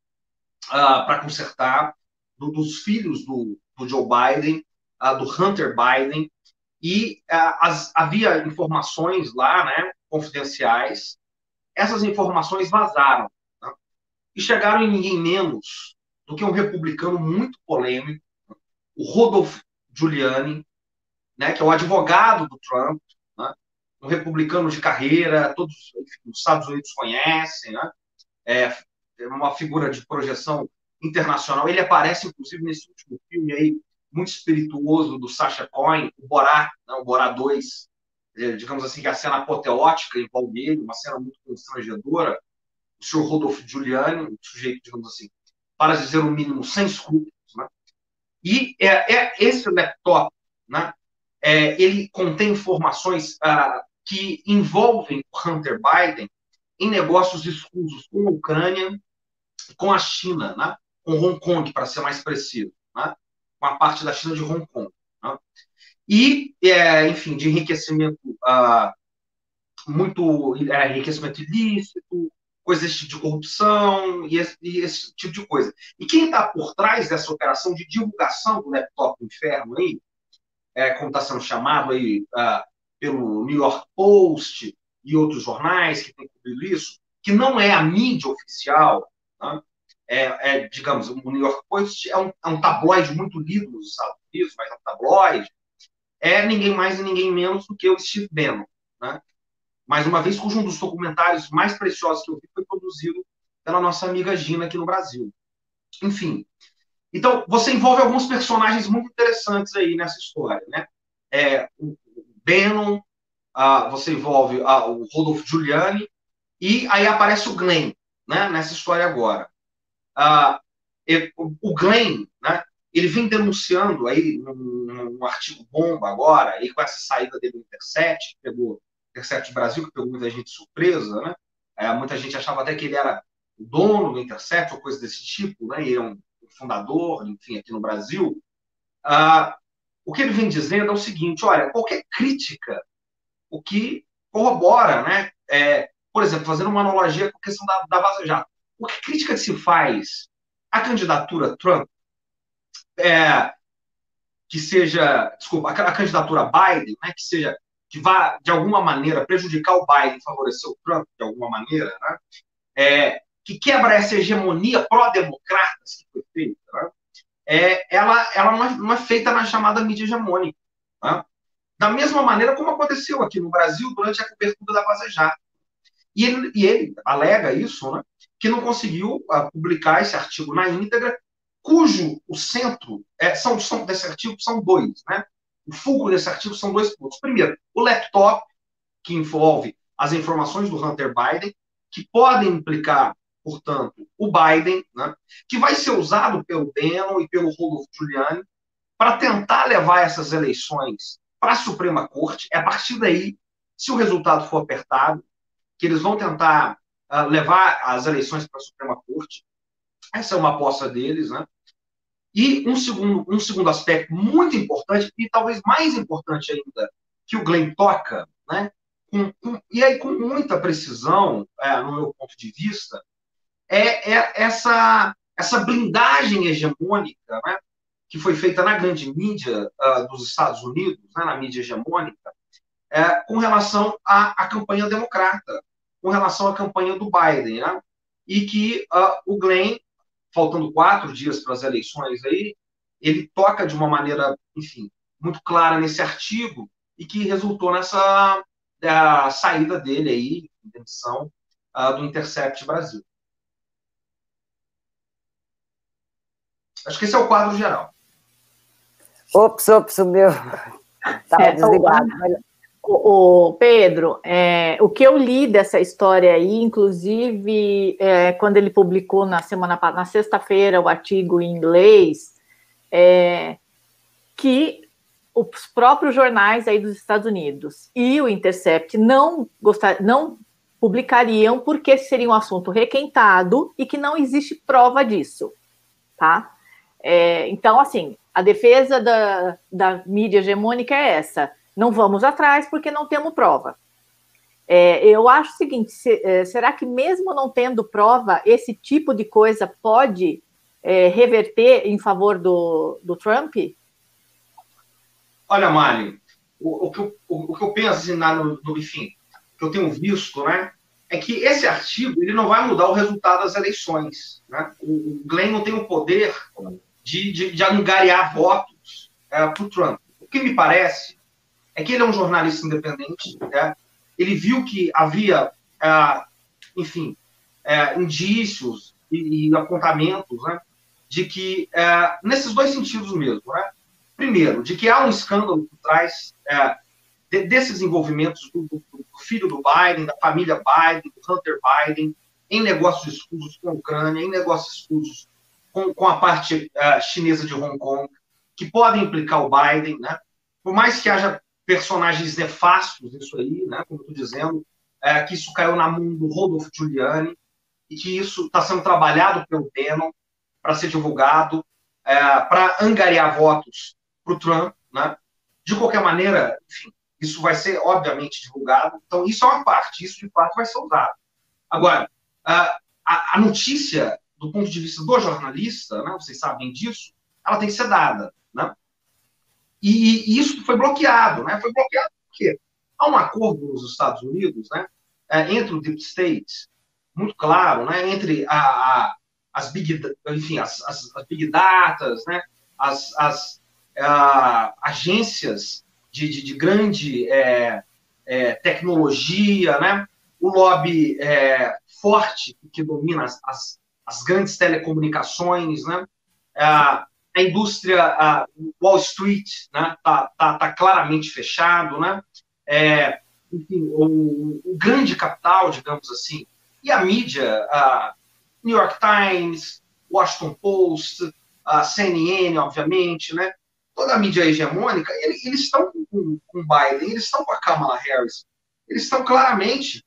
ah, para consertar do, dos filhos do, do Joe Biden, uh, do Hunter Biden, e uh, as, havia informações lá, né, confidenciais. Essas informações vazaram? E chegaram em ninguém menos do que um republicano muito polêmico, o Rodolfo Giuliani, né, que é o advogado do Trump, né, um republicano de carreira, todos os Estados Unidos conhecem, né, é, é uma figura de projeção internacional. Ele aparece, inclusive, nesse último filme aí, muito espirituoso do Sacha Cohen, o Borá, né, o Borá 2, é, digamos assim, que é a cena apoteótica envolve ele, uma cena muito constrangedora. O senhor Rodolfo Giuliani, um sujeito, digamos assim, para dizer o mínimo, sem escrúpulos. Né? E é, é esse laptop, né, é, ele contém informações ah, que envolvem o Hunter Biden em negócios escusos com a Ucrânia, com a China, né? com Hong Kong, para ser mais preciso, né? com a parte da China de Hong Kong. Né? E, é, enfim, de enriquecimento ah, muito é, enriquecimento ilícito, coisas de corrupção e esse, e esse, tipo de coisa. E quem está por trás dessa operação de divulgação do laptop do inferno aí, é, como está sendo chamado aí ah, pelo New York Post, e outros jornais que têm cobrido isso, que não é a mídia oficial, né? é, é, digamos, o New York Post é um, é um tabloide muito lido nos Estados Unidos, mas é um tabloide, é ninguém mais e ninguém menos do que o Steve Bannon, né? Mais uma vez, cujo um dos documentários mais preciosos que eu vi foi produzido pela nossa amiga Gina aqui no Brasil. Enfim, então você envolve alguns personagens muito interessantes aí nessa história, né? É, o Bannon, ah, você envolve ah, o Rodolfo Giuliani, e aí aparece o Glenn, né, nessa história agora. Ah, o Glenn, né, ele vem denunciando aí num, num, artigo bomba agora, aí com essa saída dele do Intercept, que pegou Intercept Brasil, que pegou muita gente surpresa, né? É, muita gente achava até que ele era o dono do Intercept ou coisa desse tipo, né? Ele é um fundador, enfim, aqui no Brasil. Ah, o que ele vem dizendo é o seguinte: olha, qualquer crítica o que corrobora, né? É, por exemplo, fazendo uma analogia com a questão da, da Vaza Jato. O que crítica se faz à candidatura Trump, é, que seja, desculpa, a, candidatura Biden, né, que seja, que vá, de alguma maneira, prejudicar o Biden, favorecer o Trump, de alguma maneira, né, é, que quebra essa hegemonia pró-democratas que foi feita, né, é, ela, ela não é, não, é, feita na chamada mídia hegemônica. Né? Da mesma maneira como aconteceu aqui no Brasil durante a cobertura da Vaza Jato. E ele, e ele alega isso, né, que não conseguiu uh, publicar esse artigo na íntegra, cujo o centro é, são, são, desse artigo são dois. Né? O fulcro desse artigo são dois pontos. Primeiro, o laptop, que envolve as informações do Hunter Biden, que podem implicar, portanto, o Biden, né, que vai ser usado pelo Bannon e pelo Rodolfo Giuliani para tentar levar essas eleições para a Suprema Corte. É a partir daí, se o resultado for apertado, que eles vão tentar uh, levar as eleições para a Suprema Corte. Essa é uma aposta deles, né? E um segundo, um segundo aspecto muito importante, e talvez mais importante ainda, que o Glenn toca, né? Com, com, e aí com muita precisão, é, no meu ponto de vista, é, é essa, essa blindagem hegemônica, né? que foi feita na grande mídia uh, dos Estados Unidos, né, na mídia hegemônica, é, com relação à, à, campanha democrata, com relação à campanha do Biden, né? e que uh, o Glenn, faltando quatro dias para as eleições aí, ele toca de uma maneira, enfim, muito clara nesse artigo e que resultou nessa uh, saída dele aí, demissão uh, do Intercept Brasil. Acho que esse é o quadro geral. Ops, ops, o meu estava é, desligado. O, o Pedro, é, o que eu li dessa história aí, inclusive é, quando ele publicou na semana na sexta-feira o artigo em inglês, é, que os próprios jornais aí dos Estados Unidos e o Intercept não gostar, não publicariam porque seria um assunto requentado e que não existe prova disso, tá? É, então, assim, a defesa da, da mídia hegemônica é essa. Não vamos atrás porque não temos prova. É, eu acho o seguinte: se, é, será que mesmo não tendo prova, esse tipo de coisa pode é, reverter em favor do, do Trump? Olha, Mali, o, o, que eu, o, o, que eu penso, assim, na, no, no, enfim, que eu tenho visto, né, é que esse artigo ele não vai mudar o resultado das eleições. Né? O, o Glenn não tem o poder de, de, de angariar votos é, para o Trump. O que me parece é que ele é um jornalista independente, né? ele viu que havia, é, enfim, é, indícios e, e apontamentos né, de que, é, nesses dois sentidos mesmo, né? primeiro, de que há um escândalo por trás de, desses envolvimentos do, do, do, filho do Biden, da família Biden, do Hunter Biden, em negócios escusos com a Ucrânia, em negócios escusos com, com a parte chinesa de Hong Kong, que podem implicar o Biden, né? Por mais que haja personagens nefastos nisso aí, né? Como estou dizendo, é, que isso caiu na mão do Rodolfo Giuliani e que isso está sendo trabalhado pelo Bannon para ser divulgado, é, para angariar votos para o Trump, né? De qualquer maneira, enfim, isso vai ser, obviamente, divulgado. Então, isso é uma parte, isso de fato vai ser usado. Agora, a, a, notícia, do ponto de vista do jornalista, né, vocês sabem disso, ela tem que ser dada. Né? E, e isso foi bloqueado. Né? Foi bloqueado porque há um acordo nos Estados Unidos né, é, entre o Deep State, muito claro, né, entre a, a, as, big, enfim, as, as, as big datas, né, as, as a, agências de, de, de grande é, é, tecnologia, né? o lobby é, forte que domina as, as, as, grandes telecomunicações, né? A, indústria a Wall Street né? tá, tá, tá claramente fechado, né? É, enfim, o, o, grande capital, digamos assim, e a mídia, a New York Times, Washington Post, a CNN, obviamente, né? toda a mídia hegemônica, eles, eles estão com, com Biden, eles estão com a Kamala Harris, eles estão claramente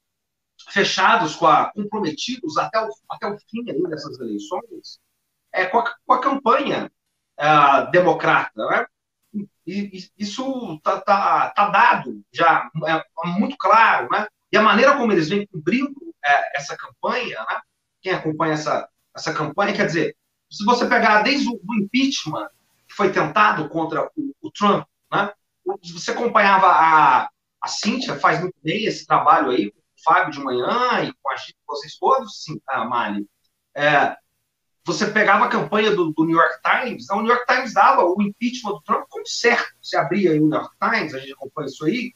fechados com a, comprometidos até o, até o fim aí dessas eleições, é, com, a, com a campanha é, democrata, né? E, isso está tá, tá dado já, é, é, muito claro, né? E a maneira como eles vêm cobrindo é, essa campanha, né? Quem acompanha essa, essa campanha, quer dizer, se você pegar desde o impeachment foi tentado contra o, o Trump, né? Você acompanhava a, a Cíntia, faz muito bem esse trabalho aí, o Fábio de manhã e com a gente, vocês todos, sim, a Mali. É, você pegava a campanha do, do, New York Times, o New York Times dava o impeachment do Trump como certo. Você abria o New York Times, a gente acompanha isso aí,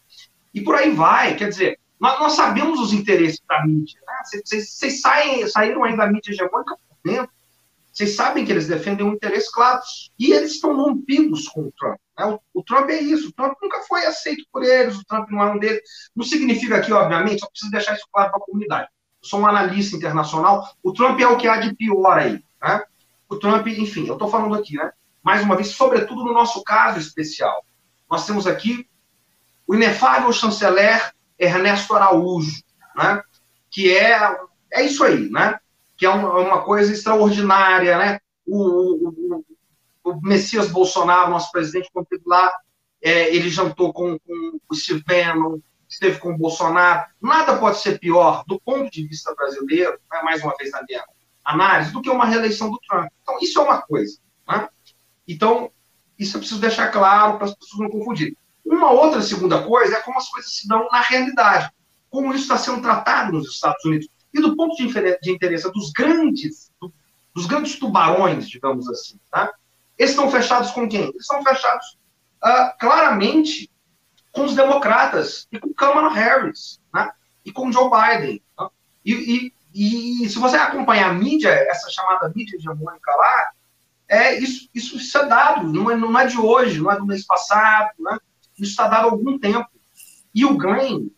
e por aí vai. Quer dizer, nós, nós sabemos os interesses da mídia. Vocês saíram aí da mídia hegemônica por dentro. Vocês sabem que eles defendem um interesse claro. E eles estão rompidos com o Trump. Né? O, o, Trump é isso. O Trump nunca foi aceito por eles. O Trump não é um deles. Não significa que, obviamente, eu preciso deixar isso claro para a comunidade. Eu sou um analista internacional. O Trump é o que há de pior aí. Né? O Trump, enfim, eu estou falando aqui, né? mais uma vez, sobretudo no nosso caso especial. Nós temos aqui o inefável chanceler Ernesto Araújo, né? que é, é isso aí, né? que é uma, uma coisa extraordinária, né? O, o, o, Messias Bolsonaro, nosso presidente, quando esteve lá, é, ele jantou com, com o Steve esteve com o Bolsonaro. Nada pode ser pior, do ponto de vista brasileiro, né, mais uma vez na minha análise, do que uma reeleição do Trump. Então, isso é uma coisa. Né? Então, isso eu preciso deixar claro para as pessoas não confundirem. Uma outra segunda coisa é como as coisas se dão na realidade. Como isso está sendo tratado nos Estados Unidos e do ponto de interesse dos grandes, dos grandes tubarões, digamos assim, tá? Eles estão fechados com quem? Eles estão fechados uh, claramente com os democratas e com Kamala Harris, né? E com Joe Biden. Tá? E, e, e, se você acompanhar a mídia, essa chamada mídia hegemônica lá, é, isso, isso, é dado, não é, não é de hoje, não é do mês passado, né? Isso está dado há algum tempo. E o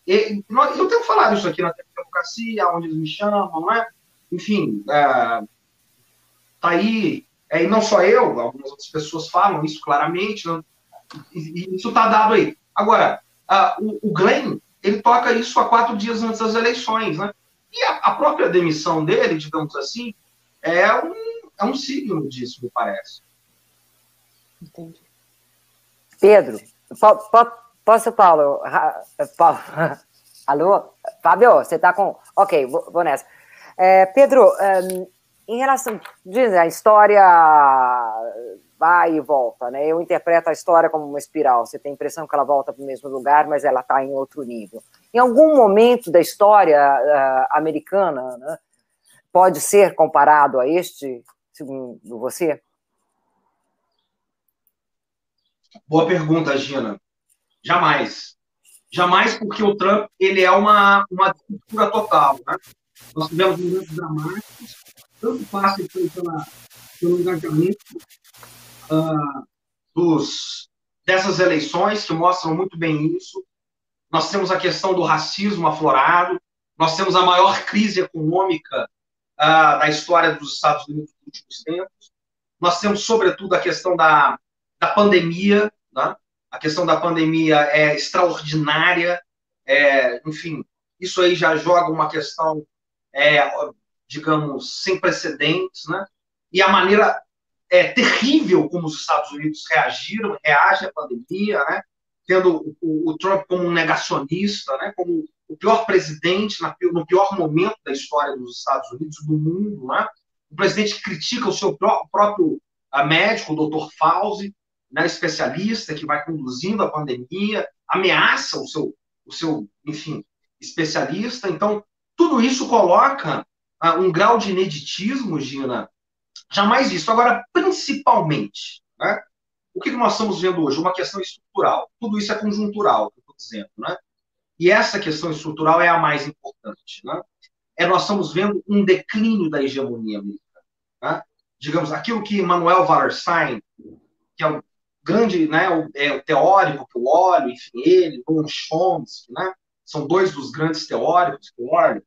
ele, eu tenho falado isso aqui na democracia, onde eles me chamam, né? Enfim, é, tá aí, é, e não só eu, algumas outras pessoas falam isso claramente, né? e, e, isso está dado aí. Agora, o, o Glenn, ele toca isso há quatro dias antes das eleições, né? E a, a própria demissão dele, digamos assim, é um, é um signo disso, me parece. Entendi. Pedro, pode, Posso, Paulo? Paulo? Alô? Fábio, você está com. Ok, vou, vou nessa. É, Pedro, um, em relação. Diz, a história vai e volta, né? Eu interpreto a história como uma espiral. Você tem a impressão que ela volta para o mesmo lugar, mas ela está em outro nível. Em algum momento da história uh, americana, né, pode ser comparado a este, segundo você? Boa pergunta, Gina. Jamais. Jamais, porque o Trump ele é uma, uma cultura total. Né? Nós tivemos momentos dramáticos, tanto fácil pela, pelo engajamento uh, dos, dessas eleições, que mostram muito bem isso. Nós temos a questão do racismo aflorado, nós temos a maior crise econômica uh, da história dos Estados Unidos nos últimos tempos. Nós temos, sobretudo, a questão da, da pandemia, né? a questão da pandemia é extraordinária, é, enfim, isso aí já joga uma questão, é, digamos, sem precedentes, né? E a maneira é terrível como os Estados Unidos reagiram, reage à pandemia, né? Tendo o, o, Trump como um negacionista, né? como o pior presidente na, no pior momento da história dos Estados Unidos, do mundo, né? o presidente critica o seu pró próprio médico, o Dr. Fauci, né, especialista que vai conduzindo a pandemia, ameaça o seu, o seu, enfim, especialista. Então, tudo isso coloca uh, um grau de ineditismo, Gina, Jamais visto. Agora, principalmente, né? O que nós estamos vendo hoje? Uma questão estrutural. Tudo isso é conjuntural, estou dizendo. Né? E essa questão estrutural é a mais importante. Né? É, nós estamos vendo um declínio da hegemonia americana. Né? Digamos, aquilo que Manuel Wallerstein, que é o grande né, o, é, o teórico que eu olho, enfim, ele, Noam Chomsky, né? são dois dos grandes teóricos que eu olho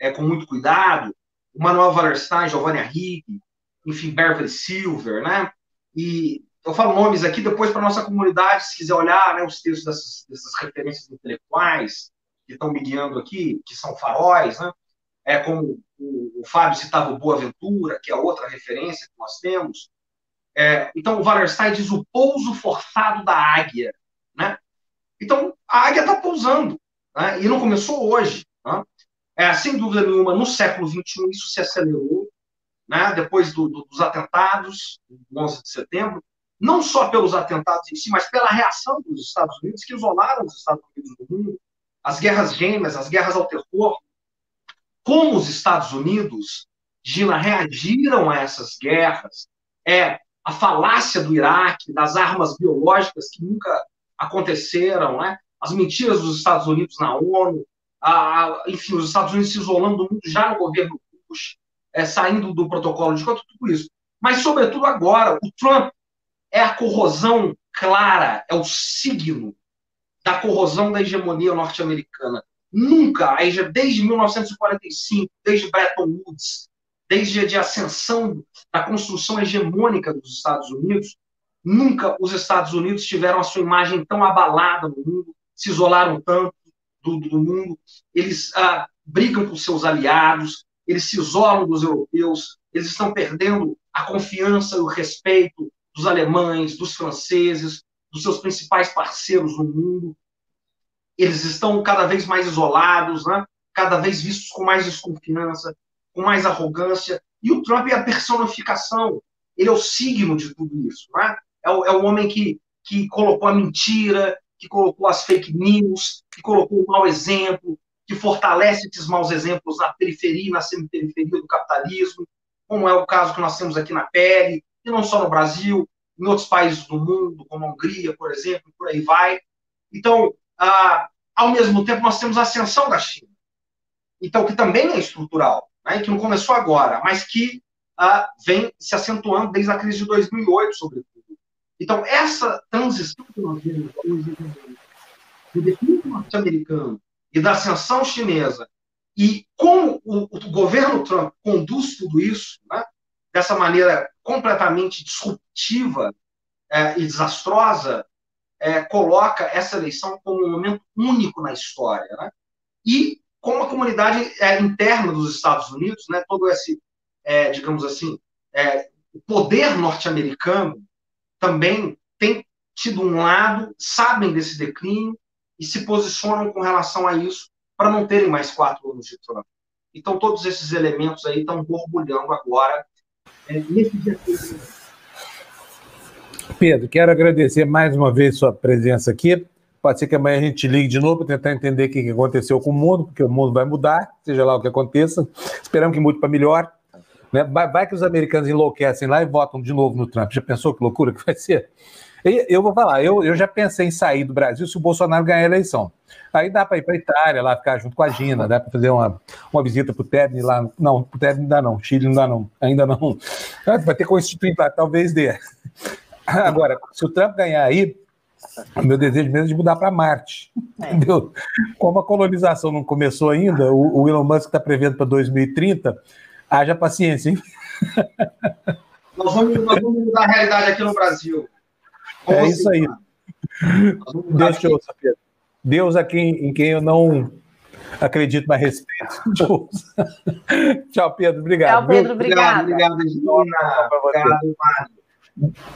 é, com muito cuidado. O Manuel Wallerstein, Giovanni Arrighi, enfim, Beverly Silver, né? E eu falo nomes aqui depois para nossa comunidade, se quiser olhar né, os textos dessas, dessas referências intelectuais que estão me guiando aqui, que são faróis, né? É como o, o Fábio citava o Boaventura, que é outra referência que nós temos. É, então, o Wallerstein diz o pouso forçado da águia, né? Então, a águia está pousando, né? e não começou hoje. Né? É, sem dúvida nenhuma, no século XXI, isso se acelerou né, depois do, do, dos atentados, do 11 de setembro, não só pelos atentados em si, mas pela reação dos Estados Unidos, que isolaram os Estados Unidos do mundo, as guerras gêmeas, as guerras ao terror. Como os Estados Unidos, Gina, reagiram a essas guerras, é a falácia do Iraque, das armas biológicas que nunca aconteceram, né? as mentiras dos Estados Unidos na ONU, a, enfim, os Estados Unidos se isolando do mundo já no governo Bush, é, saindo do protocolo de Kyoto, tudo isso. Mas, sobretudo agora, o Trump é a corrosão clara, é o signo da corrosão da hegemonia norte-americana. Nunca, desde 1945, desde Bretton Woods, desde a ascensão da construção hegemônica dos Estados Unidos, nunca os Estados Unidos tiveram a sua imagem tão abalada no mundo, se isolaram tanto do, do mundo, eles ah, brigam com seus aliados, eles se isolam dos europeus, eles estão perdendo a confiança e o respeito dos alemães, dos franceses, dos seus principais parceiros no mundo. Eles estão cada vez mais isolados, né? cada vez vistos com mais desconfiança, com mais arrogância. E o Trump é a personificação, ele é o signo de tudo isso. Né? É, o, é o homem que, que colocou a mentira, que colocou as fake news, que colocou o mau exemplo, que fortalece esses maus exemplos na periferia e na semiperiferia do capitalismo, como é o caso que nós temos aqui na pele, e não só no Brasil, em outros países do mundo, como a Hungria, por exemplo, por aí vai. Então, ah, ao mesmo tempo, nós temos a ascensão da China, então que também é estrutural, né, que não começou agora, mas que ah, vem se acentuando desde a crise de 2008, sobretudo. Então, essa transição que nós vemos hoje do defino norte-americano e da ascensão chinesa, e como o, o governo Trump conduz tudo isso, né, dessa maneira completamente disruptiva é, e desastrosa, é, coloca essa eleição como um momento único na história. Né? E como a comunidade é, interna dos Estados Unidos, né, todo esse, é, digamos assim, é, o poder norte-americano também tem tido um lado, sabem desse declínio e se posicionam com relação a isso para não terem mais quatro anos de Trump. Então, todos esses elementos aí estão borbulhando agora é, nesse dia. Pedro, quero agradecer mais uma vez sua presença aqui. Pode ser que amanhã a gente ligue de novo para tentar entender o que aconteceu com o mundo, porque o mundo vai mudar, seja lá o que aconteça. Esperamos que mude para melhor. Né? Vai, vai, que os americanos enlouquecem lá e votam de novo no Trump. Já pensou que loucura que vai ser? Eu vou falar, eu, eu já pensei em sair do Brasil se o Bolsonaro ganhar a eleição. Aí dá para ir para a Itália, lá ficar junto com a Gina, dá para fazer uma, uma visita para o Terni lá. Não, para o Terni não dá não, Chile não dá não, ainda não. Vai ter constituinte lá, talvez dê. Agora, se o Trump ganhar aí, o meu desejo mesmo é de mudar para Marte. É. Entendeu? Como a colonização não começou ainda, o, o Elon Musk está prevendo para 2030, haja paciência, hein? Nós vamos, nós vamos mudar a realidade aqui no Brasil. Como é isso aí. Deixa eu saber. Deus a quem, em quem eu não acredito, mas respeito. Tchau, Pedro. Obrigado. Tchau, Pedro. Obrigado. Obrigado, obrigado,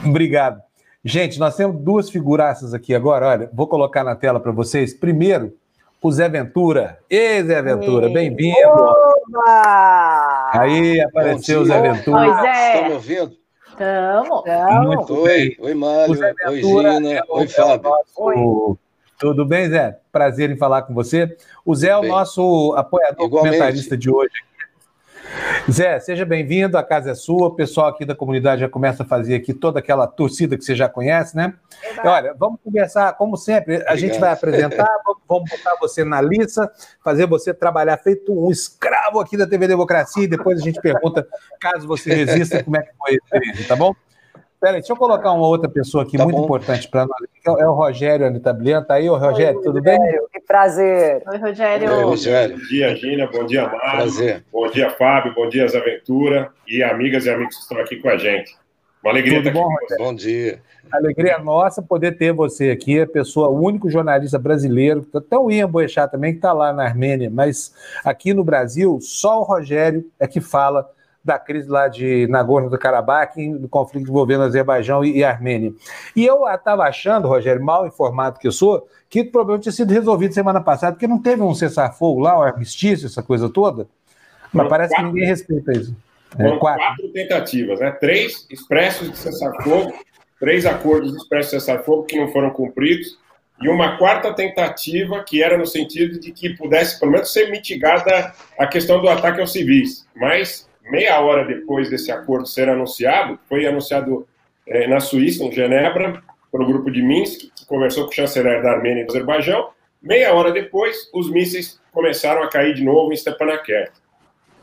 obrigado. Gente, nós temos duas figuraças aqui agora. Olha, vou colocar na tela para vocês. Primeiro, o Zé Ventura. Ei, Zé Ventura, bem-vindo. Aí apareceu o Zé Ventura. Pois é. Estão me ouvindo? Estamos. Oi, oi, Mário. Oi, Gina. Oi, Fábio. Oi. Tudo bem, Zé? Prazer em falar com você. O Zé é o nosso apoiador Igualmente. comentarista de hoje. Zé, seja bem-vindo, a casa é sua, o pessoal aqui da comunidade já começa a fazer aqui toda aquela torcida que você já conhece, né? Olha, vamos conversar, como sempre, a Obrigado. gente vai apresentar, vamos botar você na lista, fazer você trabalhar feito um escravo aqui da TV Democracia e depois a gente pergunta, caso você resista, como é que foi a experiência, tá bom? Peraí, deixa eu colocar uma outra pessoa aqui tá muito bom. importante para nós. É o Rogério Anitablian. Tá aí, ô Rogério, Oi, tudo Rogério, bem? Que prazer. Oi, Rogério. Oi, Rogério. Bom dia, Gina. Bom dia, Mário. Prazer. Bom dia, Fábio. Bom dia, Aventura. E amigas e amigos que estão aqui com a gente. Uma alegria tudo estar bom, aqui. Bom dia. Alegria nossa poder ter você aqui, a pessoa, o único jornalista brasileiro, até o Ian Boechat também, que está lá na Armênia, mas aqui no Brasil, só o Rogério é que fala da crise lá de Nagorno-Karabakh, do conflito envolvendo Azerbaijão e, e Armênia. E eu estava achando, Rogério, mal informado que eu sou, que o problema tinha sido resolvido semana passada, porque não teve um cessar-fogo lá, um armistício, essa coisa toda. Mas parece quatro, que ninguém respeita isso. É, quatro. quatro. tentativas, né? Três expressos de cessar-fogo, três acordos expressos de cessar-fogo que não foram cumpridos, e uma quarta tentativa que era no sentido de que pudesse, pelo menos, ser mitigada a questão do ataque aos civis. Mas meia hora depois desse acordo ser anunciado, foi anunciado é, na Suíça, em Genebra, pelo grupo de Minsk, que conversou com o chanceler da Armênia e do Azerbaijão. Meia hora depois, os mísseis começaram a cair de novo em Stepanakert.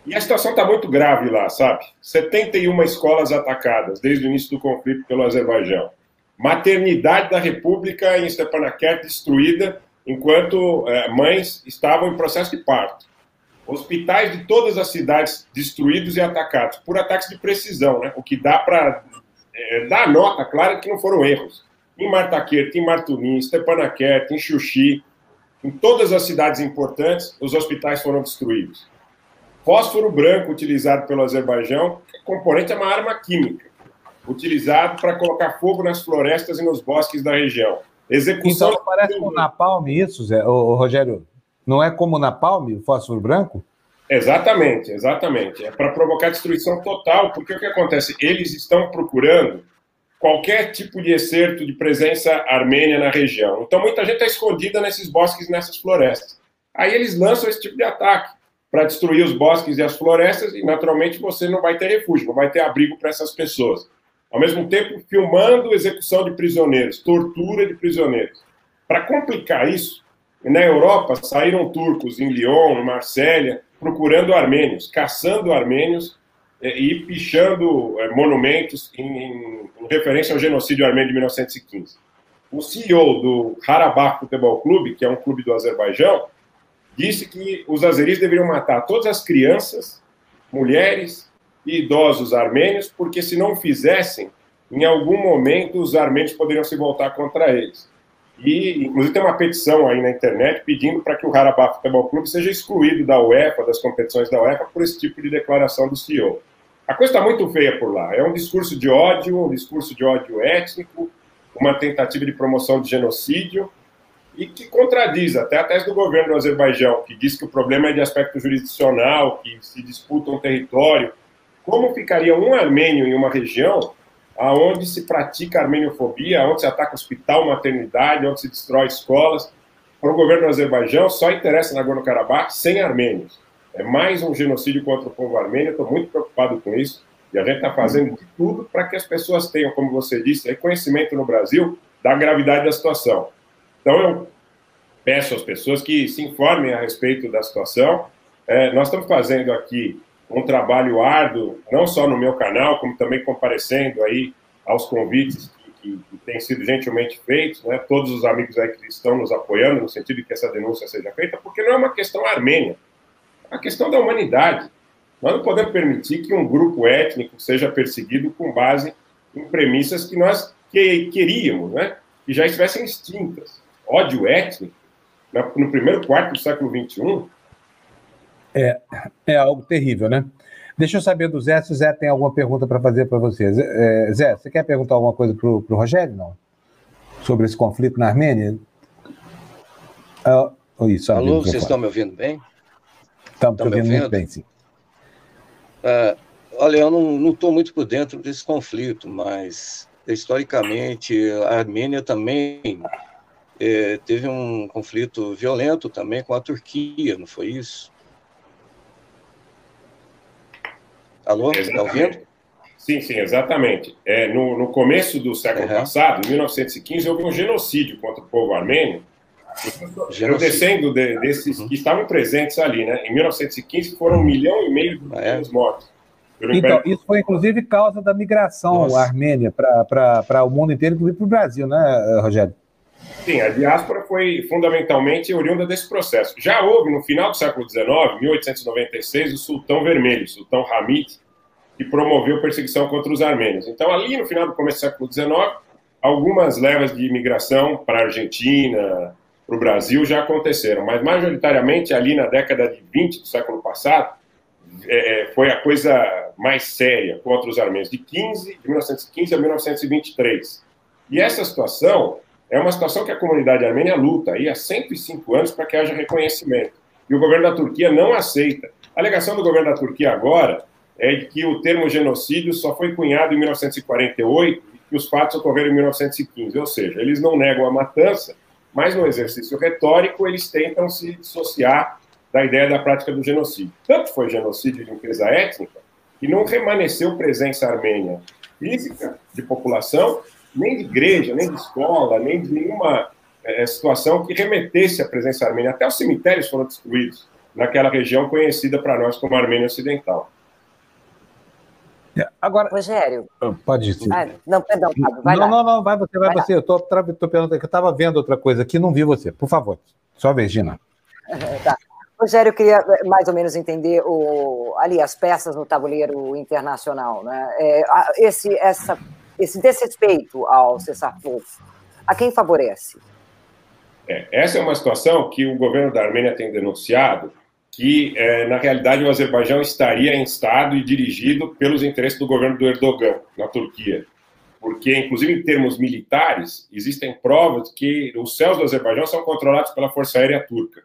E a situação está muito grave lá, sabe? 71 escolas atacadas desde o início do conflito pelo Azerbaijão. Maternidade da República em Stepanakert destruída enquanto é, mães estavam em processo de parto hospitais de todas as cidades destruídos e atacados por ataques de precisão, né? o que dá para é, dar nota clara que não foram erros. Em Martaquert, em Martunim, em Stepanakert, em Xuxi, em todas as cidades importantes, os hospitais foram destruídos. Fósforo branco utilizado pelo Azerbaijão, componente é uma arma química, utilizado para colocar fogo nas florestas e nos bosques da região. Execução. Então, parece com napalm isso, Zé, ô, ô, Rogério? Não é como na Palme, o fósforo branco? Exatamente, exatamente. É para provocar destruição total, porque o que acontece? Eles estão procurando qualquer tipo de excerto de presença armênia na região. Então, muita gente está escondida nesses bosques, nessas florestas. Aí eles lançam esse tipo de ataque para destruir os bosques e as florestas, e naturalmente você não vai ter refúgio, não vai ter abrigo para essas pessoas. Ao mesmo tempo, filmando execução de prisioneiros, tortura de prisioneiros. Para complicar isso, na Europa, saíram turcos em Lyon, em Marsella, procurando armênios, caçando armênios eh, e pichando eh, monumentos em, em, em, referência ao genocídio armênio de 1915. O CEO do Harabakh Futebol Clube, que é um clube do Azerbaijão, disse que os azeris deveriam matar todas as crianças, mulheres e idosos armênios, porque se não fizessem, em algum momento os armênios poderiam se voltar contra eles. E, inclusive, tem uma petição aí na internet pedindo para que o Harabá Futebol Clube seja excluído da UEFA, das competições da UEFA, por esse tipo de declaração do CEO. A coisa está muito feia por lá. É um discurso de ódio, um discurso de ódio étnico, uma tentativa de promoção de genocídio e que contradiz até a tese do governo do Azerbaijão, que diz que o problema é de aspecto jurisdicional, que se disputa um território. Como ficaria um armênio em uma região aonde se pratica armeniofobia, onde se ataca hospital, maternidade, onde se destrói escolas? Para o governo do Azerbaijão, só interessa Nagorno-Karabakh sem armênios. É mais um genocídio contra o povo armênio, estou muito preocupado com isso. E a gente está fazendo de tudo para que as pessoas tenham, como você disse, reconhecimento no Brasil da gravidade da situação. Então, eu peço às pessoas que se informem a respeito da situação. É, nós estamos fazendo aqui um trabalho árduo, não só no meu canal, como também comparecendo aí aos convites que, que, têm sido gentilmente feitos, né? todos os amigos aí que estão nos apoiando no sentido de que essa denúncia seja feita, porque não é uma questão armênia, é uma questão da humanidade. Nós não podemos permitir que um grupo étnico seja perseguido com base em premissas que nós que, queríamos, né? que já estivessem extintas ódio étnico no primeiro quarto do século XXI. É, é algo terrível, né? Deixa eu saber do Zé se o Zé tem alguma pergunta para fazer para você. É, Zé, você quer perguntar alguma coisa para o Rogério, não? Sobre esse conflito na Armênia? Ah, isso, Alô, vocês estão me ouvindo bem? Estamos ouvindo, ouvindo muito bem, sim. Uh, olha, eu não estou muito por dentro desse conflito, mas historicamente a Armênia também é, teve um conflito violento também com a Turquia, não foi isso? Alô, está ouvindo? Sim, sim, exatamente. É, no, no começo do século uhum. passado, em 1915, houve um genocídio contra o povo armênio. Descendo de, desses uhum. que estavam presentes ali, né? Em 1915 foram um milhão e meio de ah, é? mortos. Então, isso foi inclusive causa da migração Nossa. armênia para o mundo inteiro, inclusive para o Brasil, né, Rogério? Sim, a diáspora foi fundamentalmente oriunda desse processo. Já houve, no final do século XIX, 1896, o Sultão Vermelho, o Sultão Hamid, que promoveu perseguição contra os armênios. Então, ali no final do começo do século XIX, algumas levas de imigração para a Argentina, para o Brasil já aconteceram, mas majoritariamente ali na década de 20 do século passado, é, é foi a coisa mais séria contra os armênios, de, 15, de 1915 a 1923. E essa situação é uma situação que a comunidade armênia luta aí há 105 anos para que haja reconhecimento. E o governo da Turquia não aceita. A alegação do governo da Turquia agora é que o termo genocídio só foi cunhado em 1948 e os fatos ocorreram em 1915. Ou seja, eles não negam a matança, mas no exercício retórico eles tentam se dissociar da ideia da prática do genocídio. Tanto foi genocídio de limpeza étnica que não remanesceu presença armênia física de população nem de igreja, nem de escola, nem de nenhuma é, situação que remetesse à presença armênia. Até os cemitérios foram destruídos naquela região conhecida para nós como Armênia Ocidental. É, agora, Rogério. Ah, pode ir. Ah, não, perdão, Fábio, vai não, lá. Não, não, vai você, vai, vai você. Lá. Eu estou perguntando que eu estava vendo outra coisa aqui, não vi você. Por favor, só vez, Gina. tá. Rogério, eu queria eh, mais ou menos entender o, ali as peças no tabuleiro internacional. Né? É, esse, essa esse desrespeito ao cessar-fogo, a quem favorece? É, essa é uma situação que o governo da Armênia tem denunciado, que, é, na realidade, o Azerbaijão estaria em Estado e dirigido pelos interesses do governo do Erdogan, na Turquia. Porque, inclusive, em termos militares, existem provas que os céus do Azerbaijão são controlados pela Força Aérea Turca.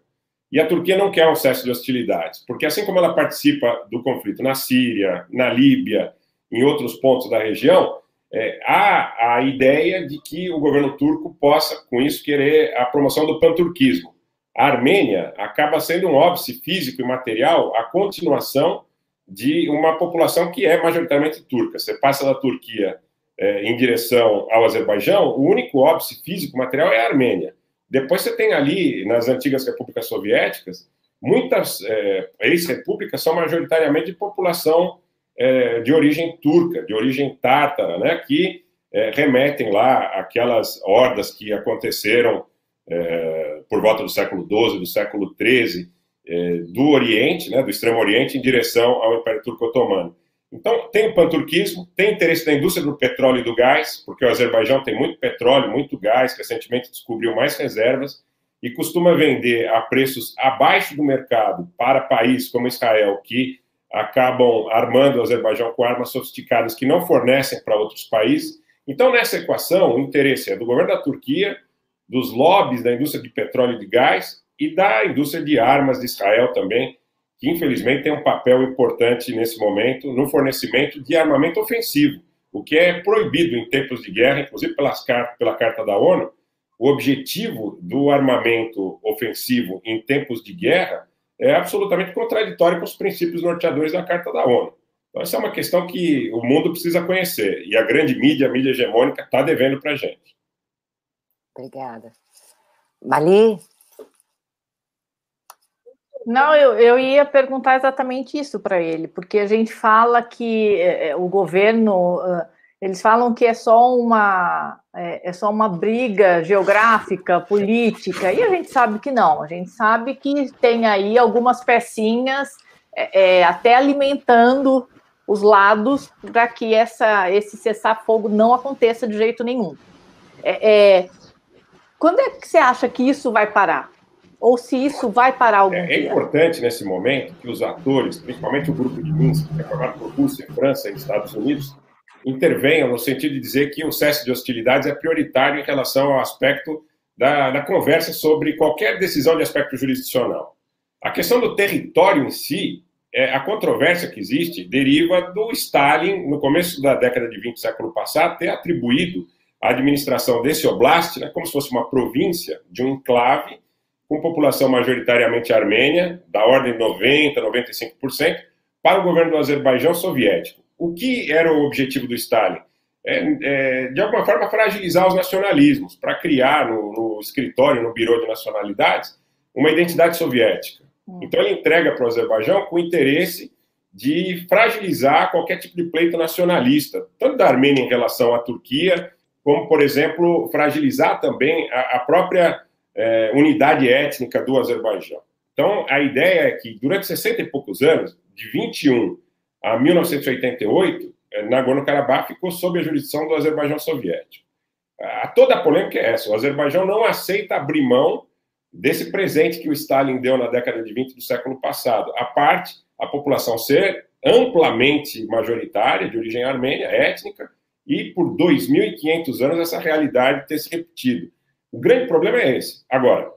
E a Turquia não quer um cessar de hostilidades, porque, assim como ela participa do conflito na Síria, na Líbia, em outros pontos da região, é, há a ideia de que o governo turco possa, com isso, querer a promoção do panturquismo. A Armênia acaba sendo um óbice físico e material a continuação de uma população que é majoritariamente turca. Você passa da Turquia é, em direção ao Azerbaijão, o único óbice físico material é a Armênia. Depois você tem ali, nas antigas repúblicas soviéticas, muitas é, ex-repúblicas são majoritariamente de população é, de origem turca, de origem tártara, né, que é, remetem lá aquelas hordas que aconteceram é, por volta do século XII, do século XIII, é, do Oriente, né, do Extremo Oriente, em direção ao Império Turco Otomano. Então, tem o panturquismo, tem interesse da indústria do petróleo e do gás, porque o Azerbaijão tem muito petróleo, muito gás, recentemente descobriu mais reservas, e costuma vender a preços abaixo do mercado para países como Israel, que acabam armando o Azerbaijão com armas sofisticadas que não fornecem para outros países, Então, nessa equação, o interesse é do governo da Turquia, dos lobbies da indústria de petróleo e de gás e da indústria de armas de Israel também, que infelizmente tem um papel importante nesse momento no fornecimento de armamento ofensivo, o que é proibido em tempos de guerra, inclusive pelas, pela Carta da ONU. O objetivo do armamento ofensivo em tempos de guerra é absolutamente contraditório com os princípios norteadores da Carta da ONU. Então, essa é uma questão que o mundo precisa conhecer, e a grande mídia, a mídia hegemônica, está devendo para a gente. Obrigada. Mali? Não, eu, eu ia perguntar exatamente isso para ele, porque a gente fala que é, o governo, eles falam que é só uma é, é, só uma briga geográfica, política, e a gente sabe que não, a gente sabe que tem aí algumas pecinhas é, é até alimentando os lados para que essa, esse cessar-fogo não aconteça de jeito nenhum. É, quando é que você acha que isso vai parar? ou se isso vai parar algum é, dia. É importante nesse momento que os atores, principalmente o grupo de Minsk, que é formado por Rússia, França e Estados Unidos, intervenham no sentido de dizer que o cesse de hostilidades é prioritário em relação ao aspecto da, da conversa sobre qualquer decisão de aspecto jurisdicional. A questão do território em si, é, a controvérsia que existe deriva do Stalin, no começo da década de 20 do século passado, ter atribuído a administração desse oblast né, como se fosse uma província de um enclave com população majoritariamente armênia, da ordem de 90%, 95%, para o governo do Azerbaijão soviético. O que era o objetivo do Stalin? É, é, de alguma forma, fragilizar os nacionalismos, para criar no, no, escritório, no Biro de Nacionalidades, uma identidade soviética. Hum. Então, ele entrega para o Azerbaijão com o interesse de fragilizar qualquer tipo de pleito nacionalista, tanto da Armênia em relação à Turquia, como, por exemplo, fragilizar também a, a própria é, unidade étnica do Azerbaijão. Então, a ideia é que, durante 60 e poucos anos, de 21 a 1988, é, Nagorno-Karabakh ficou sob a jurisdição do Azerbaijão soviético. A, toda a polêmica é essa: o Azerbaijão não aceita abrir mão desse presente que o Stalin deu na década de 20 do século passado, a parte a população ser amplamente majoritária, de origem armênia, étnica, e por 2.500 anos essa realidade ter se repetido. O grande problema é esse. Agora,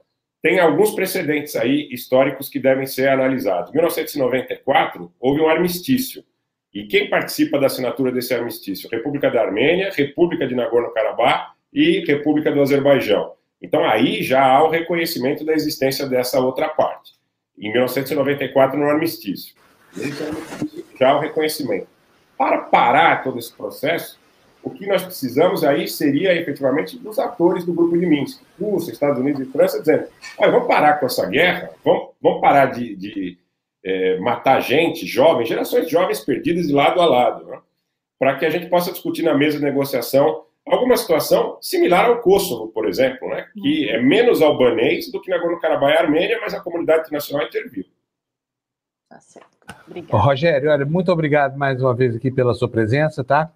tem alguns precedentes aí históricos que devem ser analisados. Em 1994, houve um armistício. E quem participa da assinatura desse armistício? República da Armênia, República de Nagorno-Karabakh e República do Azerbaijão. Então, aí já há o reconhecimento da existência dessa outra parte. Em 1994, no armistício. Já há o reconhecimento. Para parar todo esse processo, o que nós precisamos aí seria efetivamente dos atores do grupo de Minsk, Rússia, Estados Unidos e França, dizendo: Olha, vamos parar com essa guerra, vamos, vamos parar de, de é, matar gente, jovens, gerações jovens perdidas de lado a lado, né? para que a gente possa discutir na mesa de negociação alguma situação similar ao Kosovo, por exemplo, né? que é menos albanês do que Nagorno-Karabakh e Armênia, mas a comunidade internacional interviu. Tá certo. Obrigado. Rogério, olha, muito obrigado mais uma vez aqui pela sua presença, tá?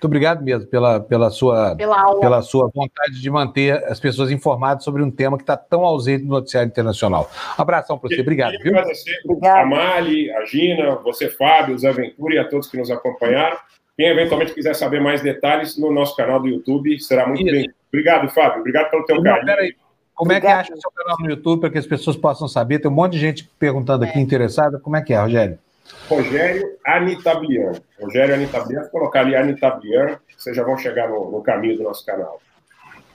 Muito obrigado mesmo pela, pela, sua, pela, pela sua vontade de manter as pessoas informadas sobre um tema que está tão ausente no noticiário internacional. Um abração para você, obrigado. Viu? Agradecer a Mali, a Gina, você, Fábio, o Zé Ventura e a todos que nos acompanharam. Quem eventualmente quiser saber mais detalhes, no nosso canal do YouTube será muito bem. Obrigado, Fábio. Obrigado pelo teu carinho. Peraí. Como é que acha o seu canal no YouTube para que as pessoas possam saber? Tem um monte de gente perguntando aqui, é. interessada. Como é que é, Rogério? Rogério Anitablian. Rogério Anitablian, colocar ali Anitablian, vocês já vão chegar no, no, caminho do nosso canal.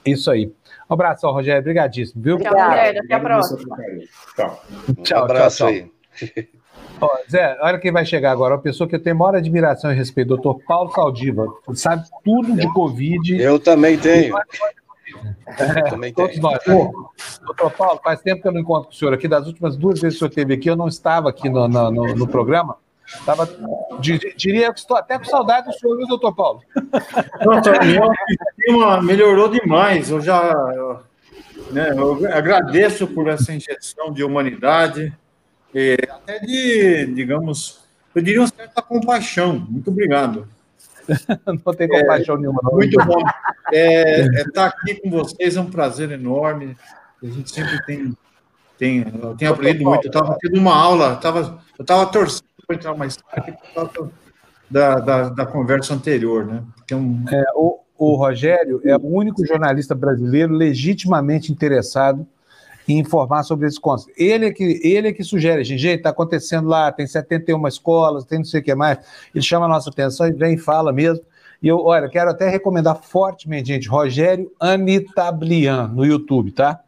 Isso aí. Um abraço, Rogério. Obrigadíssimo, viu? Tchau, Rogério. Até a próxima. Tchau. Tchau, um abraço tchau, tchau. aí. Ó, Zé, olha quem vai chegar agora. Uma pessoa que eu tenho maior admiração e respeito, doutor Paulo Saldiva. Sabe tudo de Covid. Eu também tenho. Também todos nós. Pô, doutor Paulo, faz tempo que eu não encontro com o senhor aqui. Das últimas duas vezes que o senhor esteve aqui, eu não estava aqui no, no, no, no programa. Estava, diria que estou até com saudade do senhor, viu, doutor Paulo? Nossa, melhorou demais. Eu já né, eu agradeço por essa injeção de humanidade, e até de, digamos, eu diria uma certa compaixão. Muito obrigado. não tem compaixão é, nenhuma. Não. Muito bom. É, estar é tá aqui com vocês é um prazer enorme. A gente sempre tem. tem tenho aprendido muito. Eu estava tendo uma aula, tava, eu estava torcendo para entrar mais tarde por causa da, da, da, conversa anterior, né? Porque é um... é, o, o Rogério é o único jornalista brasileiro legitimamente interessado em informar sobre esses contos. Ele é que, ele é que sugere, gente, está acontecendo lá, tem 71 escolas, tem não sei o que mais. Ele chama a nossa atenção e vem e fala mesmo. E eu, olha, quero até recomendar fortemente, gente, Rogério Anitablian no YouTube, tá?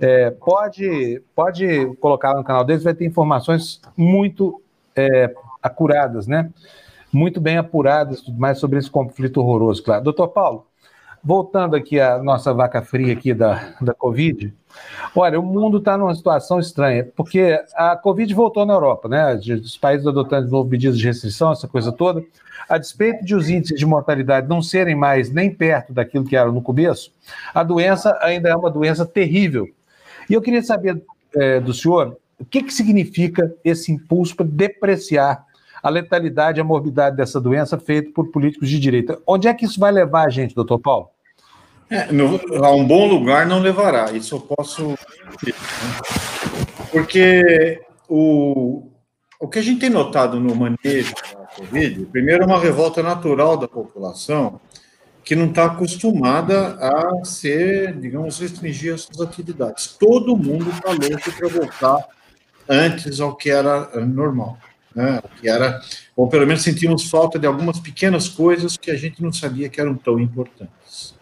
É, pode, pode colocar no canal deles, vai ter informações muito é, acuradas, né? Muito bem apuradas, tudo mais sobre esse conflito horroroso, claro. Doutor Paulo, voltando aqui à nossa vaca fria aqui da, da Covid, olha, o mundo está numa situação estranha, porque a Covid voltou na Europa, né? Os países adotando de novo medidas de restrição, essa coisa toda. A despeito de os índices de mortalidade não serem mais nem perto daquilo que era no começo, a doença ainda é uma doença terrível. E eu queria saber é, do senhor o que, que significa esse impulso para depreciar a letalidade e a morbidade dessa doença feito por políticos de direita. Onde é que isso vai levar a gente, doutor Paulo? É, no, a um bom lugar não levará, isso eu posso. Porque o, o que a gente tem notado no manejo da Covid, primeiro, é uma revolta natural da população que não está acostumada a ser, digamos, restringir as suas atividades. Todo mundo está louco para voltar antes ao que era normal né? que era, ou pelo menos sentimos falta de algumas pequenas coisas que a gente não sabia que eram tão importantes.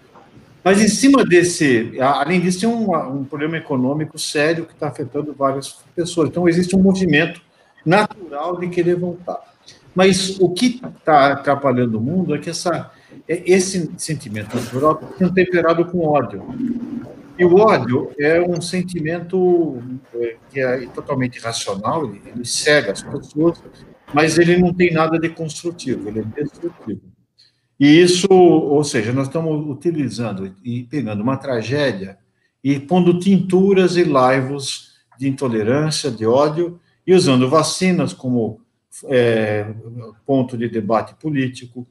Mas em cima desse, além disso, tem um, um problema econômico sério que está afetando várias pessoas. Então, existe um movimento natural de querer voltar. Mas o que está atrapalhando o mundo é que essa, é, esse sentimento natural está temperado com ódio. E o ódio é um sentimento é, que é totalmente irracional, ele, ele cega as pessoas, mas ele não tem nada de construtivo, ele é destrutivo. E isso, ou seja, nós estamos utilizando e pegando uma tragédia e pondo tinturas e laivos de intolerância, de ódio, e usando vacinas como é, ponto de debate político,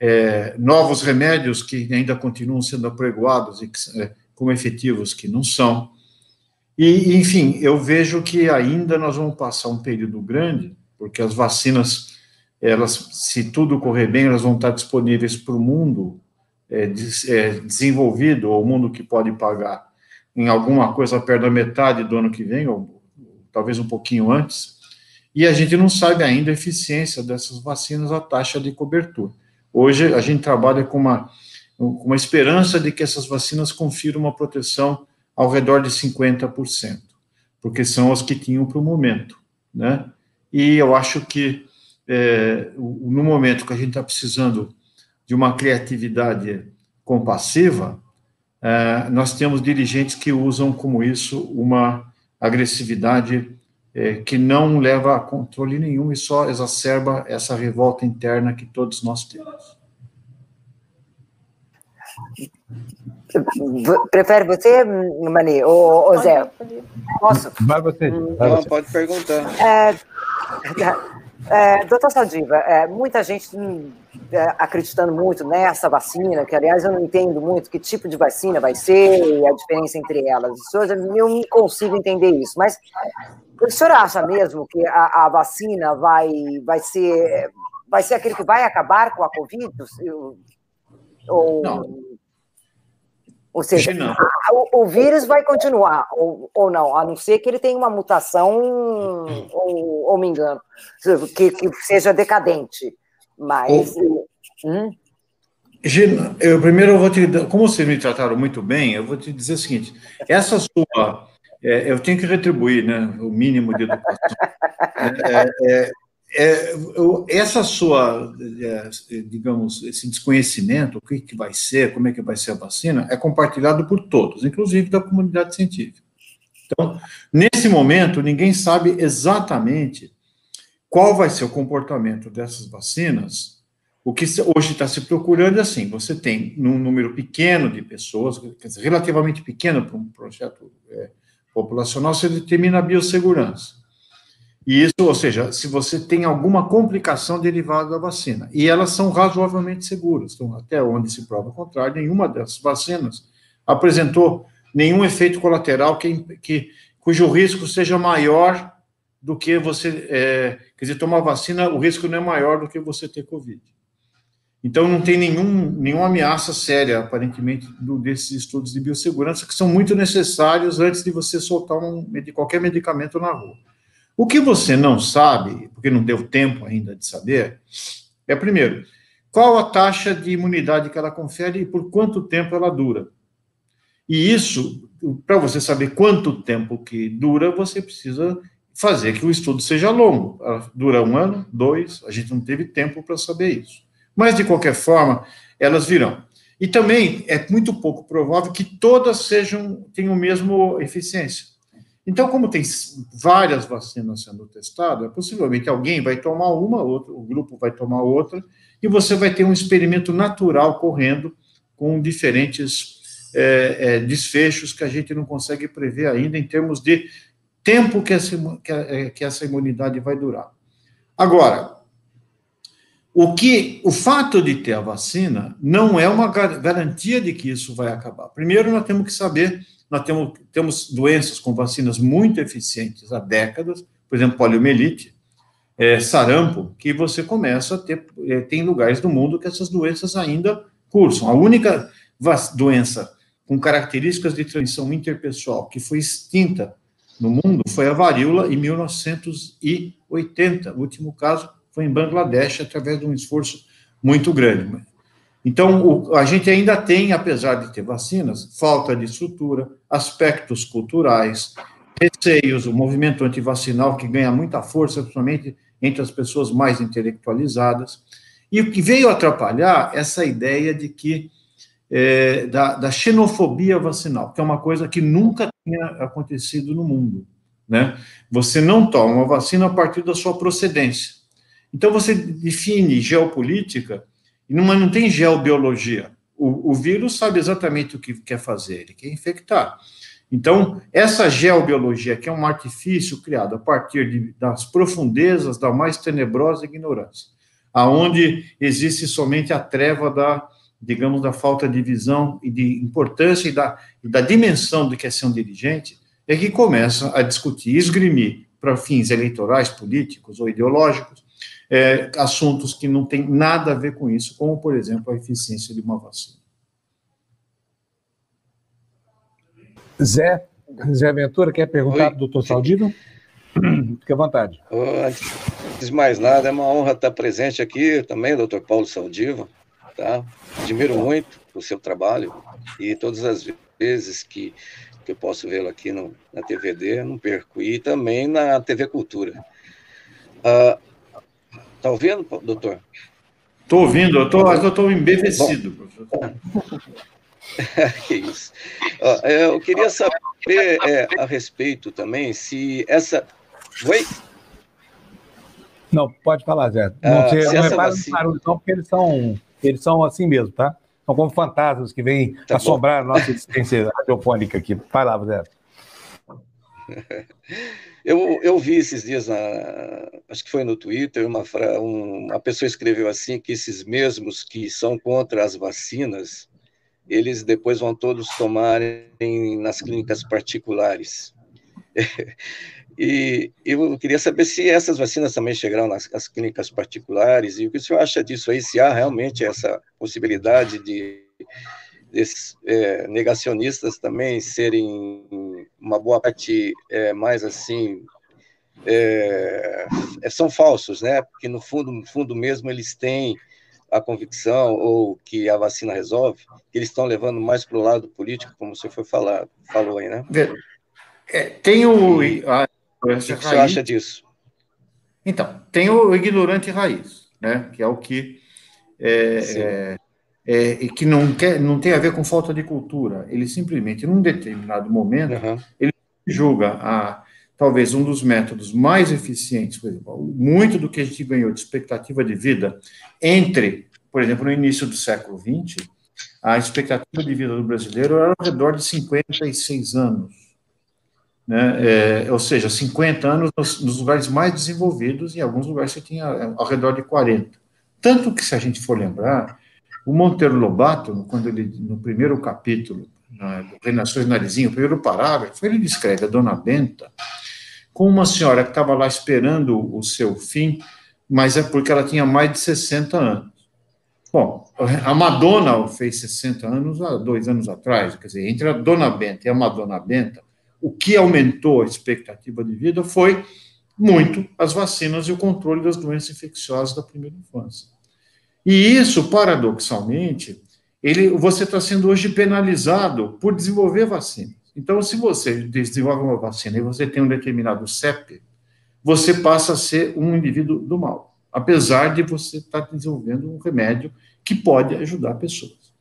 é, novos remédios que ainda continuam sendo apregoados e que, é, como efetivos que não são. E, enfim, eu vejo que ainda nós vamos passar um período grande, porque as vacinas, elas, se tudo correr bem, elas vão estar disponíveis para o mundo é, é, desenvolvido, ou o mundo que pode pagar em alguma coisa perto da metade do ano que vem, ou talvez um pouquinho antes, e a gente não sabe ainda a eficiência dessas vacinas, a taxa de cobertura. Hoje a gente trabalha com uma com uma esperança de que essas vacinas confiram uma proteção ao redor de 50%, porque são as que tinham para o momento, né? E eu acho que é, no momento que a gente está precisando de uma criatividade compassiva, é, nós temos dirigentes que usam como isso uma agressividade é, que não leva a controle nenhum e só exacerba essa revolta interna que todos nós temos. Prefere você, Mani, ou, ou Zé? Posso? Vai você. Vai Não, você. pode perguntar. É, é, doutor Saldiva, é, muita gente hum, é, acreditando muito nessa vacina, que aliás eu não entendo muito que tipo de vacina vai ser e a diferença entre elas. O senhor, eu não consigo entender isso, mas o senhor acha mesmo que a, a vacina vai, vai, ser, vai ser aquele que vai acabar com a Covid? Ou, Não. Ou seja, o, o vírus vai continuar, ou, ou não, a não ser que ele tenha uma mutação, ou, ou me engano, que, que seja decadente. Mas. Hum? Gina, eu primeiro eu vou te como vocês me trataram muito bem, eu vou te dizer o seguinte: essa sua, é, eu tenho que retribuir, né, o mínimo de educação. É, é, é, eu- essa sua, é, digamos, esse desconhecimento, o que, que vai ser, como é que vai ser a vacina, é compartilhado por todos, inclusive da comunidade científica. Então, nesse momento, ninguém sabe exatamente qual vai ser o comportamento dessas vacinas o que hoje está se procurando é assim: você tem num número pequeno de pessoas, relativamente pequeno para um projeto é, populacional, você determina a biossegurança. E isso, ou seja, se você tem alguma complicação derivada da vacina. E elas são razoavelmente seguras. Então, até onde se prova o contrário, nenhuma dessas vacinas apresentou nenhum efeito colateral que, que, cujo risco seja maior do que você. é, quer dizer, tomar vacina, o risco não é maior do que você ter Covid. Então, não tem nenhum, nenhuma ameaça séria, aparentemente, do, desses estudos de biossegurança, que são muito necessários antes de você soltar um, qualquer medicamento na rua. O que você não sabe, porque não deu tempo ainda de saber, é, primeiro, qual a taxa de imunidade que ela confere e por quanto tempo ela dura. E isso, para você saber quanto tempo que dura, você precisa fazer que o estudo seja longo. Dura um ano, dois, a gente não teve tempo para saber isso. Mas, de qualquer forma, elas virão. E também é muito pouco provável que todas sejam tenham a mesma eficiência. Então, como tem várias vacinas sendo testadas, possivelmente alguém vai tomar uma, outro, o grupo vai tomar outra, e você vai ter um experimento natural correndo com diferentes é, é, desfechos que a gente não consegue prever ainda em termos de tempo que essa, que essa imunidade vai durar. Agora, o que o fato de ter a vacina não é uma garantia de que isso vai acabar. Primeiro, nós temos que saber, nós temos, temos doenças com vacinas muito eficientes há décadas, por exemplo, poliomielite, é, sarampo, que você começa a ter, é, tem lugares do mundo que essas doenças ainda cursam. A única doença com características de transmissão interpessoal que foi extinta no mundo foi a varíola em 1980. O último caso foi em Bangladesh, através de um esforço muito grande. Então, o, a gente ainda tem, apesar de ter vacinas, falta de estrutura, aspectos culturais, receios, o movimento antivacinal que ganha muita força, principalmente entre as pessoas mais intelectualizadas. E o que veio atrapalhar essa ideia de que é, da, da, xenofobia vacinal, que é uma coisa que nunca tinha acontecido no mundo. Né? Você não toma uma vacina a partir da sua procedência. Então, você define geopolítica, mas não tem geobiologia. O, o vírus sabe exatamente o que quer fazer, ele quer infectar. Então, essa geobiologia, que é um artifício criado a partir de, das profundezas da mais tenebrosa ignorância, aonde existe somente a treva da, digamos, da falta de visão e de importância e da, da dimensão do que é ser um dirigente, é que começa a discutir, esgrimir para fins eleitorais, políticos ou ideológicos, é, assuntos que não têm nada a ver com isso, como, por exemplo, a eficiência de uma vacina. Zé, Zé Ventura, quer perguntar para o doutor Saldino? Fique à vontade. Antes de mais nada, é uma honra estar presente aqui também, doutor Paulo Saldiva. Tá? Admiro muito o seu trabalho e todas as vezes que, que eu posso vê-lo aqui no, na TVD, não perco. E também na TV Cultura. Uh, Está ouvindo, doutor? Estou ouvindo, eu tô, mas eu estou embevecido, professor. que isso. Eu queria saber é, a respeito também se essa. Oi? Não, pode falar, Zé. Não, ah, você, não repara vacina... barulho, não, porque eles são, eles são assim mesmo, tá? São como fantasmas que vêm tá assombrar bom. a nossa existência radiofônica aqui. Vai lá, Zé. Eu, eu vi esses dias, na, acho que foi no Twitter, uma, uma pessoa escreveu assim, que esses mesmos que são contra as vacinas, eles depois vão todos tomarem nas clínicas particulares. E eu queria saber se essas vacinas também chegaram nas, nas, clínicas particulares e o que o senhor acha disso aí, se há realmente essa possibilidade de desses é, negacionistas também serem uma boa parte é, mais assim é, é, são falsos, né? Porque no fundo, no fundo mesmo eles têm a convicção ou que a vacina resolve, que eles estão levando mais para o lado político, como você foi falar, falou aí, né? É, tem o. A, o que você acha disso? Então, tem o ignorante raiz, né? Que é o que é, é, é, que não, quer, não tem a ver com falta de cultura. Ele simplesmente, num determinado momento, uhum. ele julga a talvez um dos métodos mais eficientes, por exemplo, muito do que a gente ganhou de expectativa de vida entre, por exemplo, no início do século XX, a expectativa de vida do brasileiro era ao redor de 56 anos. Né? É, ou seja, 50 anos nos, nos, lugares mais desenvolvidos, e em alguns lugares você tinha ao redor de 40. Tanto que, se a gente for lembrar, o Monteiro Lobato, quando ele, no primeiro capítulo né, do Renações Narizinho, o primeiro parágrafo, ele descreve a dona Benta como uma senhora que estava lá esperando o seu fim, mas é porque ela tinha mais de 60 anos. Bom, a Madonna fez 60 anos há dois anos atrás, quer dizer, entre a Dona Benta e a Madonna Benta, o que aumentou a expectativa de vida foi muito as vacinas e o controle das doenças infecciosas da primeira infância. E isso, paradoxalmente, ele, você está sendo hoje penalizado por desenvolver vacina. Então, se você desenvolve uma vacina e você tem um determinado CEP, você passa a ser um indivíduo do mal, apesar de você estar desenvolvendo um remédio que pode ajudar pessoas.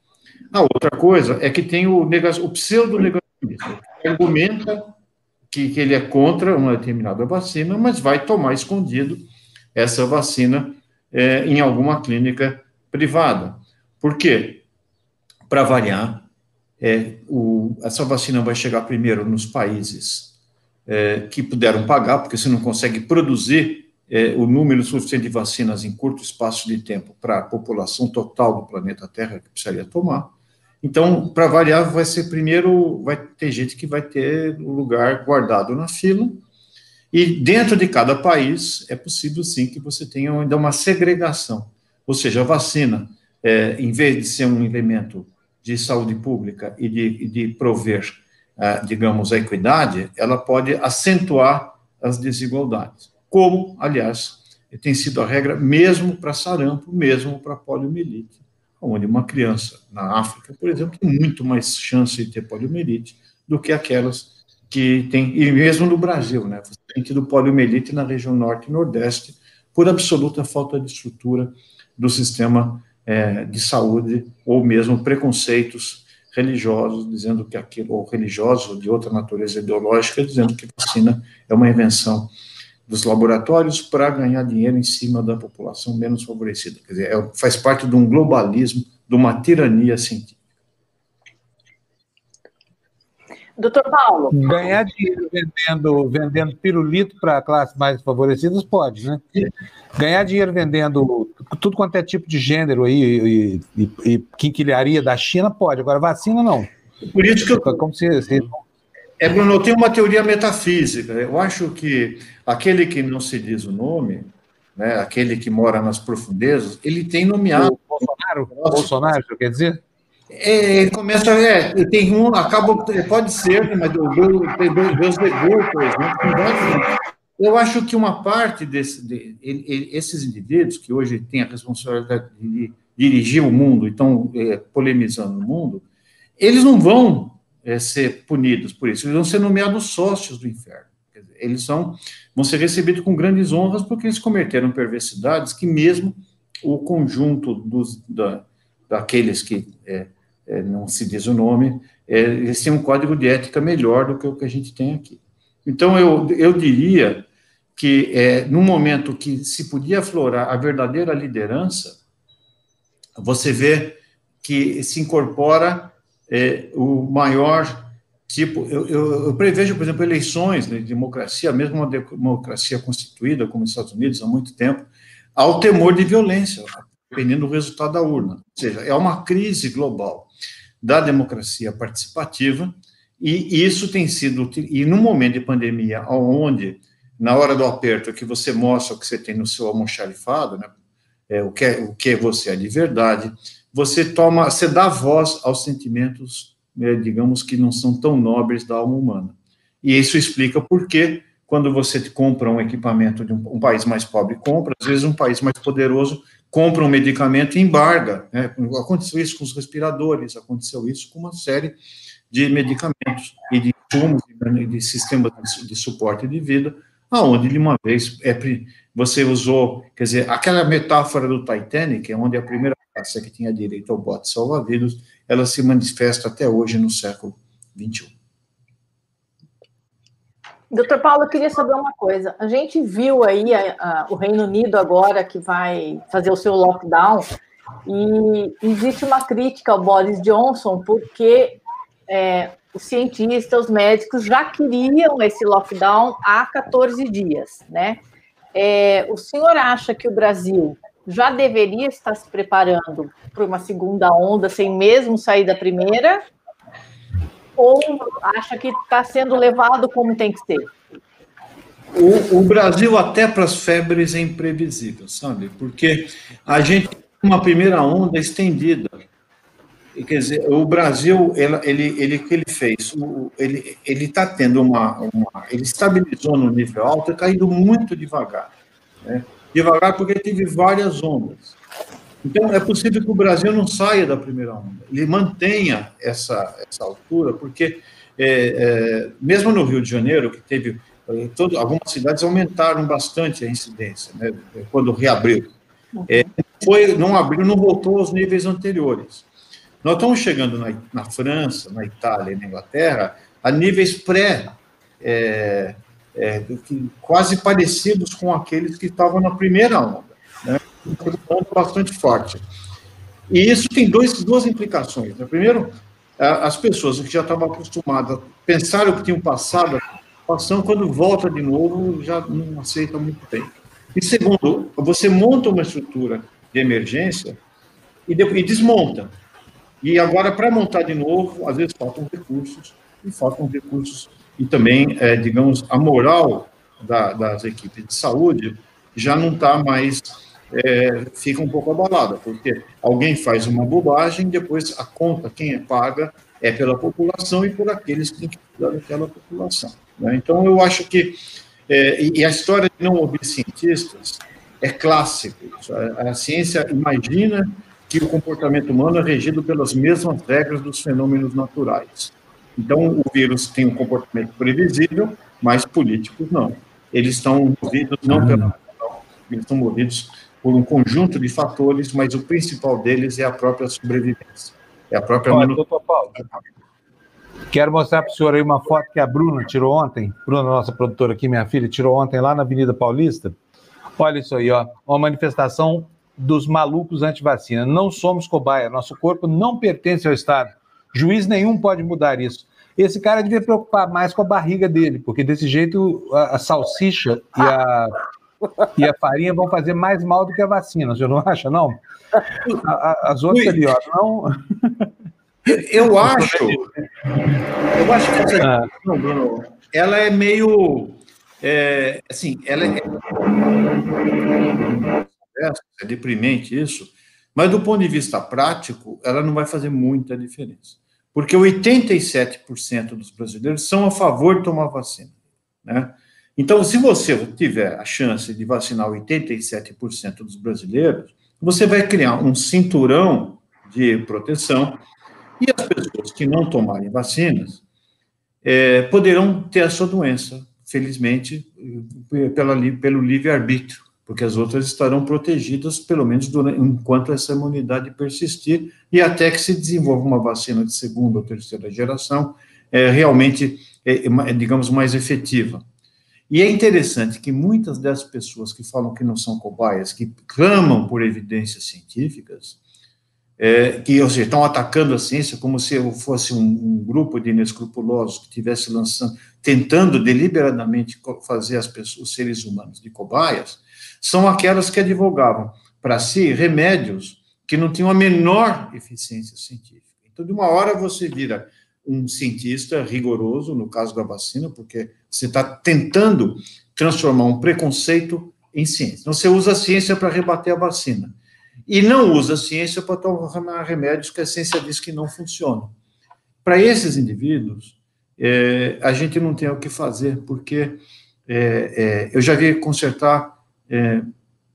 A outra coisa é que tem o, o pseudo-negacionismo, que argumenta que, que ele é contra uma determinada vacina, mas vai tomar escondido essa vacina é, em alguma clínica privada. Por quê? Para variar, é, o, essa vacina vai chegar primeiro nos países é, que puderam pagar, porque você não consegue produzir é, o número suficiente de vacinas em curto espaço de tempo para a população total do planeta Terra que precisaria tomar. Então, para variar, vai ser primeiro, vai ter gente que vai ter lugar guardado na fila, e dentro de cada país é possível sim que você tenha ainda uma segregação, ou seja, a vacina, é, em vez de ser um elemento de saúde pública e de, de prover, ah, digamos, a equidade, ela pode acentuar as desigualdades. Como, aliás, tem sido a regra mesmo para sarampo, mesmo para poliomielite, onde uma criança na África, por exemplo, tem muito mais chance de ter poliomielite do que aquelas que tem, e mesmo no Brasil, né? Você tem tido poliomielite na região norte e nordeste por absoluta falta de estrutura do sistema é, de saúde, ou mesmo preconceitos religiosos, dizendo que aquilo, ou religiosos, de outra natureza ideológica, dizendo que vacina é uma invenção dos laboratórios para ganhar dinheiro em cima da população menos favorecida. Quer dizer, é, faz parte de um globalismo, de uma tirania científica. Doutor Paulo. Ganhar dinheiro vendendo, vendendo pirulito para classes mais favorecidas pode, né? Ganhar dinheiro vendendo tudo quanto é tipo de gênero aí e, e, e quinquilharia da China pode, agora vacina não. Por isso que eu. Como se, se... É, Bruno, eu tenho uma teoria metafísica. Eu acho que aquele que não se diz o nome, né, aquele que mora nas profundezas, ele tem nomeado. O Bolsonaro? O Bolsonaro, quer dizer? É, começa, é, tem um, acaba, pode ser, né, mas tem dois degutos, né? Eu acho que uma parte desse, de, esses indivíduos que hoje têm a responsabilidade de dirigir o mundo e estão é, polemizando o mundo, eles não vão é, ser punidos por isso, eles vão ser nomeados sócios do inferno. Dizer, eles são, vão ser recebidos com grandes honras porque eles cometeram perversidades que mesmo o conjunto dos, da, daqueles que é, é, não se diz o nome, é, eles têm um código de ética melhor do que o que a gente tem aqui. Então, eu, eu diria que, é, no momento que se podia aflorar a verdadeira liderança, você vê que se incorpora é, o maior tipo. Eu, eu, eu, prevejo, por exemplo, eleições de democracia, mesmo uma democracia constituída, como os Estados Unidos, há muito tempo, ao temor de violência, dependendo do resultado da urna. Ou seja, é uma crise global da democracia participativa, e isso tem sido, e no momento de pandemia, onde, na hora do aperto, que você mostra o que você tem no seu almoxarifado, né, é, o, que é, o que você é de verdade, você toma, você dá voz aos sentimentos, né, digamos, que não são tão nobres da alma humana. E isso explica por que, quando você compra um equipamento de um, um país mais pobre compra, às vezes um país mais poderoso compra um medicamento e embarga. Né? Aconteceu isso com os respiradores, aconteceu isso com uma série de medicamentos e de insumos, de sistemas de suporte de vida, aonde de uma vez é, você usou, quer dizer, aquela metáfora do Titanic, onde a primeira classe que tinha direito ao bote salva-vidas, ela se manifesta até hoje no século XXI. Doutor Paulo, eu queria saber uma coisa. A gente viu aí a, a, o Reino Unido agora que vai fazer o seu lockdown e existe uma crítica ao Boris Johnson porque é, os cientistas, os médicos já queriam esse lockdown há 14 dias, né? É, o senhor acha que o Brasil já deveria estar se preparando para uma segunda onda sem mesmo sair da primeira? Ou acha que está sendo levado como tem que ser? O, o Brasil, até para as febres, é imprevisível, sabe? Porque a gente uma primeira onda estendida. Quer dizer, o Brasil, ele, ele, que ele fez, ele está tendo uma, uma, ele estabilizou no nível alto caindo muito devagar, né? devagar porque teve várias ondas. Então é possível que o Brasil não saia da primeira onda, ele mantenha essa essa altura, porque é, é, mesmo no Rio de Janeiro que teve é, todo, algumas cidades aumentaram bastante a incidência, né, quando reabriu. É, foi, não abriu, não voltou aos níveis anteriores. Nós estamos chegando na, na França, na Itália e na Inglaterra a níveis pré, é, é, quase parecidos com aqueles que estavam na primeira onda, bastante forte. E isso tem dois, duas implicações. Né? Primeiro, as pessoas que já estavam acostumadas, pensaram que tinham passado situação, quando volta de novo, já não aceita muito bem. E segundo, você monta uma estrutura de emergência e, depois, e desmonta. E agora, para montar de novo, às vezes faltam recursos, e faltam recursos, e também, é, digamos, a moral da, das equipes de saúde já não está mais, é, fica um pouco abalada, porque alguém faz uma bobagem, depois a conta, quem é paga, é pela população e por aqueles que têm que cuidar daquela população. Né? Então, eu acho que, é, e a história de não ouvir cientistas é clássico. A, a ciência imagina que o comportamento humano é regido pelas mesmas regras dos fenômenos naturais. Então, o vírus tem um comportamento previsível, mas políticos não. Eles estão movidos não pela eles estão movidos por um conjunto de fatores, mas o principal deles é a própria sobrevivência. É a própria Olha, doutor Paulo, quero mostrar para o senhor aí uma foto que a Bruna tirou ontem. Bruna, nossa produtora aqui, minha filha, tirou ontem lá na Avenida Paulista. Olha isso aí, ó, uma manifestação dos malucos anti-vacina. Não somos cobaia, nosso corpo não pertence ao Estado. Juiz nenhum pode mudar isso. Esse cara devia preocupar mais com a barriga dele, porque desse jeito a, a salsicha e a, e a farinha vão fazer mais mal do que a vacina, você não acha, não? A, a, as outras ali, ó, não. Eu acho. Eu acho que essa ah. Ela é meio. É, assim, ela é é deprimente isso, mas do ponto de vista prático, ela não vai fazer muita diferença. Porque 87% dos brasileiros são a favor de tomar vacina. Né? Então, se você tiver a chance de vacinar 87% dos brasileiros, você vai criar um cinturão de proteção e as pessoas que não tomarem vacinas é, poderão ter a sua doença, felizmente, pela, pelo livre-arbítrio porque as outras estarão protegidas, pelo menos durante, enquanto essa imunidade persistir, e até que se desenvolva uma vacina de segunda ou terceira geração, é, realmente, é, é, digamos, mais efetiva. E é interessante que muitas dessas pessoas que falam que não são cobaias, que clamam por evidências científicas, é, que ou seja, estão atacando a ciência como se fosse um, um grupo de inescrupulosos que estivesse lançando, tentando deliberadamente fazer as pessoas, os seres humanos de cobaias, são aquelas que advogavam para si remédios que não tinham a menor eficiência científica. Então, de uma hora você vira um cientista rigoroso, no caso da vacina, porque você está tentando transformar um preconceito em ciência. Então, você usa a ciência para rebater a vacina. E não usa a ciência para tomar remédios que a ciência diz que não funcionam. Para esses indivíduos, é, a gente não tem o que fazer, porque é, é, eu já vi consertar é,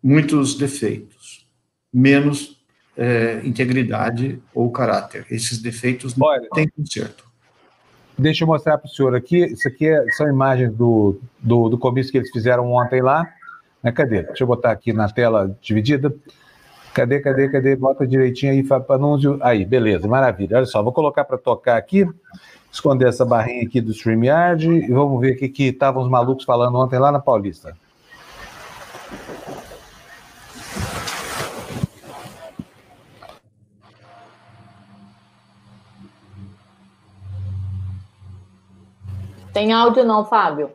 muitos defeitos, menos é, integridade ou caráter. Esses defeitos não Olha, têm conserto. Deixa eu mostrar para o senhor aqui. Isso aqui é, são imagens do, do, do comício que eles fizeram ontem lá. Né, cadê? Deixa eu botar aqui na tela dividida. Cadê, cadê, cadê? Bota direitinho aí, anúncio. Aí, beleza, maravilha. Olha só, vou colocar para tocar aqui, esconder essa barrinha aqui do StreamYard e vamos ver o que estavam os malucos falando ontem lá na Paulista. Tem áudio não, Fábio?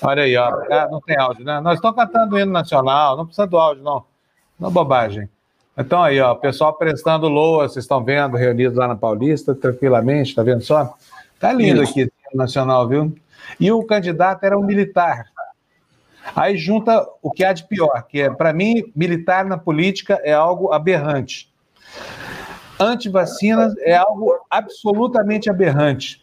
Olha aí, ó. Ah, não tem áudio, né? Nós estamos cantando o hino nacional, não precisa do áudio, não. Não é bobagem. Então aí, ó, pessoal prestando loa, vocês estão vendo, reunidos lá na Paulista, tranquilamente, tá vendo só? Tá lindo aqui o hino nacional, viu? E o candidato era um militar. Aí junta o que há de pior, que é, para mim, militar na política é algo aberrante. Antivacinas é algo absolutamente aberrante.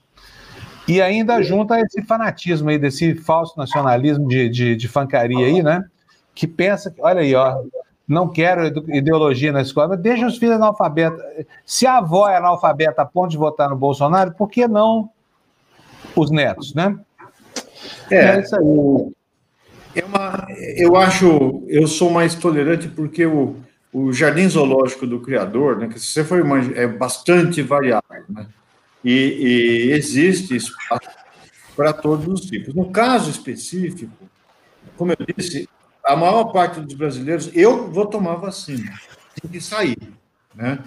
E ainda junta esse fanatismo aí, desse falso nacionalismo de, de, de fancaria aí, né? Que pensa que, olha aí, ó, não quero ideologia na escola, mas deixa os filhos analfabetos. Se a avó é analfabeta a ponto de votar no Bolsonaro, por que não os netos, né? É, é isso aí. É uma, eu acho, eu sou mais tolerante porque o, o jardim zoológico do criador, né, que você foi uma, é bastante variável, né? E, e existe espaço para todos os tipos. No caso específico, como eu disse, a maior parte dos brasileiros, eu vou tomar vacina, tem que sair, né?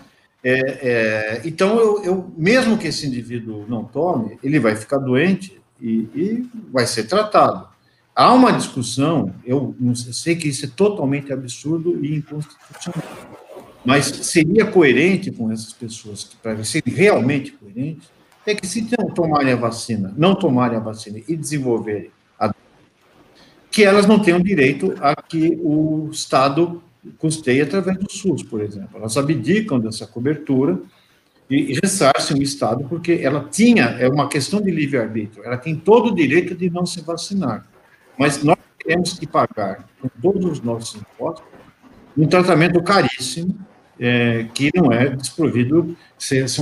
É, é, então, eu, eu, mesmo que esse indivíduo não tome, ele vai ficar doente e, e vai ser tratado. Há uma discussão, eu sei, sei que isso é totalmente absurdo e inconstitucional, mas seria coerente com essas pessoas, para serem realmente coerentes, é que se não tomarem a vacina, não tomarem a vacina e desenvolverem a que elas não tenham direito a que o Estado custeie através do SUS, por exemplo. Elas abdicam dessa cobertura e ressarcem o Estado porque ela tinha, é uma questão de livre-arbítrio, ela tem todo o direito de não se vacinar. Mas nós temos que pagar, com todos os nossos impostos, um tratamento caríssimo, é, que não é desprovido. Se, se,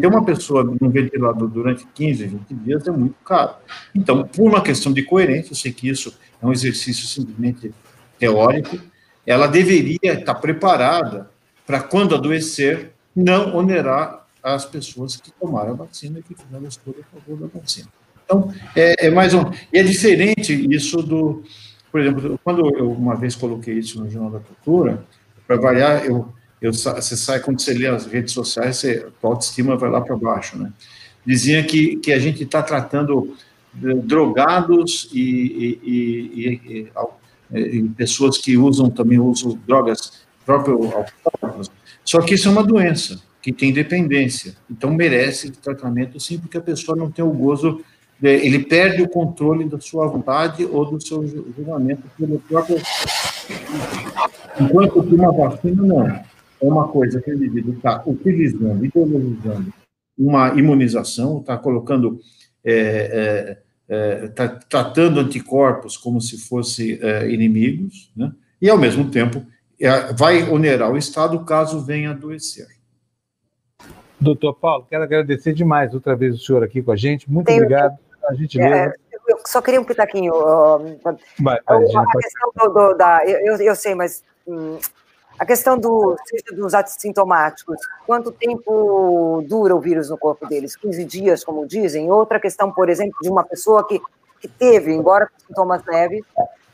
ter uma pessoa no ventilador durante 15, 20 dias é muito caro. Então, por uma questão de coerência, eu sei que isso é um exercício simplesmente teórico, ela deveria estar preparada para, quando adoecer, não onerar as pessoas que tomaram a vacina e que fizeram a escolha a favor da vacina. Então, é, é, mais um. E é diferente isso do. Por exemplo, quando eu uma vez coloquei isso no Jornal da Cultura, para variar, eu, eu, você sai, quando você lê as redes sociais, você, a autoestima vai lá para baixo, né? Dizia que, que a gente está tratando drogados e, e, e, e, pessoas que usam também usam drogas alcoólicos. Só que isso é uma doença que tem dependência, então merece tratamento sim, porque a pessoa não tem o gozo ele perde o controle da sua vontade ou do seu julgamento pelo próprio. Enquanto que uma vacina não. É uma coisa que o indivíduo está utilizando, ideologizando uma imunização, está colocando, é, é, é, tá tratando anticorpos como se fossem é, inimigos, né? e ao mesmo tempo é, vai onerar o Estado caso venha adoecer. Doutor Paulo, quero agradecer demais outra vez o senhor aqui com a gente. Muito Tenho obrigado a gentileza. É, eu só queria um pitaquinho. Vai, vai, a, a questão do, do, da. Eu, eu sei, mas. Hum, a questão do, dos assintomáticos, quanto tempo dura o vírus no corpo deles? 15 dias, como dizem? Outra questão, por exemplo, de uma pessoa que, que teve, embora com sintomas leves,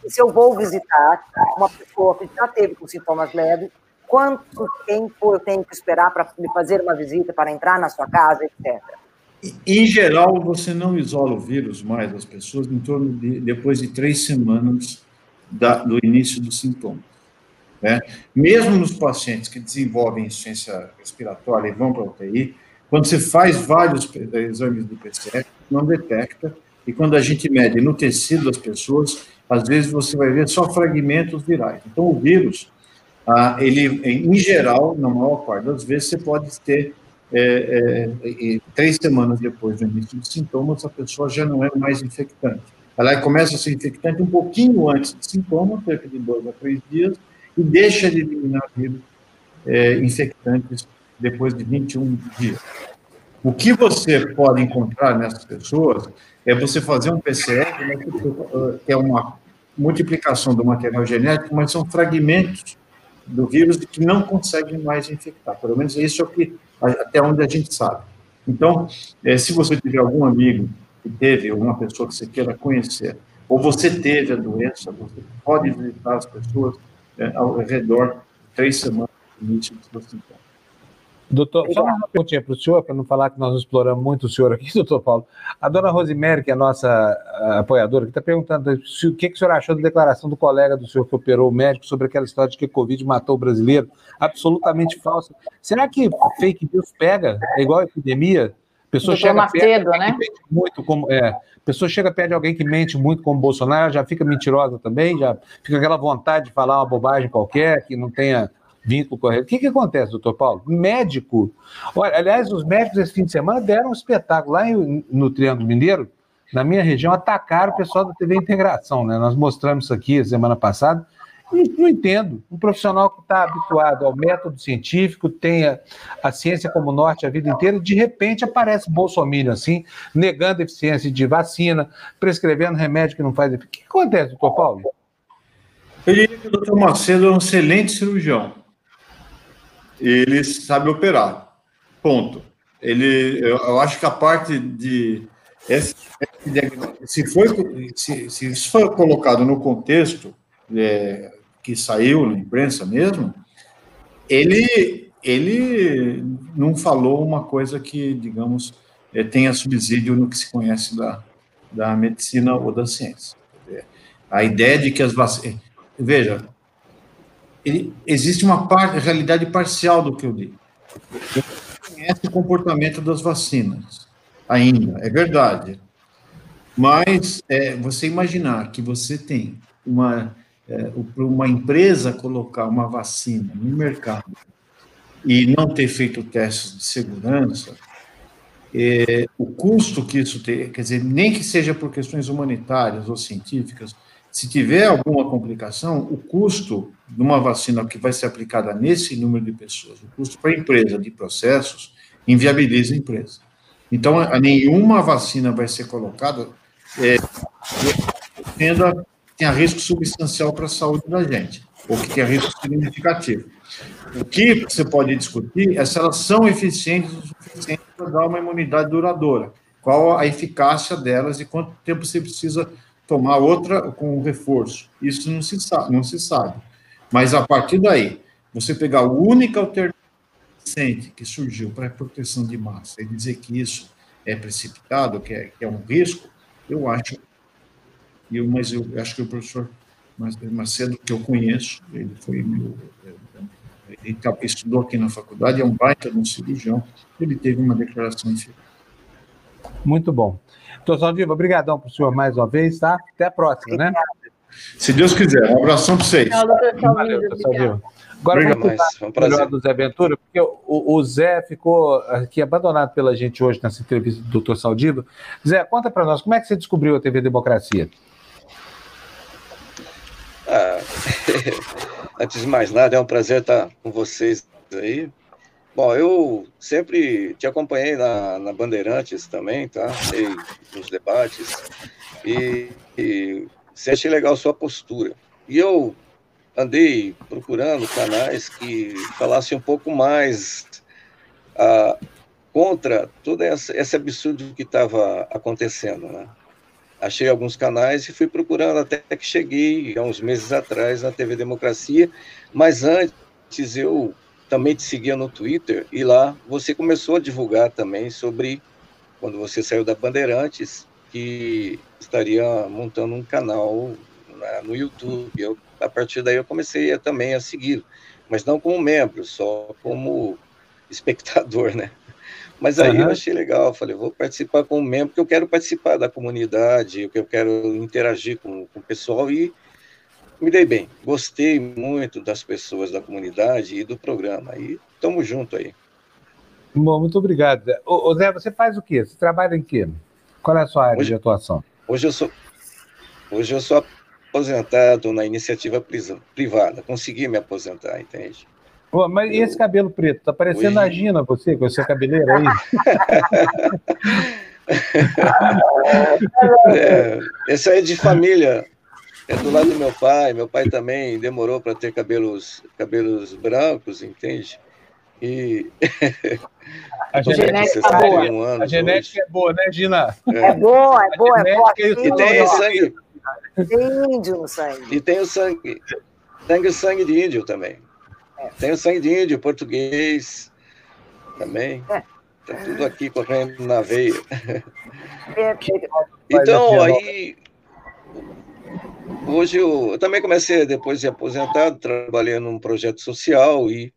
e se eu vou visitar uma pessoa que já teve com sintomas leves, quanto tempo eu tenho que esperar para me fazer uma visita, para entrar na sua casa, etc. Em geral, você não isola o vírus mais das pessoas em torno de depois de três semanas da, do início dos sintomas. Né? Mesmo nos pacientes que desenvolvem insuficiência respiratória e vão para a UTI, quando você faz vários exames do PCR, não detecta, e quando a gente mede no tecido das pessoas, às vezes você vai ver só fragmentos virais. Então, o vírus, ah, ele, em geral, na maior parte das vezes, você pode ter é, é, três semanas depois do início dos sintomas, a pessoa já não é mais infectante. Ela começa a ser infectante um pouquinho antes do sintoma, cerca de dois a três dias, e deixa de eliminar vírus é, infectantes depois de 21 dias. O que você pode encontrar nessas pessoas é você fazer um PCR, né, que é uma multiplicação do material genético, mas são fragmentos do vírus que não conseguem mais infectar. Pelo menos isso é o que até onde a gente sabe. Então, é, se você tiver algum amigo que teve, alguma pessoa que você queira conhecer, ou você teve a doença, você pode visitar as pessoas é, ao redor de três semanas do início dos seus sintomas. Doutor, só uma perguntinha para o senhor, para não falar que nós exploramos muito o senhor aqui, doutor Paulo. A dona Rosemary, que é a nossa apoiadora, que está perguntando se, o que, que o senhor achou da declaração do colega do senhor que operou o médico sobre aquela história de que a Covid matou o brasileiro. Absolutamente falsa. Será que fake news pega? É igual a epidemia? Pessoa Doutor chega Macedo, perto, né? muito como é, pessoa chega perto de alguém que mente muito como Bolsonaro, já fica mentirosa também, já fica aquela vontade de falar uma bobagem qualquer que não tenha vínculo correto. O que, que acontece, doutor Paulo? Médico. Olha, aliás, os médicos esse fim de semana deram um espetáculo lá em- no Triângulo Mineiro, na minha região, atacaram o pessoal da TV Integração, né? Nós mostramos isso aqui semana passada. Não, não entendo. Um profissional que está habituado ao método científico, tem a, ciência como norte a vida inteira, de repente aparece Bolsonaro assim, negando eficiência de vacina, prescrevendo remédio que não faz efeito. O que acontece, doutor Paulo? O doutor Macedo é um excelente cirurgião. Ele sabe operar. Ponto. Ele, eu, eu acho que a parte de. esse- se, foi, se, se isso foi colocado no contexto é, que saiu na imprensa mesmo, ele, ele não falou uma coisa que, digamos, é, tenha subsídio no que se conhece da, da medicina ou da ciência. É, A ideia de que as vacinas. Veja, ele, existe uma parte, realidade parcial do que eu digo. Eu não conheço o comportamento das vacinas ainda, é verdade. Mas é, você imaginar que você tem uma, é, uma empresa colocar uma vacina no mercado e não ter feito testes de segurança, é, o custo que isso tem, quer dizer, nem que seja por questões humanitárias ou científicas, se tiver alguma complicação, o custo de uma vacina que vai ser aplicada nesse número de pessoas, o custo para a empresa de processos, inviabiliza a empresa. Então, a nenhuma vacina vai ser colocada é, tendo, tenha risco substancial para a saúde da gente, ou que tenha risco significativo. O que você pode discutir é se elas são eficientes o suficiente para dar uma imunidade duradoura. Qual a eficácia delas e quanto tempo você precisa tomar outra com reforço. Isso não se sabe, não se sabe. Mas a partir daí, você pegar a única alternativa que surgiu para a proteção de massa e dizer que isso é precipitado, que é, que é um risco, eu acho. Eu, mas eu acho que o professor Macedo, que eu conheço, ele foi meu. Ele estudou aqui na faculdade, é um baita de um cirurgião, ele teve uma declaração inferior. Muito bom. Doutor Saldiva, obrigadão para o senhor mais uma vez, tá? Até a próxima, né? Se Deus quiser, um abração para vocês. Valeu, doutor Saldiva. Agora Obrigado. vamos Mais, foi um prazer. do Zé Ventura, porque o, o Zé ficou aqui abandonado pela gente hoje nessa entrevista do doutor Saldiva. Zé, conta para nós, como é que você descobriu a TV Democracia? Ah, antes de mais nada, é um prazer estar com vocês aí. Bom, eu sempre te acompanhei na, na Bandeirantes também, tá? Nos debates. E, e sempre achei legal sua postura. E eu andei procurando canais que falassem um pouco mais ah, contra todo essa, esse absurdo que estava acontecendo, né? Achei alguns canais e fui procurando até que cheguei, há uns meses atrás, na TV Democracia, mas antes eu também te seguia no Twitter e lá você começou a divulgar também sobre, quando você saiu da Bandeirantes, que estaria montando um canal né, no YouTube. Eu, a partir daí eu comecei a, também a seguir, mas não como membro, só como espectador, né? Mas aí eu Aham. achei legal, falei, vou participar como membro, porque eu quero participar da comunidade, que eu quero interagir com, com o pessoal e me dei bem. Gostei muito das pessoas da comunidade e do programa. E estamos junto aí. Bom, muito obrigado, Zé. Ô, ô, Zé, você faz o quê? Você trabalha em quê? Qual é a sua área Hoje- de atuação? Hoje eu sou, hoje eu sou aposentado na iniciativa privada. Consegui me aposentar, entende? Pô, mas e esse cabelo preto? Tá parecendo Hoje- a Gina, você, com essa cabeleira aí. É, esse aí é de família. É do lado do meu pai. Meu pai também demorou para ter cabelos, cabelos brancos, entende? E A genética 61 boa. anos A genética é boa, né, Gina? hoje. É boa, é boa, é boa. Genética, E tem Tem, sangue, tem índio no sangue. e tem o sangue, tem o sangue de índio também. Tem o sangue de índio, português também. É. Tá tudo aqui correndo na veia. Então, aí. Hoje eu, eu também comecei, depois de aposentado, trabalhei num projeto social e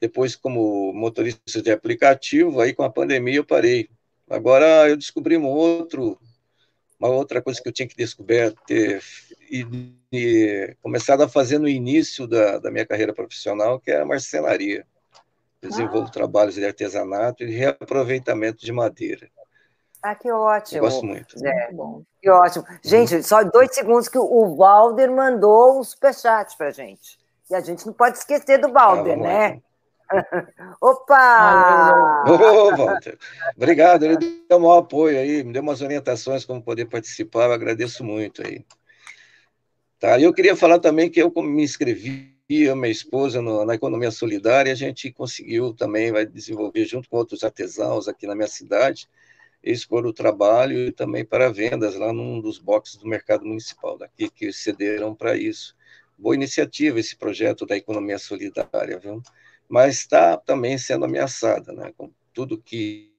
depois como motorista de aplicativo, aí com a pandemia eu parei. Agora eu descobri um outro, uma outra coisa que eu tinha que descobrir ter, e, e começado a fazer no início da, da minha carreira profissional, que é a marcenaria. Desenvolvo ah. trabalhos de artesanato e reaproveitamento de madeira. Ah, que ótimo. Eu gosto muito. É, que ótimo. Gente, só dois segundos que o Valder mandou um superchat para gente. E a gente não pode esquecer do Valder, ah, né? Opa! Ô, Walter, obrigado, ele deu um apoio aí, me deu umas orientações como poder participar, eu agradeço muito aí. Tá, eu queria falar também que eu me inscrevi, eu minha esposa, no, na Economia Solidária, a gente conseguiu também, vai desenvolver junto com outros artesãos aqui na minha cidade, expor o trabalho e também para vendas lá num dos boxes do mercado municipal daqui, que cederam para isso. Boa iniciativa esse projeto da Economia Solidária, viu? Mas está também sendo ameaçada, né? Com tudo que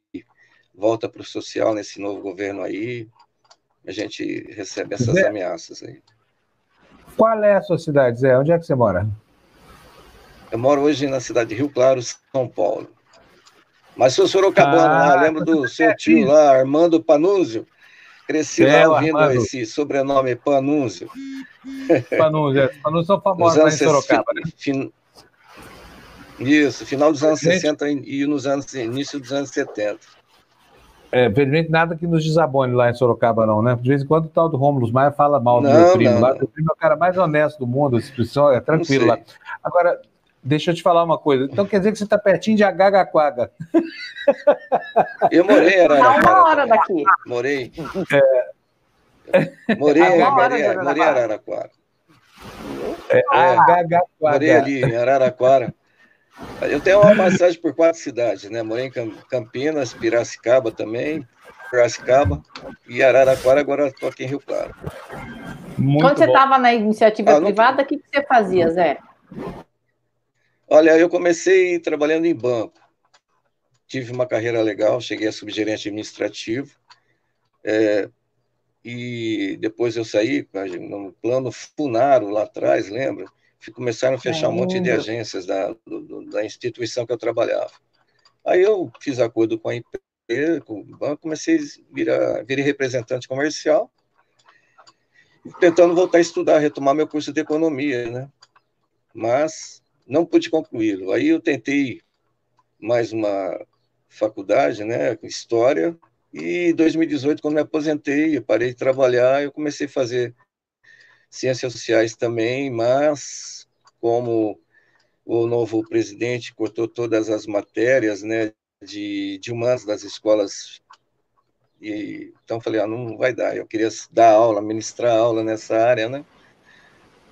volta para o social nesse novo governo aí, a gente recebe essas Zé, ameaças aí. Qual é a sua cidade, Zé? Onde é que você mora? Eu moro hoje na cidade de Rio Claro, São Paulo. Mas sou sorocabano ah, lá, lembro do seu tio lá, Armando Panúzio. Cresci é, lá ouvindo Armando. esse sobrenome Panúzio. Panúzio, é. Panúzio são famosos lá em Sorocaba, né? Fin isso, final dos anos 60 e nos anos, início dos anos 70. É, felizmente nada que nos desabone lá em Sorocaba, não, né? De vez em quando o tal do Rômulo Maia fala mal do não, meu primo. Não, lá, não. primo é o cara mais honesto do mundo, a é tranquilo lá. Agora, deixa eu te falar uma coisa. Então quer dizer que você está pertinho de Agagaquaga. Eu morei, era. Tá uma hora daqui. Morei. É. Morei, morei, morei, morei em Araraquara. É, Agagaquaga. Morei ali em Araraquara. Eu tenho uma passagem por quatro cidades, né? Morei em Campinas, Piracicaba também, Piracicaba e Araraquara, agora estou aqui em Rio Claro. Muito Quando você estava na iniciativa ah, privada, o que, que você fazia, Zé? Olha, eu comecei trabalhando em banco. Tive uma carreira legal, cheguei a subgerente administrativo. É, e depois eu saí no plano Funaro lá atrás, lembra? Começaram a fechar um monte de agências da, do, da instituição que eu trabalhava. Aí eu fiz acordo com a empresa, com o banco, comecei a virar, virar representante comercial, tentando voltar a estudar, retomar meu curso de economia, né? Mas não pude concluí-lo. Aí eu tentei mais uma faculdade, né, história, e em 2018, quando me aposentei, parei de trabalhar, eu comecei a fazer ciências sociais também, mas como o novo presidente cortou todas as matérias né, de, de humanas das escolas, e, então falei, ah, não vai dar, eu queria dar aula, ministrar aula nessa área, né?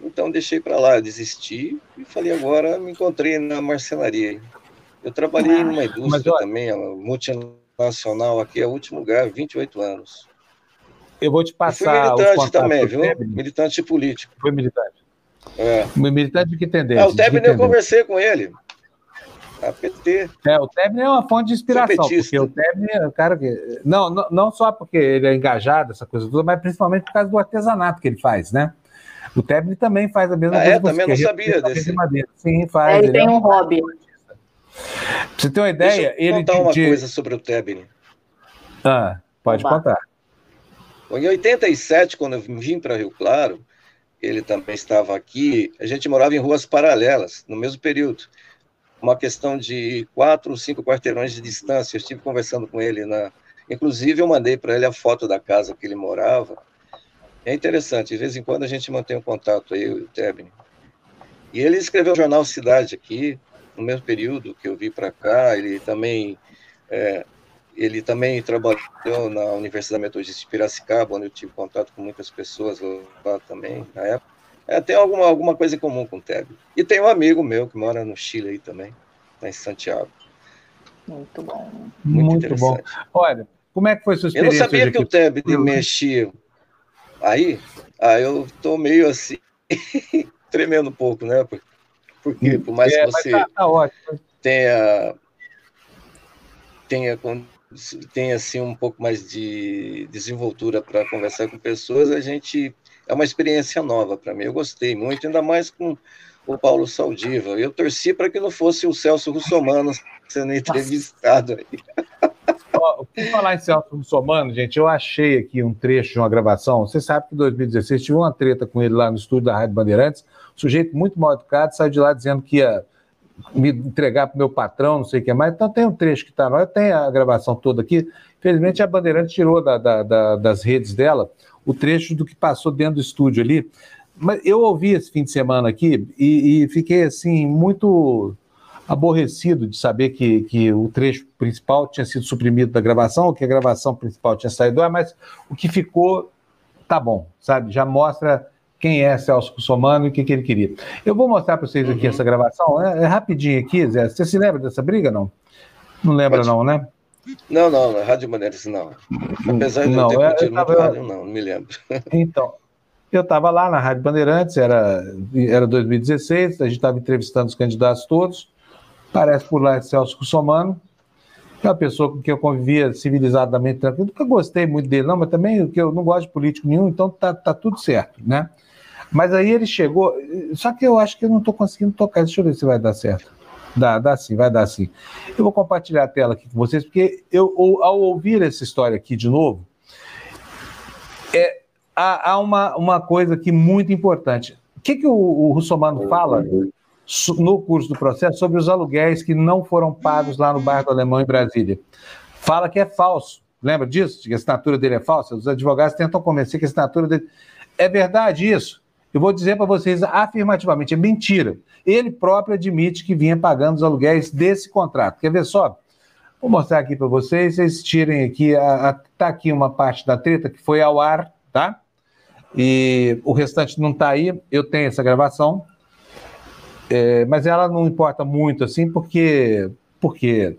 Então deixei para lá, desisti e falei, agora me encontrei na marcenaria. Eu trabalhei ah, numa indústria também, multinacional aqui, é o último lugar, 28 anos. Eu vou te passar. Fui militante também, viu? Militante político. Foi militante. É. Militante de que tendência? É, o Tebni eu conversei com ele. A PT. É, o Tebni é uma fonte de inspiração, porque o Tebni é o cara que. Não, não, não só porque ele é engajado, essa coisa toda, mas principalmente por causa do artesanato que ele faz, né? O Tebni também faz a mesma ah, coisa. É, também não sabia desse. De madeira. Sim, faz. É, ele, ele tem é um hobby. Pra você ter uma ideia, Deixa eu ele. contar uma coisa sobre o Tebni. Ah, pode Oba. contar. Em 87, quando eu vim para Rio Claro, ele também estava aqui, a gente morava em ruas paralelas, no mesmo período. Uma questão de quatro ou cinco quarteirões de distância. Eu estive conversando com ele, na... inclusive eu mandei para ele a foto da casa que ele morava. É interessante, de vez em quando a gente mantém um contato aí, o Tebni. E ele escreveu o jornal Cidade aqui, no mesmo período que eu vi para cá. Ele também é, ele também trabalhou na Universidade Metodista de Piracicaba, onde eu tive contato com muitas pessoas lá também, na época. É, tem alguma, alguma coisa em comum com o Teb. E tem um amigo meu que mora no Chile aí também, está em Santiago. Muito bom. Muito, Muito bom. Olha, como é que foi a sua experiência? Eu não sabia que o Teb mexia aí. Ah, eu estou meio assim, tremendo um pouco, né? Porque por mais é, que você tá, tá tenha tenha tem assim um pouco mais de desenvoltura para conversar com pessoas, a gente é uma experiência nova para mim. Eu gostei muito, ainda mais com o Paulo Saldiva. Eu torci para que não fosse o Celso Russomano sendo entrevistado aí. Ó, por falar em Celso Russomano, gente, eu achei aqui um trecho de uma gravação. Você sabe que em 2016 tive uma treta com ele lá no estúdio da Rádio Bandeirantes. sujeito muito mal educado saiu de lá dizendo que ia me entregar para o meu patrão, não sei o que mais. Então tem um trecho que está lá, tem a gravação toda aqui. Infelizmente a Bandeirantes tirou da, da, da, das redes dela o trecho do que passou dentro do estúdio ali. Mas eu ouvi esse fim de semana aqui e, e fiquei assim muito aborrecido de saber que, que o trecho principal tinha sido suprimido da gravação, que a gravação principal tinha saído do ar, mas o que ficou tá bom, sabe? Já mostra quem é Celso Russomano e o que, que ele queria. Eu vou mostrar para vocês aqui uhum. essa gravação, é, é, rapidinho aqui, Zé. Você se lembra dessa briga, não? Não lembra, Pode... não, né? Não, não, na Rádio Maneiras, não. Apesar de não, ter é, eu, tava... rádio, não, não me lembro. Então, eu estava lá na Rádio Bandeirantes, era, era 2016, a gente estava entrevistando os candidatos todos, parece por lá Celso Russomano, é uma pessoa com quem eu convivia civilizadamente tranquilo, nunca gostei muito dele, não, mas também que eu não gosto de político nenhum, então tá, tá tudo certo, né? Mas aí ele chegou, só que eu acho que eu não estou conseguindo tocar, deixa eu ver se vai dar certo. Dá, dá sim, vai dar sim. Eu vou compartilhar a tela aqui com vocês, porque eu, ao ouvir essa história aqui de novo, é, há, há uma, uma coisa aqui muito importante. O que, que o, o Russomano fala no curso do processo sobre os aluguéis que não foram pagos lá no bairro do Alemão, em Brasília? Fala que é falso. Lembra disso? Que a assinatura dele é falsa? Os advogados tentam convencer que a assinatura dele. É verdade isso? Eu vou dizer para vocês afirmativamente: é mentira ele próprio admite que vinha pagando os aluguéis desse contrato. Quer ver só? Vou mostrar aqui para vocês, vocês tirem aqui, está aqui uma parte da treta que foi ao ar, tá? E o restante não está aí, eu tenho essa gravação, é, mas ela não importa muito assim, porque, porque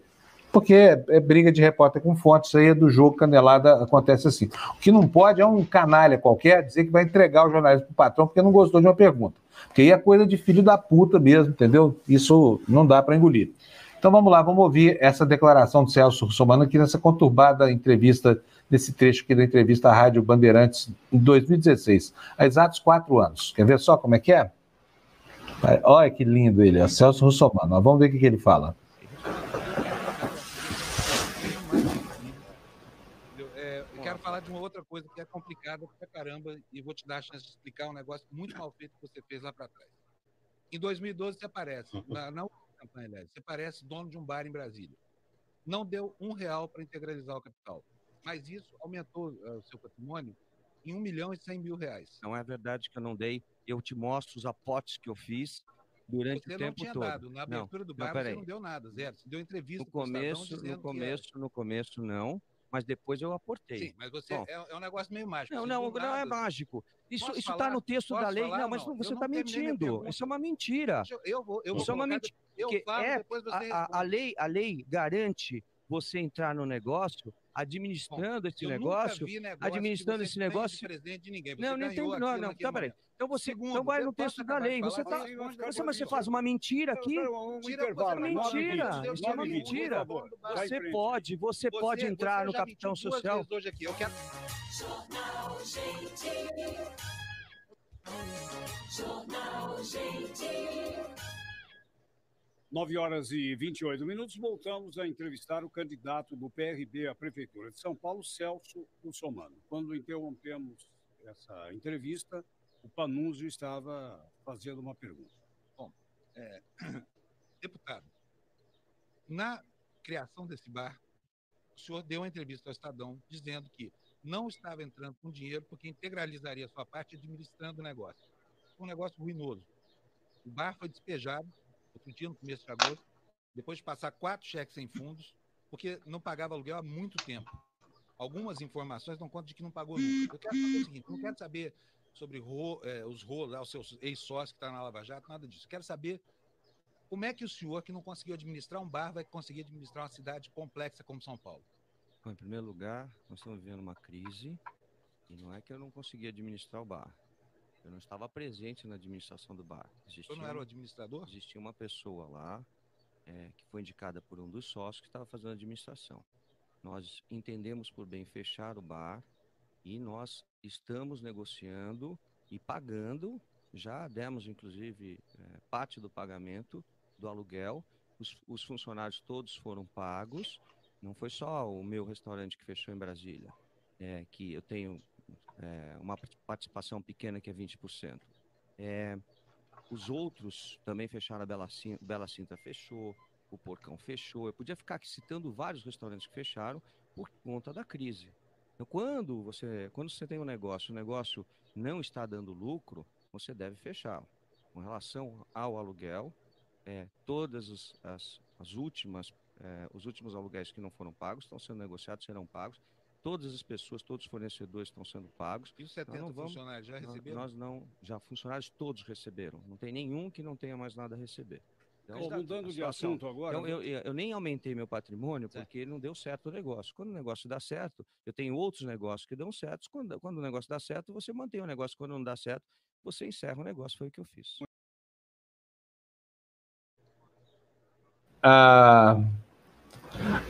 porque é, é, briga de repórter com fonte, isso aí é do jogo canelada, acontece assim. O que não pode é um canalha qualquer dizer que vai entregar o jornalismo para o patrão porque não gostou de uma pergunta. Porque aí é coisa de filho da puta mesmo, entendeu? Isso não dá para engolir. Então vamos lá, vamos ouvir essa declaração do Celso Russomano aqui nessa conturbada entrevista, desse trecho aqui da entrevista à Rádio Bandeirantes em 2016, há exatos quatro anos. Quer ver só como é que é? Olha que lindo ele, é Celso Russomano. Vamos ver o que ele fala. Falar de uma outra coisa que é complicada pra caramba e vou te dar a chance de explicar um negócio muito mal feito que você fez lá para trás. Em 2012 você aparece, uhum. na, na campanha, aliás, você aparece dono de um bar em Brasília. Não deu um real para integralizar o capital, mas isso aumentou uh, o seu patrimônio em um milhão e cem mil reais. Não é verdade que eu não dei. Eu te mostro os aportes que eu fiz durante você o tempo todo. Dado. Na abertura não, do bar não, você não deu nada, zero. Você deu entrevista no começo, no começo, no começo não mas depois eu aportei. Sim, mas você Bom, é, é, um negócio meio mágico. Não, não, não é mágico. Isso está no texto da lei. Falar? Não, mas não, você está mentindo. Isso é uma mentira. Eu, eu vou, eu Isso vou é uma mentira. Eu falo, é, depois você a, a, lei, a lei garante você entrar no negócio administrando Bom, esse negócio, negócio, administrando esse negócio. não, não tem, não, não, tá, peraí. Então você Segundo, então vai no texto da lei. Você tá, você, mas você faz uma mentira aqui? Mentira, é mentira. Isso é uma mentira. Você pode, você pode entrar no capitão social. Jornal Gente. Jornal Gente. 9 horas e 28 minutos, voltamos a entrevistar o candidato do PRB à Prefeitura de São Paulo, Celso Russomano. Quando interrompemos essa entrevista, o Panunzio estava fazendo uma pergunta. Bom, é, deputado, na criação desse bar, o senhor deu uma entrevista ao Estadão dizendo que não estava entrando com dinheiro porque integralizaria sua parte administrando o negócio. Um negócio ruinoso. O bar foi despejado outro dia, no começo de agosto, depois de passar quatro cheques sem fundos, porque não pagava aluguel há muito tempo. Algumas informações dão conta de que não pagou nunca. Eu quero saber o seguinte: não quero saber sobre é, os rolos, os seus ex-sócios que estão tá na Lava Jato, nada disso. Quero saber como é que o senhor, que não conseguiu administrar um bar, vai conseguir administrar uma cidade complexa como São Paulo? Bom, em primeiro lugar, nós estamos vivendo uma crise e não é que eu não consegui administrar o bar. Eu não estava presente na administração do bar. Existia, não era o administrador? Existia uma pessoa lá é, que foi indicada por um dos sócios que estava fazendo a administração. Nós entendemos por bem fechar o bar e nós estamos negociando e pagando. Já demos, inclusive, é, parte do pagamento do aluguel. Os, os funcionários todos foram pagos Não foi só o meu restaurante que fechou em Brasília, é, que eu tenho é, uma participação pequena que é 20%. É, os outros também fecharam, a Bela Cinta, Bela Cinta fechou, o Porcão fechou. Eu podia ficar citando vários restaurantes que fecharam por conta da crise. Então, quando você, quando você tem um negócio, o negócio não está dando lucro, você deve fechá-lo. Com relação ao aluguel, é, todas as, as, as últimas, é, os últimos aluguéis que não foram pagos estão sendo negociados, serão pagos. Todas as pessoas, todos os fornecedores estão sendo pagos. E os 70 vamos, funcionários já receberam? Nós, não, já funcionários todos receberam. Não tem nenhum que não tenha mais nada a receber. Então, mudando de assunto agora. Então, eu, eu, eu, nem aumentei meu patrimônio porque não deu certo o negócio. Quando o negócio dá certo, eu tenho outros negócios que dão certo. Quando, quando o negócio dá certo, você mantém o negócio. Quando não dá certo, você encerra o negócio. Foi o que eu fiz. A,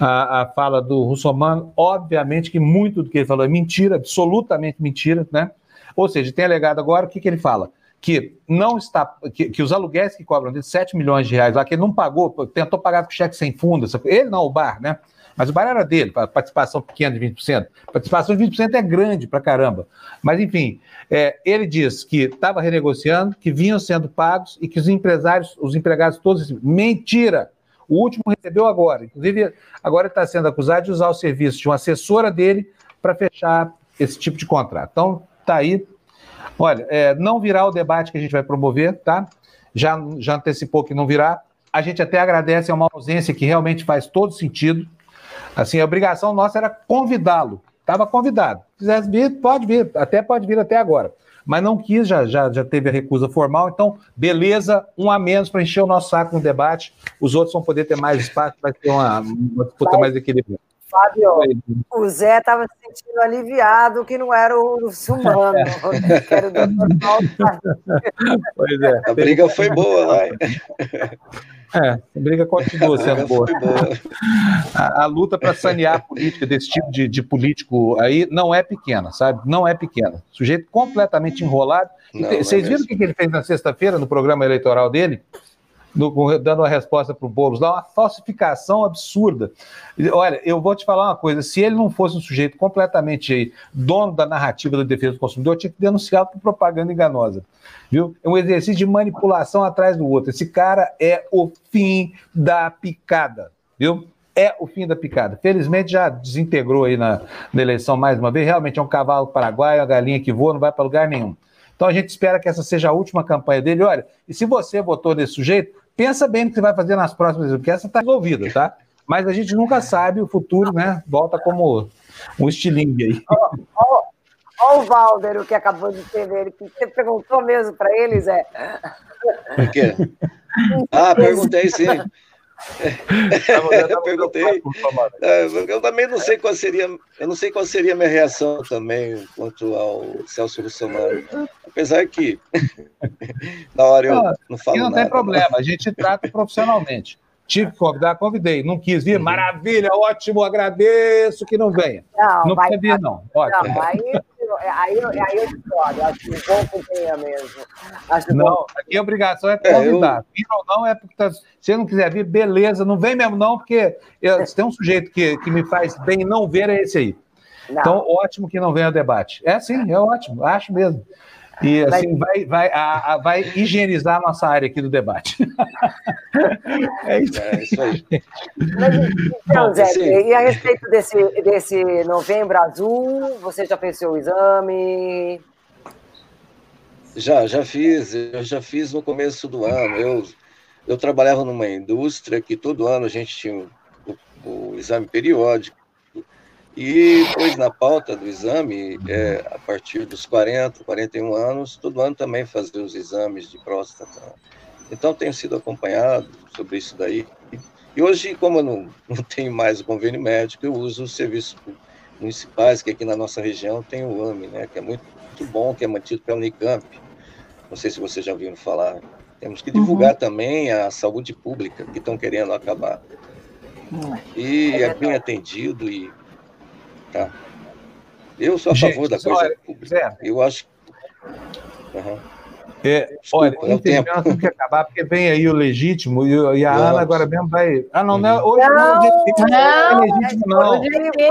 a, a fala do Russomano, obviamente que muito do que ele falou é mentira, absolutamente mentira, né? Ou seja, tem alegado agora, o que, que ele fala? Que não está, que, que, os aluguéis que cobram de 7 milhões de reais lá, que ele não pagou, tentou pagar com cheque sem fundo, ele não, o bar, né? Mas o bar era dele, participação pequena de 20%. Participação de 20% é grande pra caramba. Mas, enfim, é, ele diz que estava renegociando, que vinham sendo pagos e que os empresários, os empregados todos. Mentira! O último recebeu agora. Inclusive, agora está sendo acusado de usar o serviço de uma assessora dele para fechar esse tipo de contrato. Então, está aí Olha, é, não virá o debate que a gente vai promover, tá? Já, já antecipou que não virá. A gente até agradece, é uma ausência que realmente faz todo sentido. Assim, a obrigação nossa era convidá-lo. Estava convidado. Se quisesse vir, pode vir, até pode vir até agora. Mas não quis, já, já, já teve a recusa formal, então, beleza, um a menos para encher o nosso saco no debate. Os outros vão poder ter mais espaço, vai ter uma, uma disputa mais equilibrada. Fábio, o Zé estava se sentindo aliviado que não era o Sumano, que era o Pois é. A briga foi boa, vai. É, a briga continua sendo boa. boa. A, a, luta para sanear a política desse tipo de, de, político aí não é pequena, sabe? Não é pequena. Sujeito completamente enrolado. Não, Vocês é viram o que ele fez na sexta-feira no programa eleitoral dele? No, dando uma resposta para o Boulos lá, uma falsificação absurda. Olha, eu vou te falar uma coisa: se ele não fosse um sujeito completamente dono da narrativa da defesa do consumidor, tinha que denunciar por propaganda enganosa. Viu? É um exercício de manipulação atrás do outro. Esse cara é o fim da picada, viu? É o fim da picada. Felizmente já desintegrou aí na, na eleição mais uma vez. Realmente é um cavalo paraguaio, uma galinha que voa, não vai para lugar nenhum. Então a gente espera que essa seja a última campanha dele. Olha, e se você votou desse sujeito, pensa bem no que você vai fazer nas próximas, porque essa está resolvida, tá? Mas a gente nunca sabe, o futuro, né? Volta como um estilingue aí. Olha o Valder, o que acabou de dele, que você perguntou mesmo para eles, é. Por quê? Ah, perguntei sim. eu perguntei. É, eu também não sei qual seria, eu não sei qual seria a minha reação também quanto ao Celso Russomano. Apesar que na hora eu não, não falo não nada. tem problema, a gente trata profissionalmente. Tive que convidar, convidei. Não quis vir, uhum. maravilha, ótimo, agradeço que não venha. Não, não vai, precisa vir, não. Ótimo. Não, aí aí, aí eu discordo, acho que bom companhia mesmo. Acho não, bom... aqui a obrigação é convidar. É, eu... Vir ou não é porque tá, se não quiser vir, beleza, não vem mesmo não, porque eu, se tem um sujeito que, que me faz bem não ver, é esse aí. Não. Então, ótimo que não venha ao debate. É sim, é ótimo, acho mesmo. E assim vai, vai, a, a, vai higienizar a nossa área aqui do debate. é, isso. é isso aí. Mas, então, Zé, e a respeito desse, desse novembro azul, você já fez seu exame? Já, já fiz. Eu já fiz no começo do ano. Eu, eu trabalhava numa indústria que todo ano a gente tinha o, o exame periódico. E depois, na pauta do exame, é, a partir dos 40, 41 anos, todo ano também fazer os exames de próstata. Então, tenho sido acompanhado sobre isso daí. E hoje, como eu não, não tenho mais o convênio médico, eu uso os serviços municipais, que aqui na nossa região tem o AME, né, que é muito, muito bom, que é mantido pela Unicamp. Não sei se vocês já ouviram falar. Temos que divulgar uhum. também a saúde pública, que estão querendo acabar. E é, é bem atendido e Tá? Eu sou a Gente, favor da coisa olha, pública. Zé. Eu acho. Uhum. É, olha, é nós temos que acabar, porque vem aí o legítimo e, e a Vamos. Ana agora mesmo vai. Ah, não, não é hoje não, não, não, não é legítimo, não. Hoje é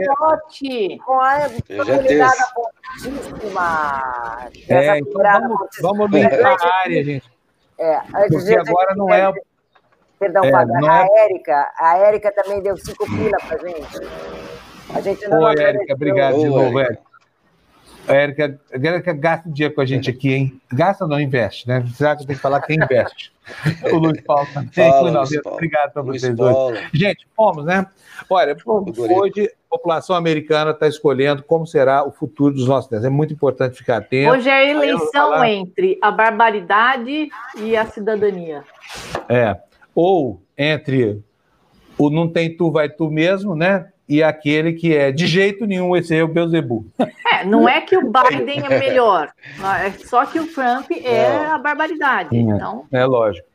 esporte. Com a possibilidade fortíssima. É, então vamos, vamos limpar a área, gente. É, porque agora não é. Perdão, é, a é... Érica, a Érica também deu cinco pila pra gente. A gente não Oi, Érica, obrigado de novo, Érica. A Érica, a Érica gasta dinheiro com a gente aqui, hein? Gasta ou não investe, né? Será que eu tenho que falar quem investe? o Luiz Paulo também. Fala, não, Luiz Paulo. Obrigado para vocês dois. Gente, fomos, né? Olha, hoje a população americana está escolhendo como será o futuro dos nossos dentes. É muito importante ficar atento. Hoje é a eleição entre a barbaridade e a cidadania. É. Ou entre o não tem tu, vai tu mesmo, né? E aquele que é de jeito nenhum esse é o Beuzebu. É, não é que o Biden é melhor, é só que o Trump é a barbaridade. É, então... É lógico.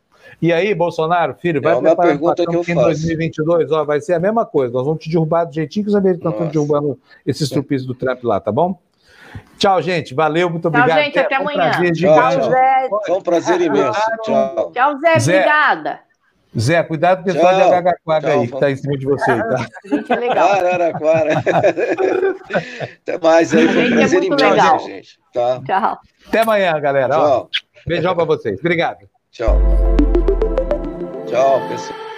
E aí, Bolsonaro, filho, vai é uma pergunta que eu em 2022, ó, vai ser a mesma coisa. Nós vamos te derrubar do jeitinho que os americanos estão derrubando esses trupis do Trump lá, tá bom? Tchau, gente. Valeu, muito Tchau, obrigado. gente, até, amanhã. Um prazer Tchau, Zé. Foi um prazer imenso. Tchau. Tchau, Zé. Zé. Obrigada. Zé, cuidado com o pessoal de Araraquara aí, que está em cima de você. Tá? A gente é legal. Araraquara. Até mais aí, foi um é prazer é imenso, gente. Tá? Tchau. Até amanhã, galera. Tchau. Ó, beijão para vocês. Obrigado. Tchau. Tchau, pessoal.